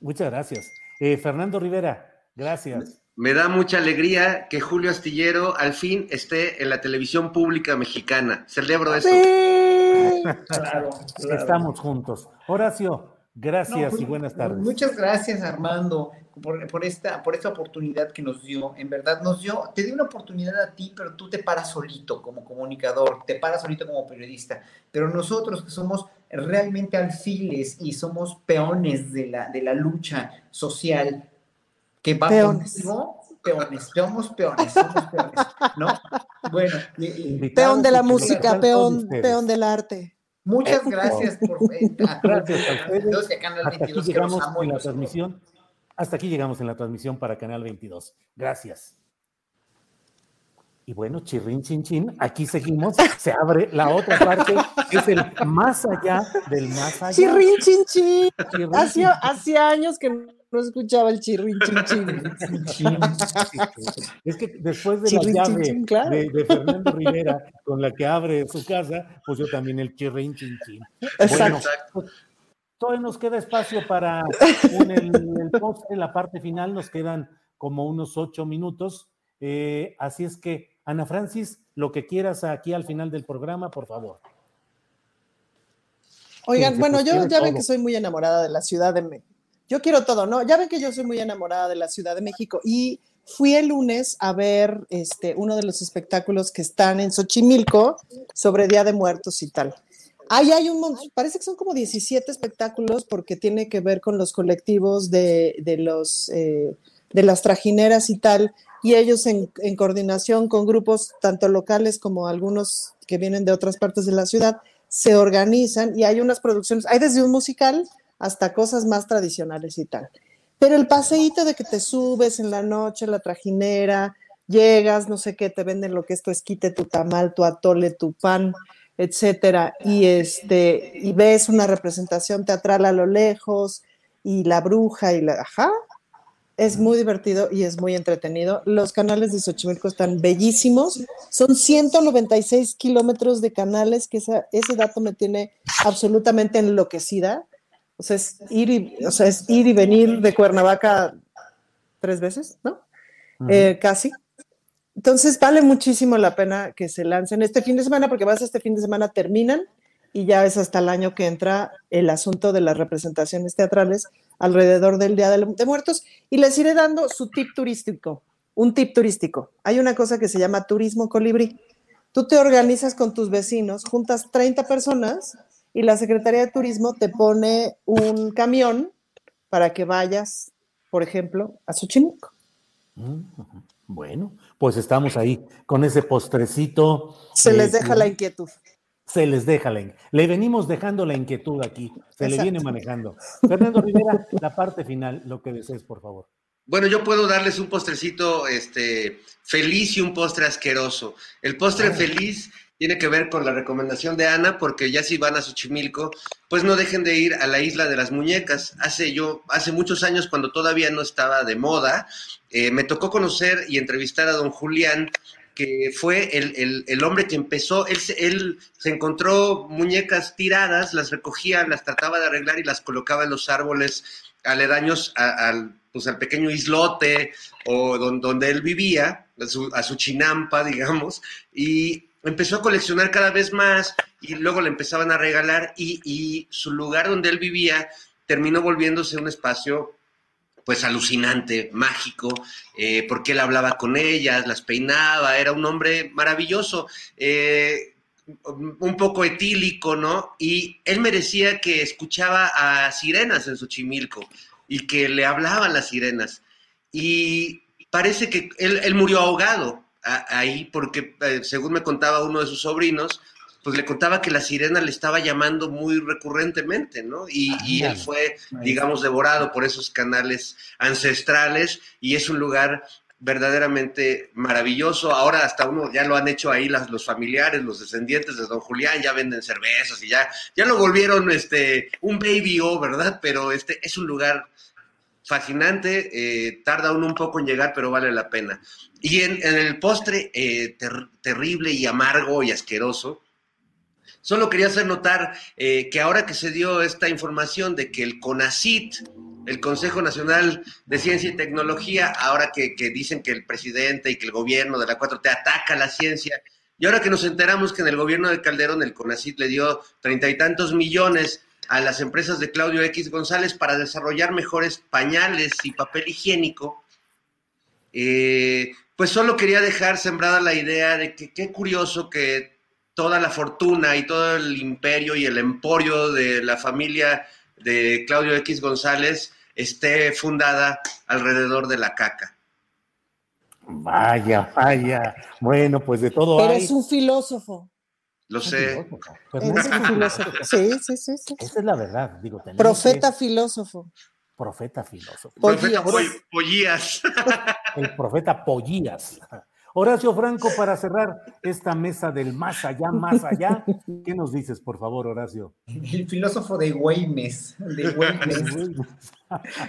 Muchas gracias. Eh, Fernando Rivera, gracias. Me da mucha alegría que Julio Astillero al fin esté en la televisión pública mexicana. Celebro eso. Estamos juntos. Horacio, gracias pues, y buenas tardes. Muchas gracias, Armando por, esta, por esta oportunidad que nos dio. En verdad nos dio, te dio una oportunidad a ti, pero tú te paras solito como comunicador, te paras solito como periodista. Pero nosotros que somos realmente alfiles y somos peones de la, de la lucha social, que va peones. peones, somos peones, somos peones, ¿no? Bueno, peón de la música, peón, peón del arte. Muchas gracias por <laughs> gracias a ustedes. llegamos en la transmisión hasta aquí llegamos en la transmisión para Canal 22. Gracias. Y bueno, chirrin chin chin, aquí seguimos, se abre la otra parte, es el más allá del más allá. Chirrin chin chin. Hace, años que no escuchaba el chirrin chin chin. Es que después de la llave de, Fernando Rivera con la que abre su casa, pues yo también el chirrin chin chin. Exacto. Todavía nos queda espacio para <laughs> en el, post, en la parte final, nos quedan como unos ocho minutos. Eh, así es que, Ana Francis, lo que quieras aquí al final del programa, por favor. Oigan, bueno, yo ya ven que soy muy enamorada de la Ciudad de México. Yo quiero todo, ¿no? Ya ven que yo soy muy enamorada de la Ciudad de México y fui el lunes a ver este, uno de los espectáculos que están en Xochimilco sobre Día de Muertos y tal. Ahí hay un montón, parece que son como 17 espectáculos porque tiene que ver con los colectivos de, los, eh, de las trajineras y tal, y ellos en, coordinación con grupos tanto locales como algunos que vienen de otras partes de la ciudad, se organizan y hay unas producciones, hay desde un musical hasta cosas más tradicionales y tal. Pero el paseíto de que te subes en la noche, la trajinera, llegas, no sé qué, te venden lo que es tu esquite, tu tamal, tu atole, tu pan, etcétera, y este, y ves una representación teatral a lo lejos, y la bruja, y la, ajá, es muy divertido y es muy entretenido. Los canales de Xochimilco están bellísimos. Son 196 kilómetros de canales, que ese dato me tiene absolutamente enloquecida. O sea, es ir y, o sea, es ir y venir de Cuernavaca tres veces, ¿no? Eh, casi. Entonces vale muchísimo la pena que se lancen este fin de semana, porque más este fin de semana terminan y ya es hasta el año que entra el asunto de las representaciones teatrales alrededor del Día de Muertos. Y les iré dando su tip turístico, un tip turístico. Hay una cosa que se llama turismo colibrí. Tú te organizas con tus vecinos, juntas 30 personas y la Secretaría de Turismo te pone un camión para que vayas, por ejemplo, a Xochimilco. Mm, bueno, pues estamos ahí con ese postrecito. Se les deja la inquietud. Se les deja la inquietud. Le venimos dejando la inquietud aquí. Se le viene manejando. Fernando Rivera, la parte final, lo que desees, por favor. Bueno, yo puedo darles un postrecito este, feliz y un postre asqueroso. El postre Ah. feliz tiene que ver con la recomendación de Ana, porque ya si van a Xochimilco, pues no dejen de ir a la isla de las muñecas. Hace yo, hace muchos años, cuando todavía no estaba de moda, eh, me tocó conocer y entrevistar a don Julián, que fue el, el- el hombre que empezó, él, se- él se encontró muñecas tiradas, las recogía, las trataba de arreglar y las colocaba en los árboles aledaños a- al, pues, al pequeño islote o don- donde él vivía, a a su chinampa, digamos, y empezó a coleccionar cada vez más y luego le empezaban a regalar y, su lugar donde él vivía terminó volviéndose un espacio pues alucinante, mágico, eh, porque él hablaba con ellas, las peinaba, era un hombre maravilloso, eh, un poco etílico, ¿no? Y él me decía que escuchaba a sirenas en Xochimilco y que le hablaban las sirenas. Y parece que él murió ahogado a- ahí porque, eh, según me contaba uno de sus sobrinos, pues le contaba que la sirena le estaba llamando muy recurrentemente, ¿no? Y, y él fue, digamos, devorado por esos canales ancestrales y es un lugar verdaderamente maravilloso. Ahora hasta uno ya lo han hecho ahí las, los familiares, los descendientes de don Julián, ya venden cervezas y ya, ya lo volvieron este, un baby o, ¿verdad? Pero este es un lugar fascinante, eh, tarda uno un poco en llegar, pero vale la pena. Y en, el postre eh, ter- terrible y amargo y asqueroso, solo quería hacer notar eh, que ahora que se dio esta información de que el CONACIT, el Consejo Nacional de Ciencia y Tecnología, ahora que, que dicen que el presidente y que el gobierno de la 4T ataca la ciencia, y ahora que nos enteramos que en el gobierno de Calderón el CONACIT le dio treinta y tantos millones a las empresas de Claudio X González para desarrollar mejores pañales y papel higiénico, eh, pues solo quería dejar sembrada la idea de que qué curioso que toda la fortuna y todo el imperio y el emporio de la familia de Claudio X González esté fundada alrededor de la caca. Vaya, vaya. Bueno, pues de todo hay. Eres un filósofo. Lo sé. Filósofo. Sí, sí, sí, sí. Esa es la verdad, digo, Profeta que- filósofo. profeta filósofo. Profeta Poll- Pollías. <laughs> El profeta Pollías. Horacio Franco, para cerrar esta mesa del más allá, más allá, ¿qué nos dices, por favor, Horacio? El filósofo de Güeymes, de.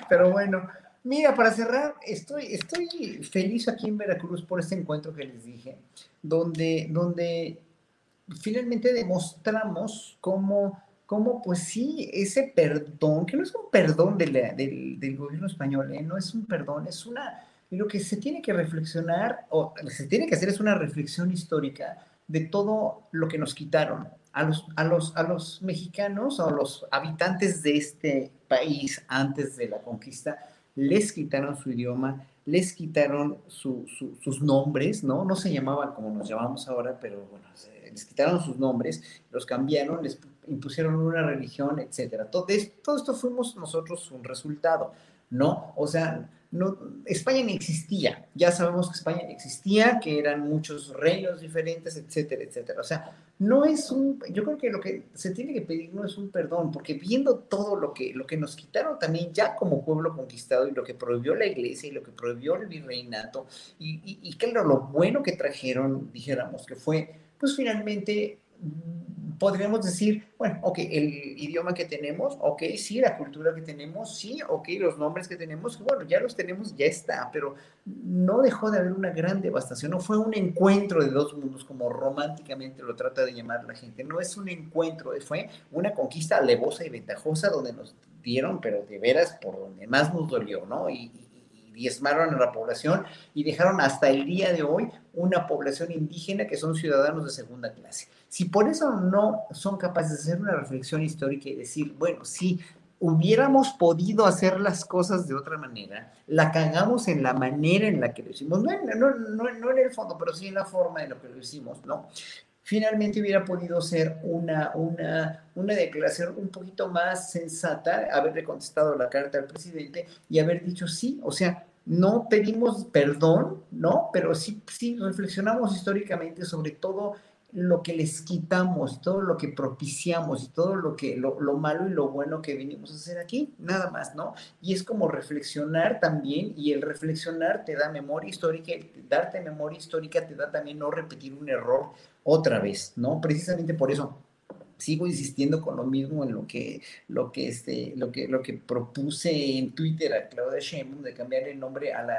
Pero bueno, mira, para cerrar, estoy, estoy feliz aquí en Veracruz por este encuentro que les dije, donde, donde finalmente demostramos cómo, cómo, pues sí, ese perdón, que no es un perdón del, gobierno español, ¿eh? no es un perdón, es una, lo que se tiene que reflexionar, o se tiene que hacer es una reflexión histórica de todo lo que nos quitaron. A los, a los, a los mexicanos a los habitantes de este país antes de la conquista, les quitaron su idioma, les quitaron su- su- sus nombres, ¿no? No se llamaban como nos llamamos ahora, pero bueno, se- les quitaron sus nombres, los cambiaron, les impusieron una religión, etcétera. Todo, es- todo esto fuimos nosotros un resultado, ¿no? O sea, España ni existía, ya sabemos que España ni existía, que eran muchos reinos diferentes, etcétera, etcétera. O sea, no es un, yo creo que lo que se tiene que pedir no es un perdón, porque viendo todo lo que, lo que nos quitaron también ya como pueblo conquistado y lo que prohibió la iglesia y lo que prohibió el virreinato, y, y, y claro, lo bueno que trajeron, dijéramos, que fue, pues finalmente mm, podríamos decir, bueno, ok, el idioma que tenemos, ok, sí, la cultura que tenemos, sí, ok, los nombres que tenemos, bueno, ya los tenemos, ya está, pero no dejó de haber una gran devastación, no fue un encuentro de dos mundos como románticamente lo trata de llamar la gente, no es un encuentro, fue una conquista alevosa y ventajosa donde nos dieron, pero de veras por donde más nos dolió, ¿no? Y, diezmaron a la población y dejaron hasta el día de hoy una población indígena que son ciudadanos de segunda clase. Si por eso no son capaces de hacer una reflexión histórica y decir, bueno, sí, hubiéramos podido hacer las cosas de otra manera, la cagamos en la manera en la que lo hicimos, no, no, no, no en el fondo, pero sí en la forma en la que lo hicimos, ¿no? Finalmente hubiera podido ser una, una, una declaración un poquito más sensata, haberle contestado la carta al presidente y haber dicho sí, o sea, no pedimos perdón, ¿no? Pero sí, sí reflexionamos históricamente sobre todo lo que les quitamos, todo lo que propiciamos todo lo que lo, lo, malo y lo bueno que vinimos a hacer aquí, nada más, ¿no? Y es como reflexionar también, y el reflexionar te da memoria histórica, darte memoria histórica te da también no repetir un error otra vez, ¿no? Precisamente por eso sigo insistiendo con lo mismo en lo que, lo que, este, lo que, lo que propuse en Twitter a Claudia Sheinbaum de cambiar el nombre a la,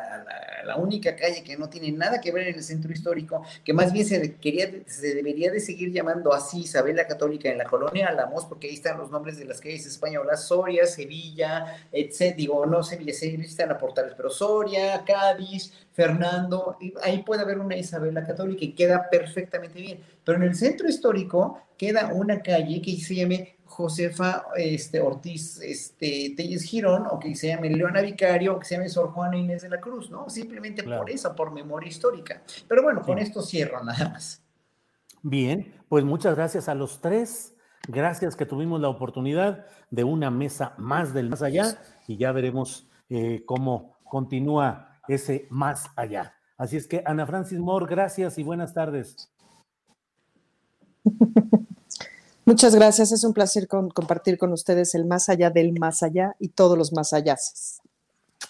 a, la, única calle que no tiene nada que ver en el centro histórico, que más bien se, quería, se debería de seguir llamando así Isabel la Católica en la colonia Alamos, porque ahí están los nombres de las calles españolas, Soria, Sevilla, etc. Digo, no Sevilla, Sevilla están a pero Soria, Cádiz, Fernando, ahí puede haber una Isabel la Católica y queda perfectamente bien. Pero en el centro histórico queda una calle que se llame Josefa este, Ortiz este, Telles Girón, o que se llame Leona Vicario, o que se llame Sor Juana Inés de la Cruz, ¿no? Simplemente por eso, por memoria histórica. Pero bueno, con esto cierro nada más. Bien, pues muchas gracias a los tres. Gracias que tuvimos la oportunidad de una mesa más del más allá y ya veremos eh, cómo continúa ese más allá. Así es que, Ana Francis Moore, gracias y buenas tardes. <laughs> Muchas gracias, es un placer compartir con ustedes el más allá del más allá y todos los más allá.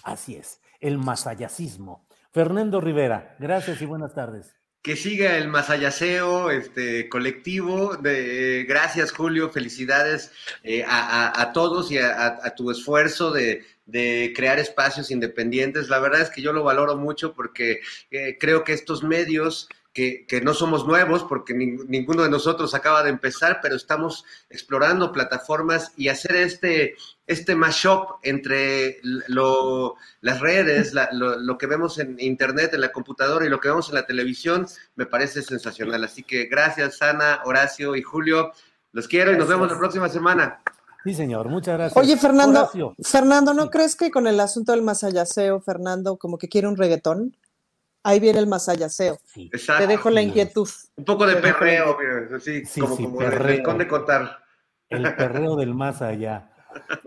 Así es, el más allácismo. Fernando Rivera, gracias y buenas tardes. Que siga el masayaseo este, colectivo. De, gracias, Julio. Felicidades eh, a, todos y a tu esfuerzo de, de crear espacios independientes. La verdad es que yo lo valoro mucho porque eh, creo que estos medios que, no somos nuevos porque ninguno de nosotros acaba de empezar, pero estamos explorando plataformas y hacer este, este mashup entre lo, las redes, lo, lo, que vemos en internet, en la computadora y lo que vemos en la televisión, me parece sensacional. Así que gracias, Ana, Horacio y Julio. Los quiero y nos vemos la próxima semana. Sí, señor, muchas gracias. Oye, Fernando, Fernando, ¿no crees que con el asunto del masayaseo, Fernando, como que quiere un reggaetón? Ahí viene el masayaseo. Sí. Te dejo la inquietud. Un poco de perreo, así como, como perreo. de contar. El perreo del más allá.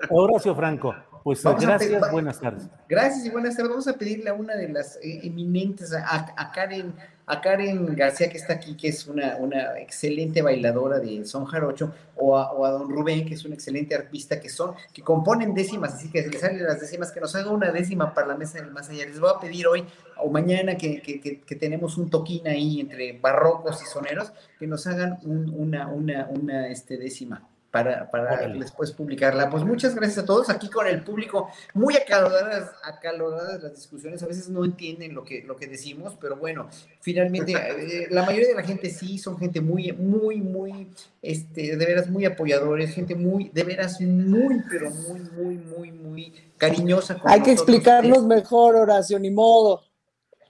Horacio Franco, pues gracias, buenas tardes. Gracias y buenas tardes. Vamos a pedirle a una de las eh, eminentes, a, Karen, a Karen García que está aquí, que es una, una excelente bailadora de son jarocho, o a, o a, don Rubén, que es un excelente artista, que son, que componen décimas, así que les salen las décimas, que nos haga una décima para la mesa del más allá. Les voy a pedir hoy o mañana que, que, que, tenemos un toquín ahí entre barrocos y soneros, que nos hagan una, una, una este, décima para, para después publicarla. Pues muchas gracias a todos aquí con el público, muy acaloradas, acaloradas las discusiones, a veces no entienden lo que, lo que decimos, pero bueno, finalmente <laughs> eh, la mayoría de la gente sí son gente muy, muy, muy, este, de veras muy apoyadores, gente muy, de veras muy, pero muy, muy, muy, muy cariñosa. Hay que explicarnos mejor, Horacio, ni modo.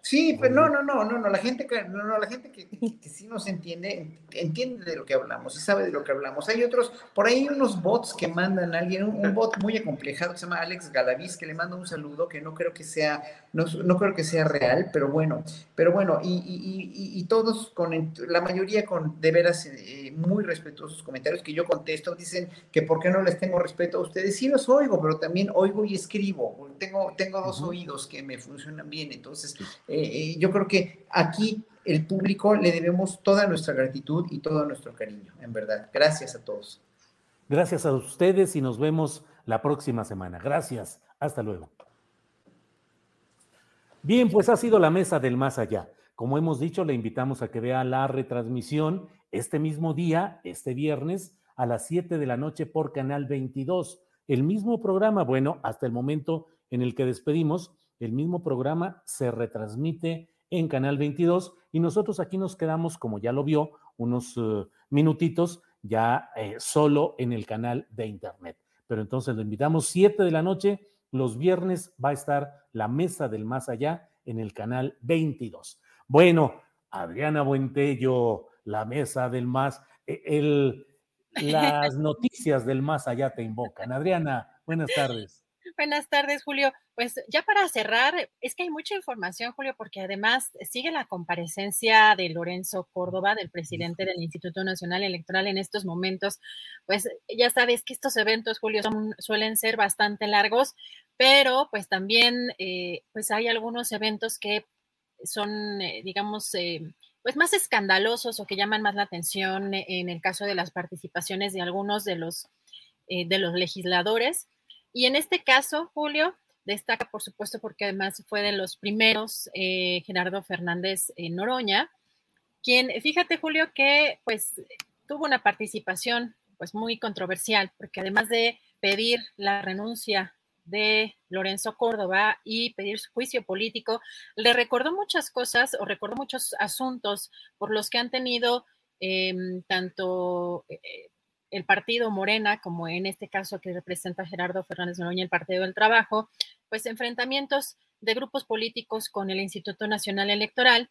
Sí, pero no, no, no, no, no, la gente, no, no, la gente que, <laughs> que, sí nos entiende, entiende de lo que hablamos y sabe de lo que hablamos. Hay otros, por ahí unos bots que mandan a alguien, un, bot muy acomplejado que se llama Alex Galaviz, que le manda un saludo que no creo que sea, no, no creo que sea real, pero bueno, pero bueno, y, y, y, todos con, la mayoría con de veras eh, muy respetuosos comentarios que yo contesto, dicen que por qué no les tengo respeto a ustedes. Sí los oigo, pero también oigo y escribo. Tengo, tengo dos oídos que me funcionan bien, entonces... Eh, eh, yo creo que aquí el público le debemos toda nuestra gratitud y todo nuestro cariño, en verdad. Gracias a todos. Gracias a ustedes y nos vemos la próxima semana. Gracias. Hasta luego. Bien, pues ha sido la mesa del más allá. Como hemos dicho, le invitamos a que vea la retransmisión este mismo día, este viernes, a las 7 de la noche por Canal 22. El mismo programa, bueno, hasta el momento en el que despedimos, el mismo programa se retransmite en Canal 22 y nosotros aquí nos quedamos, como ya lo vio, unos eh, minutitos ya eh, solo en el canal de Internet. Pero entonces lo invitamos 7 de la noche, los viernes va a estar la mesa del más allá en el canal 22. Bueno, Adriana Buentello, la mesa del más, e, el, <laughs> las noticias del más allá te invocan. Adriana, buenas tardes. Buenas tardes, Julio. Pues ya para cerrar, es que hay mucha información, Julio, porque además sigue la comparecencia de Lorenzo Córdoba, del presidente del Instituto Nacional Electoral en estos momentos. Pues ya sabes que estos eventos, Julio, suelen ser bastante largos, pero pues también eh, pues hay algunos eventos que son, eh, digamos, eh, pues más escandalosos o que llaman más la atención en el caso de las participaciones de algunos de los, de los legisladores. Y en este caso, Julio, destaca, por supuesto, porque además fue de los primeros, eh, Gerardo Fernández eh, Noroña, quien, fíjate, Julio, que pues tuvo una participación pues muy controversial, porque además de pedir la renuncia de Lorenzo Córdoba y pedir su juicio político, le recordó muchas cosas o recordó muchos asuntos por los que han tenido em, tanto eh, el partido Morena, como en este caso que representa Gerardo Fernández Noroña, el Partido del Trabajo, pues enfrentamientos de grupos políticos con el Instituto Nacional Electoral.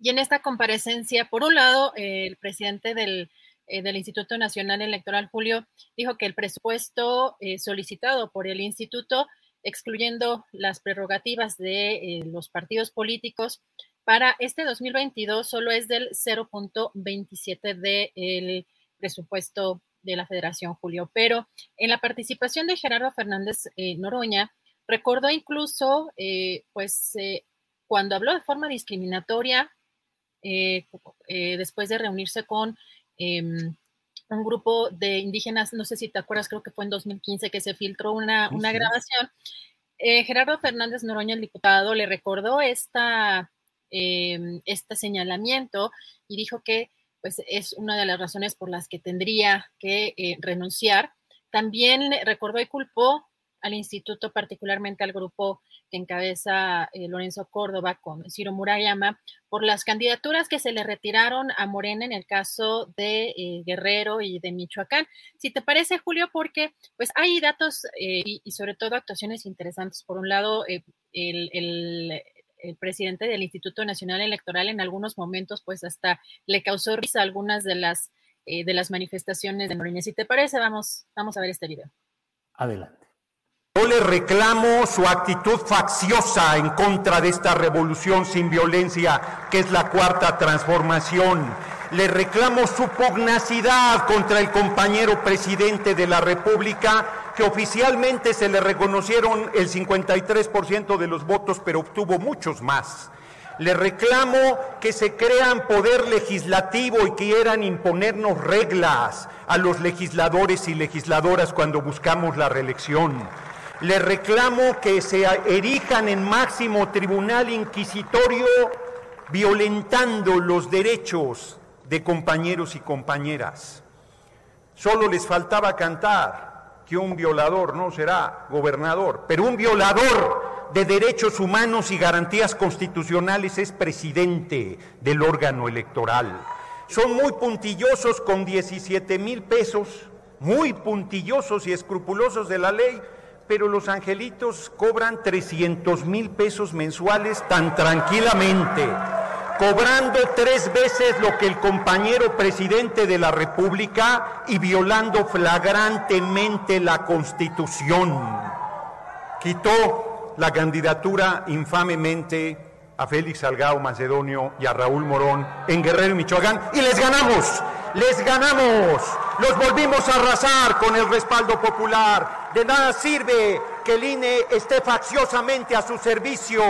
Y en esta comparecencia, por un lado, el presidente del, eh, del, Instituto Nacional Electoral, Julio, dijo que el presupuesto eh, solicitado por el instituto, excluyendo las prerrogativas de eh, los partidos políticos, para este 2022 solo es del 0.27 del presupuesto de la Federación, Julio. Pero en la participación de Gerardo Fernández eh, Noroña, recordó incluso, eh, pues, eh, cuando habló de forma discriminatoria, después de reunirse con em, un grupo de indígenas, no sé si te acuerdas, creo que fue en 2015 que se filtró una, una grabación. Gerardo Fernández Noroña, el diputado, le recordó esta, em, este señalamiento y dijo que pues es una de las razones por las que tendría que eh, renunciar. También recordó y culpó al instituto, particularmente al grupo que encabeza eh, Lorenzo Córdoba con Ciro Murayama, por las candidaturas que se le retiraron a Morena en el caso de eh, Guerrero y de Michoacán. Si te parece, Julio, porque pues hay datos y, sobre todo actuaciones interesantes. Por un lado, el, el presidente del Instituto Nacional Electoral en algunos momentos pues hasta le causó risa algunas de las, eh, de las manifestaciones de Noriña. Si te parece, vamos, vamos a ver este video. Adelante. Yo le reclamo su actitud facciosa en contra de esta revolución sin violencia que es la cuarta transformación. Le reclamo su pugnacidad contra el compañero presidente de la República que oficialmente se le reconocieron el 53% de los votos, pero obtuvo muchos más. Le reclamo que se crean poder legislativo y quieran imponernos reglas a los legisladores y legisladoras cuando buscamos la reelección. Le reclamo que se erijan en máximo tribunal inquisitorio violentando los derechos de compañeros y compañeras. Solo les faltaba cantar un violador no será gobernador, pero un violador de derechos humanos y garantías constitucionales es presidente del órgano electoral. Son muy puntillosos con 17 mil pesos, muy puntillosos y escrupulosos de la ley, pero los angelitos cobran 300 mil pesos mensuales tan tranquilamente cobrando tres veces lo que el compañero presidente de la República y violando flagrantemente la Constitución. Quitó la candidatura infamemente a Félix Salgado Macedonio y a Raúl Morón en Guerrero Michoacán y les ganamos, les ganamos, los volvimos a arrasar con el respaldo popular. De nada sirve que el INE esté facciosamente a su servicio,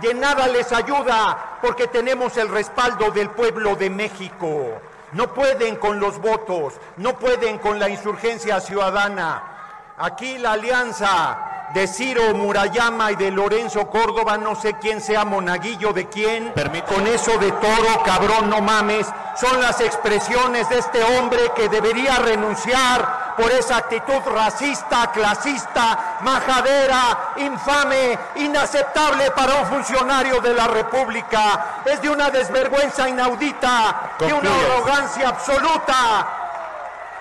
de nada les ayuda porque tenemos el respaldo del pueblo de México. No pueden con los votos, no pueden con la insurgencia ciudadana. Aquí la alianza de Ciro Murayama y de Lorenzo Córdoba, no sé quién sea monaguillo de quién, con eso de toro, cabrón, no mames, son las expresiones de este hombre que debería renunciar por esa actitud racista, clasista, majadera, infame, inaceptable para un funcionario de la República. Es de una desvergüenza inaudita, de una arrogancia absoluta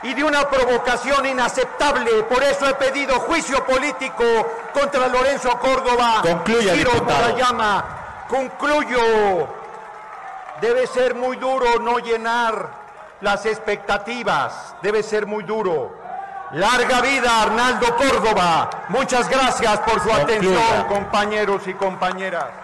y de una provocación inaceptable. Por eso he pedido juicio político contra Lorenzo Córdoba. Concluya, la llama. Concluyo. Debe ser muy duro no llenar las expectativas. Debe ser muy duro. Larga vida Arnaldo Córdoba. Muchas gracias por su atención, compañeros y compañeras.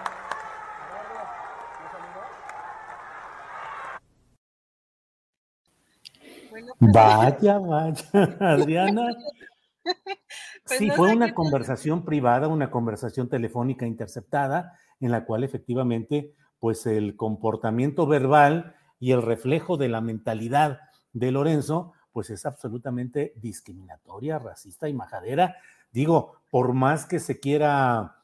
Vaya, vaya, <laughs> Adriana. <laughs> Pues Sí, no fue una conversación privada, una conversación telefónica interceptada, en la cual efectivamente, pues el comportamiento verbal y el reflejo de la mentalidad de Lorenzo, pues es absolutamente discriminatoria, racista y majadera. Digo, por más que se quiera,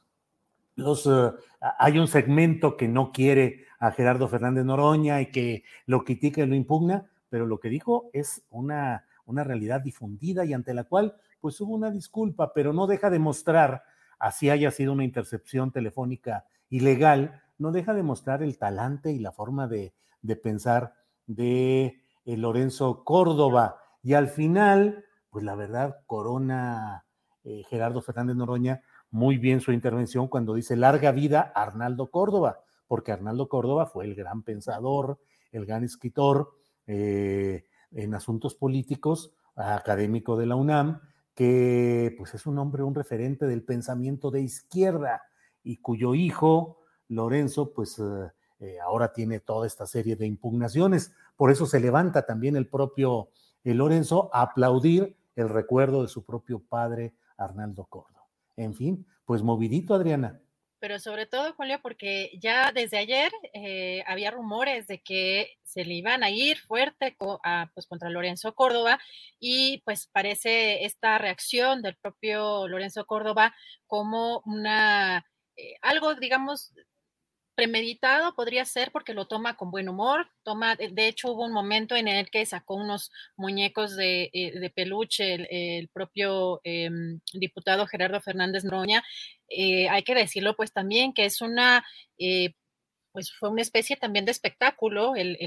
los, eh, hay un segmento que no quiere a Gerardo Fernández Noroña y que lo critica y lo impugna, pero lo que dijo es una, una realidad difundida y ante la cual pues hubo una disculpa, pero no deja de mostrar, así haya sido una intercepción telefónica ilegal, no deja de mostrar el talante y la forma de, de pensar de eh, Lorenzo Córdoba. Y al final, pues la verdad, corona eh, Gerardo Fernández Noroña muy bien su intervención cuando dice larga vida Arnaldo Córdoba, porque Arnaldo Córdoba fue el gran pensador, el gran escritor eh, en asuntos políticos, académico de la UNAM, que pues es un hombre, un referente del pensamiento de izquierda y cuyo hijo, Lorenzo, pues eh, ahora tiene toda esta serie de impugnaciones. Por eso se levanta también el propio eh, Lorenzo a aplaudir el recuerdo de su propio padre, Arnaldo Córdoba. En fin, pues movidito, Adriana. Pero sobre todo, Julio, porque ya desde ayer eh, había rumores de que se le iban a ir fuerte a, pues, contra Lorenzo Córdoba y pues parece esta reacción del propio Lorenzo Córdoba como una, eh, algo, digamos, premeditado podría ser porque lo toma con buen humor, toma, de de hecho hubo un momento en el que sacó unos muñecos de, eh, peluche el, propio eh, diputado Gerardo Fernández Noroña, eh, hay que decirlo pues también que es una, eh, pues fue una especie también de espectáculo, el,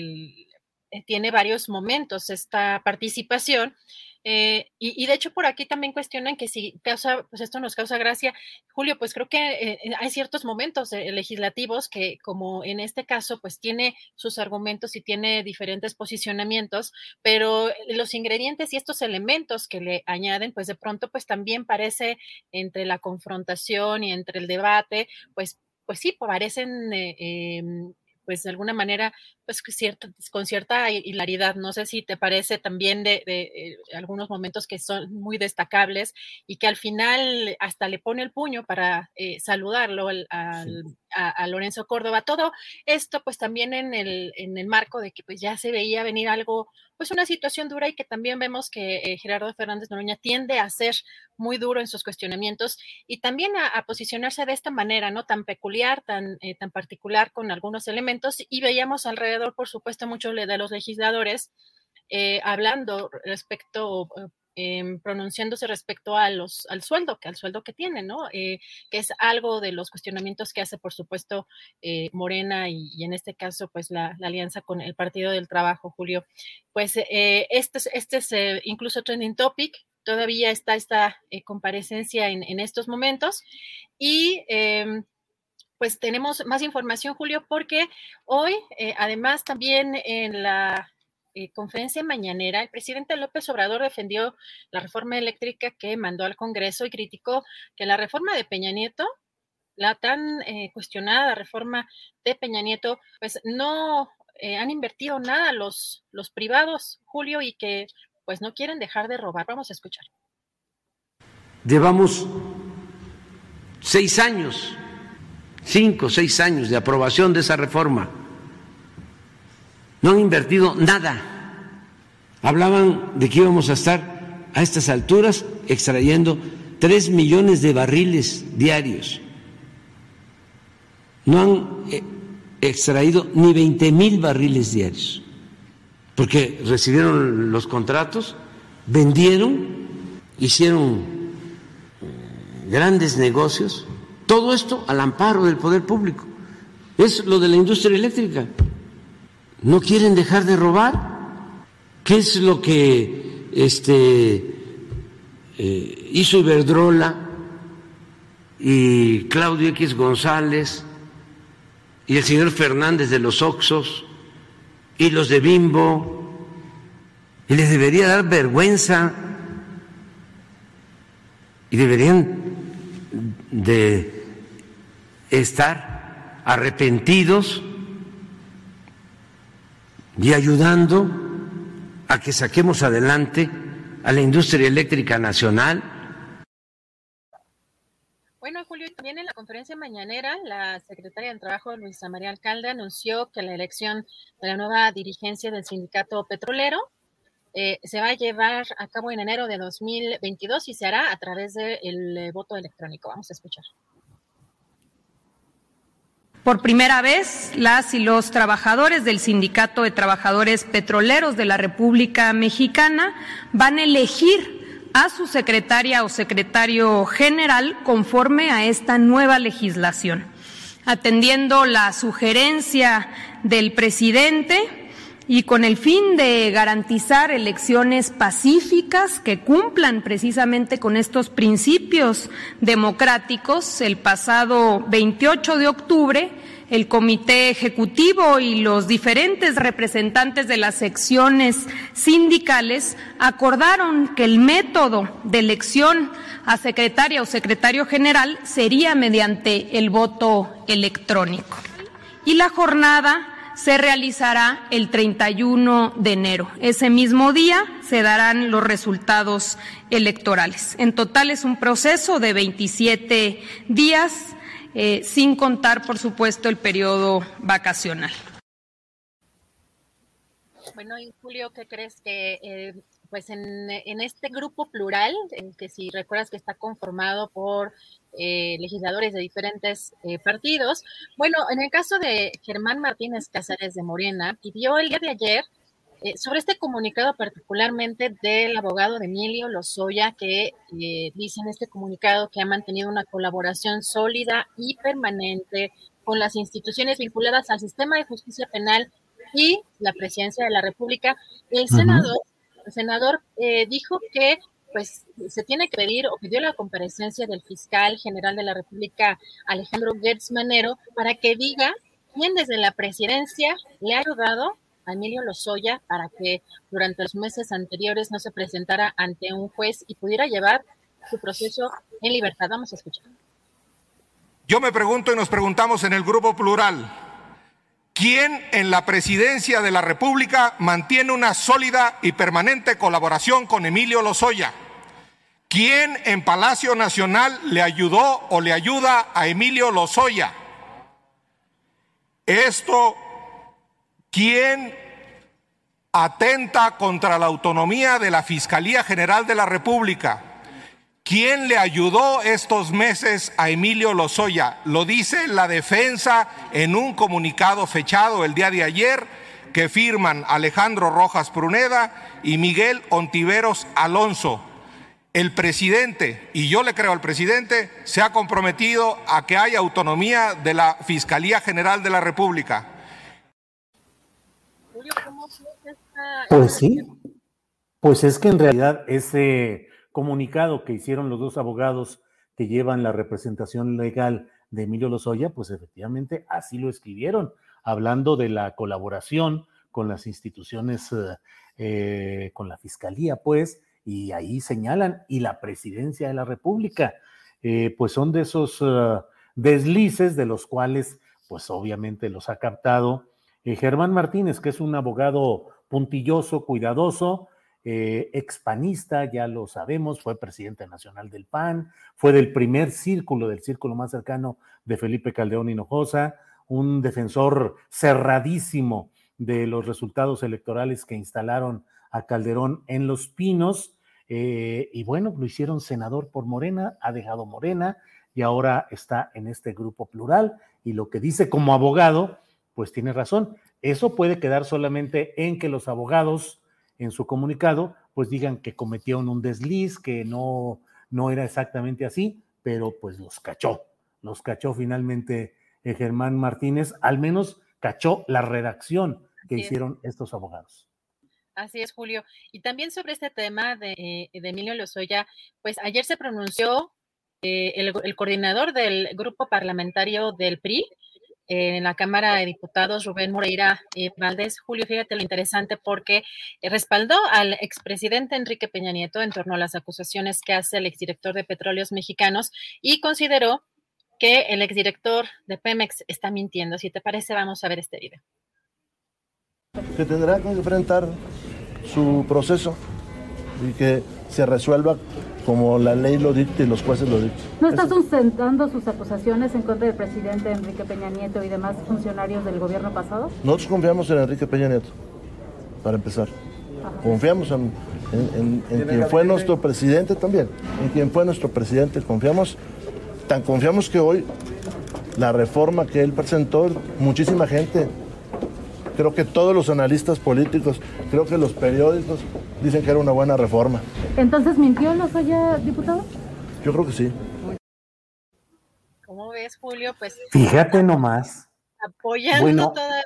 eh, tiene varios momentos esta participación. Eh, y, de hecho por aquí también cuestionan que si causa, pues esto nos causa gracia, Julio, pues creo que eh, eh, hay ciertos momentos legislativos que como en este caso pues tiene sus argumentos y tiene diferentes posicionamientos, pero los ingredientes y estos elementos que le añaden pues de pronto pues también parece entre la confrontación y entre el debate pues pues sí, parecen em, pues de alguna manera, pues cierta- con cierta hilaridad. No sé si te parece también de, de, eh, algunos momentos que son muy destacables y que al final hasta le pone el puño para eh, saludarlo al- al- a, a Lorenzo Córdoba. Todo esto pues también en el, en el marco de que pues ya se veía venir algo, pues una situación dura y que también vemos que eh, Gerardo Fernández Noroña tiende a ser muy duro en sus cuestionamientos y también a, a posicionarse de esta manera, ¿no? Tan peculiar, tan, eh, tan particular con algunos elementos y veíamos alrededor, por supuesto, muchos de los legisladores eh, hablando respecto, eh, pronunciándose respecto a los, al sueldo, que al sueldo que tienen, ¿no? Eh, que es algo de los cuestionamientos que hace, por supuesto, eh, Morena y, y en este caso, pues la, la alianza con el Partido del Trabajo, Julio. Pues eh, este, es- este es eh, incluso trending topic, todavía está esta eh, comparecencia en, en estos momentos y em, pues tenemos más información, Julio, porque hoy, eh, además, también en la eh, conferencia mañanera, el presidente López Obrador defendió la reforma eléctrica que mandó al Congreso y criticó que la reforma de Peña Nieto, la tan eh, cuestionada reforma de Peña Nieto, pues no eh, han invertido nada los, los privados, Julio, y que pues no quieren dejar de robar. Vamos a escuchar. Llevamos seis años, cinco, seis años de aprobación de esa reforma. No han invertido nada. Hablaban de que íbamos a estar a estas alturas extrayendo tres millones de barriles diarios. No han eh, extraído ni 20 mil barriles diarios, porque recibieron los contratos, vendieron, hicieron grandes negocios, todo esto al amparo del poder público. Es lo de la industria eléctrica. No quieren dejar de robar. ¿Qué es lo que este, eh, hizo Iberdrola y Claudio X González y el señor Fernández de los Oxos y los de Bimbo? Y les debería dar vergüenza y deberían de estar arrepentidos y ayudando a que saquemos adelante a la industria eléctrica nacional. Bueno, Julio, también en la conferencia mañanera, la secretaria de Trabajo, Luisa María Alcalde, anunció que la elección de la nueva dirigencia del sindicato petrolero eh, se va a llevar a cabo en enero de 2022 y se hará a través del eh, voto electrónico. Vamos a escuchar. Por primera vez, las y los trabajadores del Sindicato de Trabajadores Petroleros de la República Mexicana van a elegir a su secretaria o secretario general conforme a esta nueva legislación. Atendiendo la sugerencia del presidente, y con el fin de garantizar elecciones pacíficas que cumplan precisamente con estos principios democráticos, el pasado 28 de octubre el Comité Ejecutivo y los diferentes representantes de las secciones sindicales acordaron que el método de elección a secretaria o secretario general sería mediante el voto electrónico. Y la jornada se realizará el 31 de enero. Ese mismo día se darán los resultados electorales. En total es un proceso de 27 días, eh, sin contar, por supuesto, el periodo vacacional. Bueno, y Julio, ¿qué crees que eh, pues en, este grupo plural, en que si recuerdas que está conformado por eh, legisladores de diferentes eh, partidos. Bueno, en el caso de Germán Martínez Cáceres de Morena, pidió el día de ayer eh, sobre este comunicado particularmente del abogado de Emilio Lozoya, que dice en este comunicado que ha mantenido una colaboración sólida y permanente con las instituciones vinculadas al sistema de justicia penal y la presidencia de la República. El senador, el senador dijo que pues se tiene que pedir o pidió la comparecencia del fiscal general de la República, Alejandro Gertz Manero, para que diga quién desde la presidencia le ha ayudado a Emilio Lozoya para que durante los meses anteriores no se presentara ante un juez y pudiera llevar su proceso en libertad. Vamos a escuchar. Yo me pregunto y nos preguntamos en el grupo plural, ¿quién en la presidencia de la República mantiene una sólida y permanente colaboración con Emilio Lozoya? ¿Quién en Palacio Nacional le ayudó o le ayuda a Emilio Lozoya? Esto, ¿quién atenta contra la autonomía de la Fiscalía General de la República? ¿Quién le ayudó estos meses a Emilio Lozoya? Lo dice la defensa en un comunicado fechado el día de ayer que firman Alejandro Rojas Pruneda y Miguel Ontiveros Alonso el presidente, y yo le creo al presidente, se ha comprometido a que haya autonomía de la Fiscalía General de la República. Pues sí, pues es que en realidad ese comunicado que hicieron los dos abogados que llevan la representación legal de Emilio Lozoya, pues efectivamente así lo escribieron, hablando de la colaboración con las instituciones, eh, eh, con la Fiscalía, pues, y ahí señalan, y la presidencia de la República, eh, pues son de esos deslices de los cuales, pues obviamente los ha captado Germán Martínez, que es un abogado puntilloso, cuidadoso, eh, expanista, ya lo sabemos, fue presidente nacional del PAN, fue del primer círculo, del círculo más cercano de Felipe Caldeón Hinojosa, un defensor cerradísimo de los resultados electorales que instalaron a Calderón en Los Pinos eh, y bueno, lo hicieron senador por Morena, ha dejado Morena y ahora está en este grupo plural. Y lo que dice como abogado, pues tiene razón. Eso puede quedar solamente en que los abogados en su comunicado pues digan que cometieron un desliz, que no, no era exactamente así, pero pues los cachó. Los cachó finalmente eh, Germán Martínez, al menos cachó la redacción que hicieron estos abogados. Así es, Julio. Y también sobre este tema de, Emilio Lozoya, pues ayer se pronunció eh, el, coordinador del grupo parlamentario del PRI, en la Cámara de Diputados, Rubén Moreira eh, Valdés. Julio, fíjate lo interesante porque eh, respaldó al expresidente Enrique Peña Nieto en torno a las acusaciones que hace el exdirector de Petróleos Mexicanos y consideró que el exdirector de Pemex está mintiendo. Si te parece, vamos a ver este video. Que tendrá que enfrentar su proceso y que se resuelva como la ley lo dicta y los jueces lo dictan. ¿No está sustentando sus acusaciones en contra del presidente Enrique Peña Nieto y demás funcionarios del gobierno pasado? Nosotros confiamos en Enrique Peña Nieto, para empezar. Confiamos en, en, en quien fue nuestro presidente también, en quien fue nuestro presidente. Confiamos, tan confiamos que hoy la reforma que él presentó, muchísima gente Creo que todos los analistas políticos, creo que los periódicos dicen que era una buena reforma. ¿Entonces mintió Lozoya, diputado? Yo creo que sí. ¿Cómo ves, Julio? Pues Fíjate nomás. apoyando Bueno. toda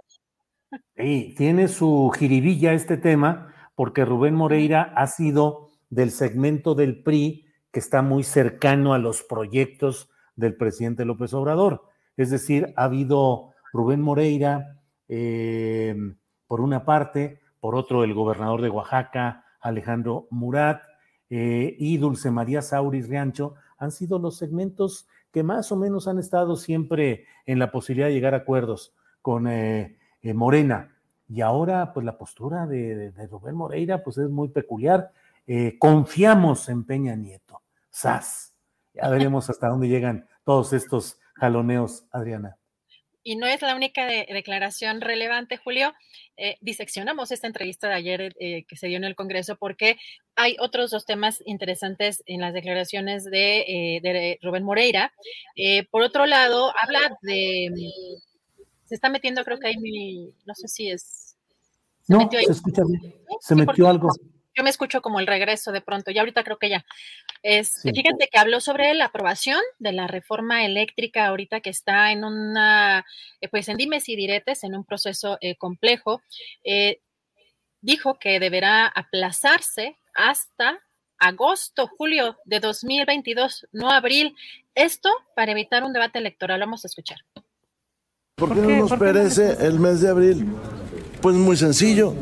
Sí, tiene su jiribilla este tema, porque Rubén Moreira ha sido del segmento del PRI que está muy cercano a los proyectos del presidente López Obrador. Es decir, ha habido Rubén Moreira, eh, por una parte, por otro el gobernador de Oaxaca, Alejandro Murat, eh, y Dulce María Sauris Riancho, han sido los segmentos que más o menos han estado siempre en la posibilidad de llegar a acuerdos con eh, eh, Morena. Y ahora, pues la postura de, de- de Rubén Moreira, pues es muy peculiar. Confiamos en Peña Nieto. ¡Sas! Ya veremos hasta dónde llegan todos estos jaloneos, Adriana. Y no es la única de- declaración relevante, Julio. Eh, diseccionamos esta entrevista de ayer eh, que se dio en el Congreso porque hay otros dos temas interesantes en las declaraciones de, eh, de Rubén Moreira. Por otro lado, habla de... Se está metiendo, creo que hay mi... No sé si es... No, metió ahí. se escucha bien. Se Sí, metió algo. Yo me escucho como el regreso de pronto, y ahorita creo que ya. Es, Sí. Fíjate que habló sobre la aprobación de la reforma eléctrica ahorita que está en una, eh, pues en dimes y diretes, en un proceso eh, complejo. Eh, dijo que deberá aplazarse hasta agosto, julio de 2022, no abril. Esto para evitar un debate electoral. Vamos a escuchar. ¿Por qué no nos perece el mes de abril? Pues muy sencillo,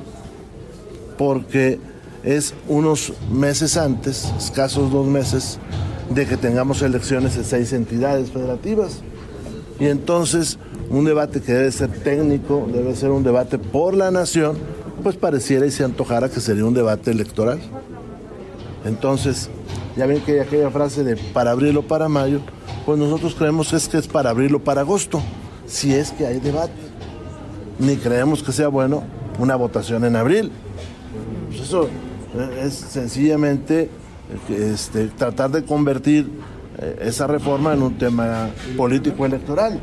porque es unos meses antes, escasos dos meses, de que tengamos elecciones en seis entidades federativas. Y entonces un debate que debe ser técnico, debe ser un debate por la nación, pues pareciera y se antojara que sería un debate electoral. Entonces, ya ven que hay aquella frase de para abril o para mayo, pues nosotros creemos que es que es para abril o para agosto, si es que hay debate. Ni creemos que sea bueno una votación en abril. Pues eso es sencillamente eh, este, tratar de convertir eh, esa reforma en un tema político electoral.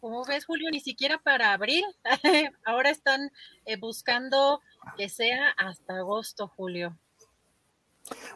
Como ves, Julio, ni siquiera para abril. <laughs> Ahora están eh, buscando que sea hasta agosto, Julio.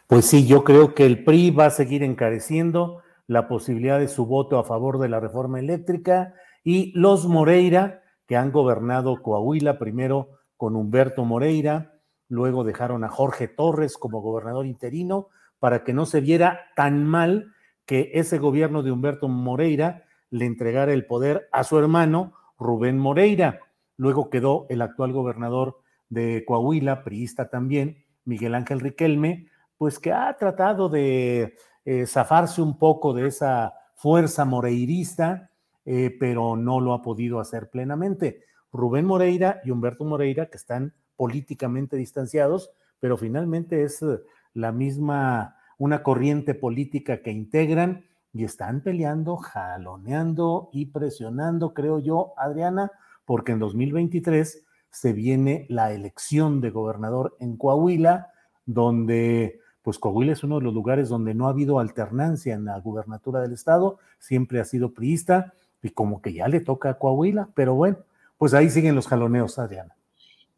Pues sí, yo creo que el PRI va a seguir encareciendo la posibilidad de su voto a favor de la reforma eléctrica y los Moreira, que han gobernado Coahuila primero con Humberto Moreira, luego dejaron a Jorge Torres como gobernador interino para que no se viera tan mal que ese gobierno de Humberto Moreira le entregara el poder a su hermano Rubén Moreira. Luego quedó el actual gobernador de Coahuila, priista también, Miguel Ángel Riquelme, pues que ha tratado de eh, zafarse un poco de esa fuerza moreirista, eh, pero no lo ha podido hacer plenamente. Rubén Moreira y Humberto Moreira, que están políticamente distanciados, pero finalmente es eh, la misma, una corriente política que integran y están peleando, jaloneando y presionando, creo yo, Adriana, porque en 2023 se viene la elección de gobernador en Coahuila, donde pues Coahuila es uno de los lugares donde no ha habido alternancia en la gubernatura del estado, siempre ha sido priista y como que ya le toca a Coahuila, pero bueno, pues ahí siguen los jaloneos, Adriana.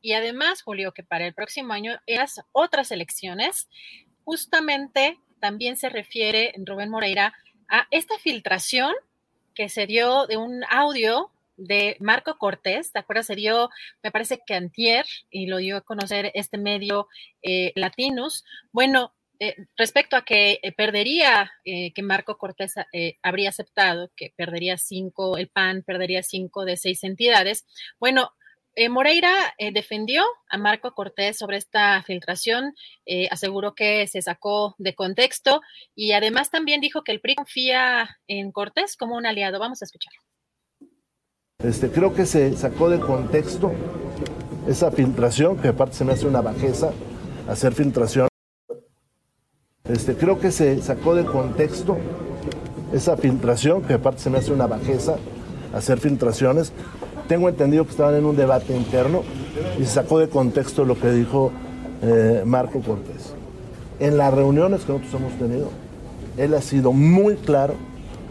Y además, Julio, que para el próximo año las otras elecciones, justamente también se refiere Rubén Moreira a esta filtración que se dio de un audio de Marco Cortés, ¿te acuerdas? Se dio, me parece que antier, y lo dio a conocer este medio eh, Latinos. Bueno, eh, respecto a que eh, perdería, eh, que Marco Cortés habría aceptado que perdería cinco, el PAN perdería cinco de seis entidades. Bueno, Moreira defendió a Marco Cortés sobre esta filtración, aseguró que se sacó de contexto y además también dijo que el PRI confía en Cortés como un aliado. Vamos a escuchar. Este, creo que se sacó de contexto esa filtración, que aparte se me hace una bajeza hacer filtración. Este, creo que se sacó de contexto esa filtración, que aparte se me hace una bajeza hacer filtraciones. Tengo entendido que estaban en un debate interno y se sacó de contexto lo que dijo eh, Marco Cortés. En las reuniones que nosotros hemos tenido, él ha sido muy claro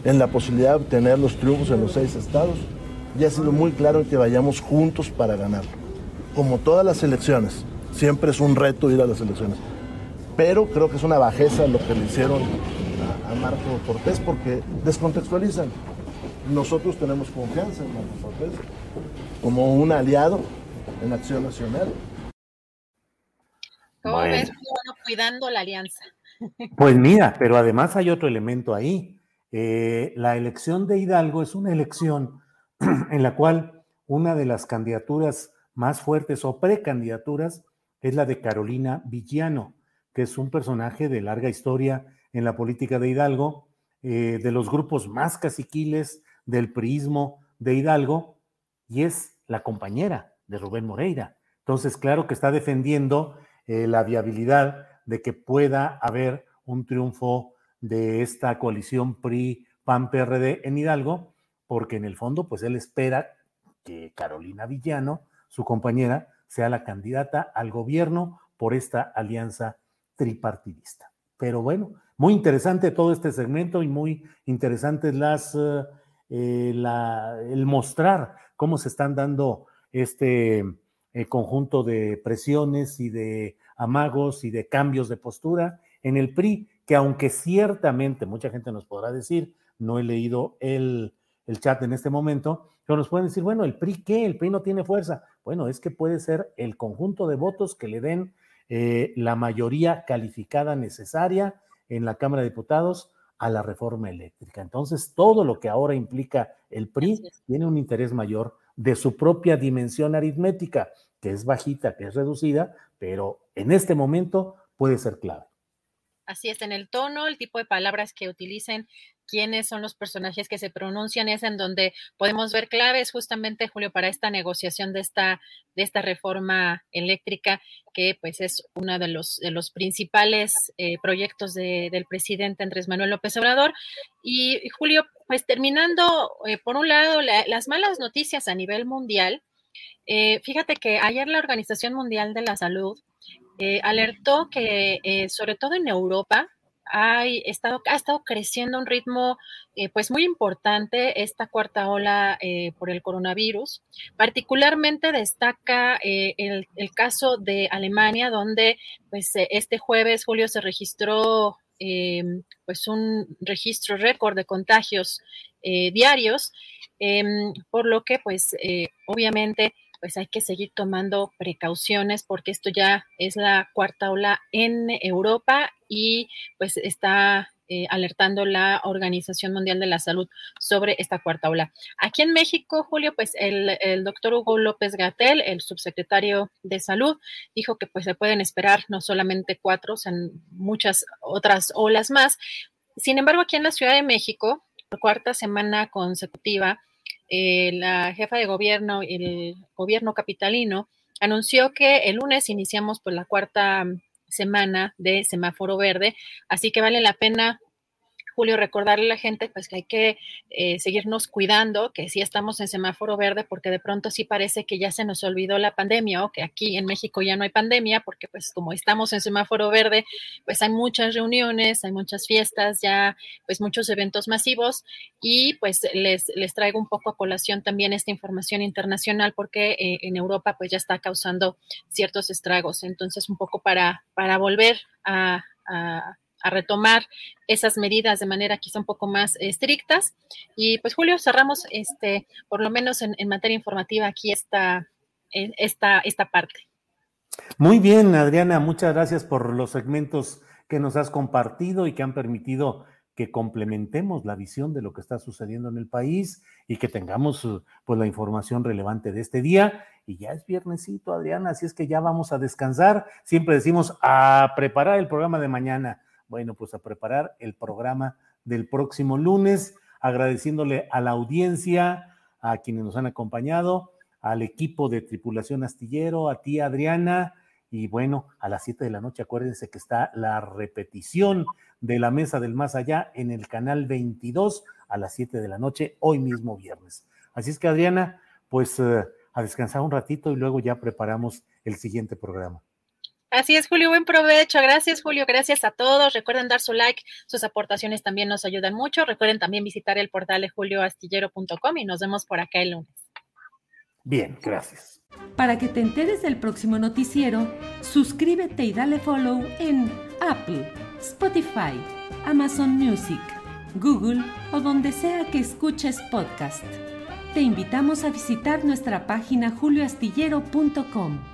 en la posibilidad de obtener los triunfos en los seis estados y ha sido muy claro en que vayamos juntos para ganarlo. Como todas las elecciones, siempre es un reto ir a las elecciones pero creo que es una bajeza lo que le hicieron a, Marco Cortés porque descontextualizan. Nosotros tenemos confianza en Marco Cortés como un aliado en Acción Nacional. ¿Cómo ves, cuidando la alianza? <laughs> Pues mira, pero además hay otro elemento ahí. Eh, la elección de Hidalgo es una elección <clears throat> en la cual una de las candidaturas más fuertes o precandidaturas es la de Carolina Villano que es un personaje de larga historia en la política de Hidalgo, eh, de los grupos más caciquiles del priismo de Hidalgo, y es la compañera de Rubén Moreira. Entonces, claro que está defendiendo eh, la viabilidad de que pueda haber un triunfo de esta coalición PRI-PAN-PRD en Hidalgo, porque en el fondo, pues él espera que Carolina Villano, su compañera, sea la candidata al gobierno por esta alianza tripartidista. Pero bueno, muy interesante todo este segmento y muy interesantes las, eh, eh, el mostrar cómo se están dando este eh, conjunto de presiones y de amagos y de cambios de postura en el PRI, que aunque ciertamente mucha gente nos podrá decir, no he leído el, el chat en este momento, pero nos pueden decir, bueno, ¿el PRI qué? El PRI no tiene fuerza. Bueno, es que puede ser el conjunto de votos que le den eh, la mayoría calificada necesaria en la Cámara de Diputados a la reforma eléctrica. Entonces, todo lo que ahora implica el PRI tiene un interés mayor de su propia dimensión aritmética, que es bajita, que es reducida, pero en este momento puede ser clave. Así es, en el tono, el tipo de palabras que utilicen, quiénes son los personajes que se pronuncian, es en donde podemos ver claves justamente, Julio, para esta negociación de esta, de esta reforma eléctrica, que pues es uno de los, de los principales eh, proyectos del presidente Andrés Manuel López Obrador. Y, Julio, pues terminando, eh, por un lado, las malas noticias a nivel mundial. Eh, fíjate que ayer la Organización Mundial de la Salud alertó que sobre todo en Europa hay estado, ha estado creciendo un ritmo eh, pues muy importante esta cuarta ola por el coronavirus. Particularmente destaca el, el, caso de Alemania, donde pues este jueves, Julio, se registró pues un registro récord de contagios diarios, por lo que pues obviamente pues hay que seguir tomando precauciones porque esto ya es la cuarta ola en Europa y pues está eh, alertando la Organización Mundial de la Salud sobre esta cuarta ola. Aquí en México, Julio, pues el, doctor Hugo López Gatel, el subsecretario de Salud, dijo que pues se pueden esperar no solamente cuatro, sino muchas otras olas más. Sin embargo, aquí en la Ciudad de México, por cuarta semana consecutiva, eh, la jefa de gobierno, el gobierno capitalino, anunció que el lunes iniciamos por la cuarta semana de semáforo verde, así que vale la pena Julio, recordarle a la gente pues que hay que eh, seguirnos cuidando, que sí estamos en semáforo verde, porque de pronto sí parece que ya se nos olvidó la pandemia o que aquí en México ya no hay pandemia, porque pues como estamos en semáforo verde, pues hay muchas reuniones, hay muchas fiestas, ya pues muchos eventos masivos y pues les, les traigo un poco a colación también esta información internacional porque eh, en Europa pues ya está causando ciertos estragos. Entonces un poco para, para volver a a retomar esas medidas de manera quizá un poco más estrictas. Y pues Julio, cerramos este, por lo menos en, materia informativa aquí esta, esta, esta parte. Muy bien, Adriana, muchas gracias por los segmentos que nos has compartido y que han permitido que complementemos la visión de lo que está sucediendo en el país y que tengamos pues la información relevante de este día. Y ya es viernesito, Adriana, así es que ya vamos a descansar. Siempre decimos a preparar el programa de mañana. Bueno, pues a preparar el programa del próximo lunes, agradeciéndole a la audiencia, a quienes nos han acompañado, al equipo de tripulación astillero, a ti, Adriana, y bueno, a las 7 de la noche, acuérdense que está la repetición de la Mesa del Más Allá en el canal 22 a las 7 de la noche, hoy mismo viernes. Así es que, Adriana, pues eh, a descansar un ratito y luego ya preparamos el siguiente programa. Así es, Julio, buen provecho. Gracias, Julio. Gracias a todos. Recuerden dar su like. Sus aportaciones también nos ayudan mucho. Recuerden también visitar el portal de julioastillero.com y nos vemos por acá el lunes. Bien, gracias. Para que te enteres del próximo noticiero, suscríbete y dale follow en Apple, Spotify, Amazon Music, Google o donde sea que escuches podcast. Te invitamos a visitar nuestra página julioastillero.com.